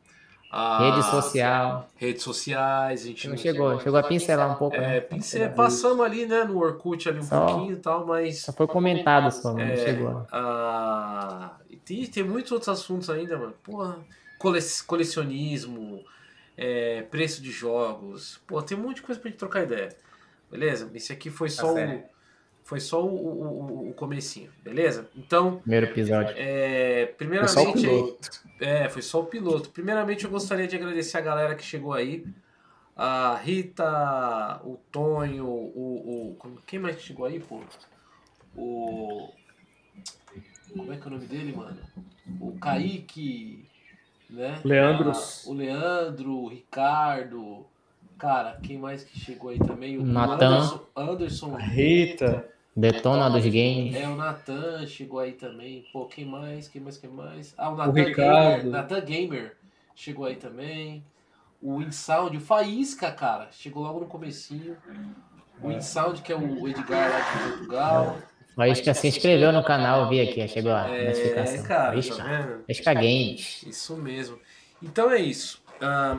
A- Rede social. Redes sociais, a gente Não chegou, chegou a pincelar um pouco. É, né? pincel, passamos ali, né, no Orkut ali um Só- pouquinho e tal, mas Só foi comentado só, mas não é, chegou. a- e tem, tem muitos outros assuntos ainda, mano. Porra, cole- colecionismo, é, preço de jogos. Pô, tem um monte de coisa pra gente trocar ideia. Beleza? Esse aqui foi só o, certo. Foi só o, o, o- comecinho, beleza? Então, Primeiro episódio. é, Foi primeiramente, só o aí- piloto. é, foi só o piloto. Primeiramente, eu gostaria de agradecer a galera que chegou aí. A Rita, o Tonho, o. o como- quem mais chegou aí, pô? O. Como é que é o nome dele, mano? O Kaique, né? Leandros. Ah, o Leandro, o Ricardo, Cara, quem mais que chegou aí também? O Natan. Anderson, Anderson Rita. Detona dos games. É, o Natan chegou aí também. Pô, quem mais? Quem mais? Quem mais? Ah, o Natan Gamer. Natan Gamer chegou aí também. O InSound, o Faísca, cara, chegou logo no comecinho. O InSound, que é o Edgar lá de Portugal. Faísca se inscreveu no canal, vi aqui, chegou a É, notificação. cara, tá Faísca. vendo? Faísca Games. Isso mesmo. Então é isso. Ah,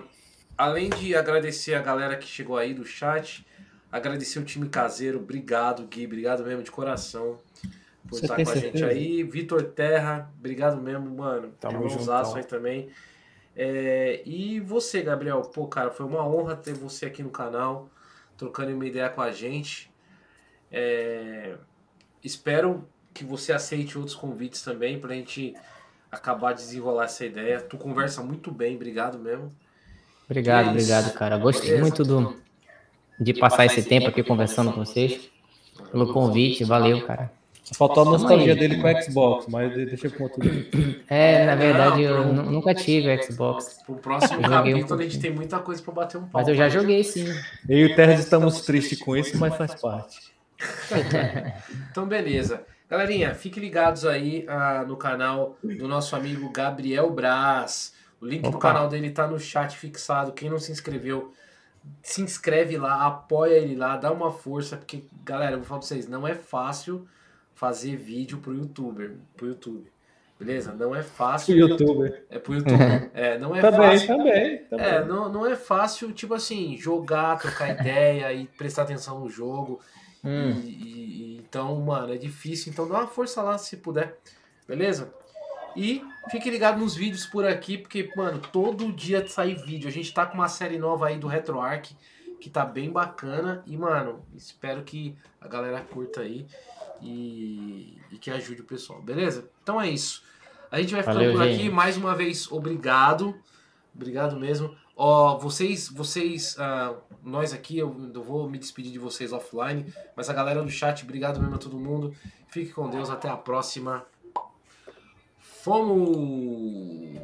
além de agradecer a galera que chegou aí do chat, agradecer o time caseiro. Obrigado, Gui. Obrigado mesmo de coração por Você estar com a gente certeza? aí. Vitor Terra, obrigado mesmo, mano. Tamo Irmãozaço aí também. É, e você, Gabriel, pô, cara, foi uma honra ter você aqui no canal, trocando uma ideia com a gente. É, espero que você aceite outros convites também pra gente acabar de desenrolar essa ideia. Tu conversa muito bem, obrigado mesmo. Obrigado, É obrigado, cara. Gostei muito do, de passar esse tempo aqui conversando com vocês. Pelo convite, valeu, cara. Só faltou a nostalgia dele com o Xbox, mas deixa com outro. [COUGHS] É, na verdade, eu nunca tive Xbox, Pro próximo joguei um capítulo a gente tem muita coisa pra bater um papo. mas eu já joguei sim. Eu e o Terras estamos tristes com isso, mas faz parte. [LAUGHS] Então, beleza. Galerinha, fiquem ligados aí ah, no canal do nosso amigo Gabriel Braz. O link do Opa. canal dele tá no chat fixado. Quem não se inscreveu, se inscreve lá, apoia ele lá, dá uma força, porque, galera, eu vou falar pra vocês, não é fácil fazer vídeo pro youtuber, pro YouTube. Beleza? Não é fácil. youtuber. É pro YouTube. [LAUGHS] É, não é Também, fácil. também, também. É, não, não é fácil, tipo assim, jogar, trocar ideia e prestar atenção no jogo. Hum. E- e- então, mano, é difícil. Então dá uma força lá se puder. Beleza? E fique ligado nos vídeos por aqui, porque, mano, todo dia sai vídeo. A gente tá com uma série nova aí do RetroArch, que tá bem bacana. E, mano, espero que a galera curta aí e, e que ajude o pessoal, beleza? Então é isso. A gente vai ficando Valeu, por aqui. gente. Mais uma vez, obrigado. Obrigado mesmo. Ó, vocês, vocês, ah, nós aqui, eu, eu vou me despedir de vocês offline, mas a galera do chat, obrigado mesmo a todo mundo. Fique com Deus, até a próxima. Fomos!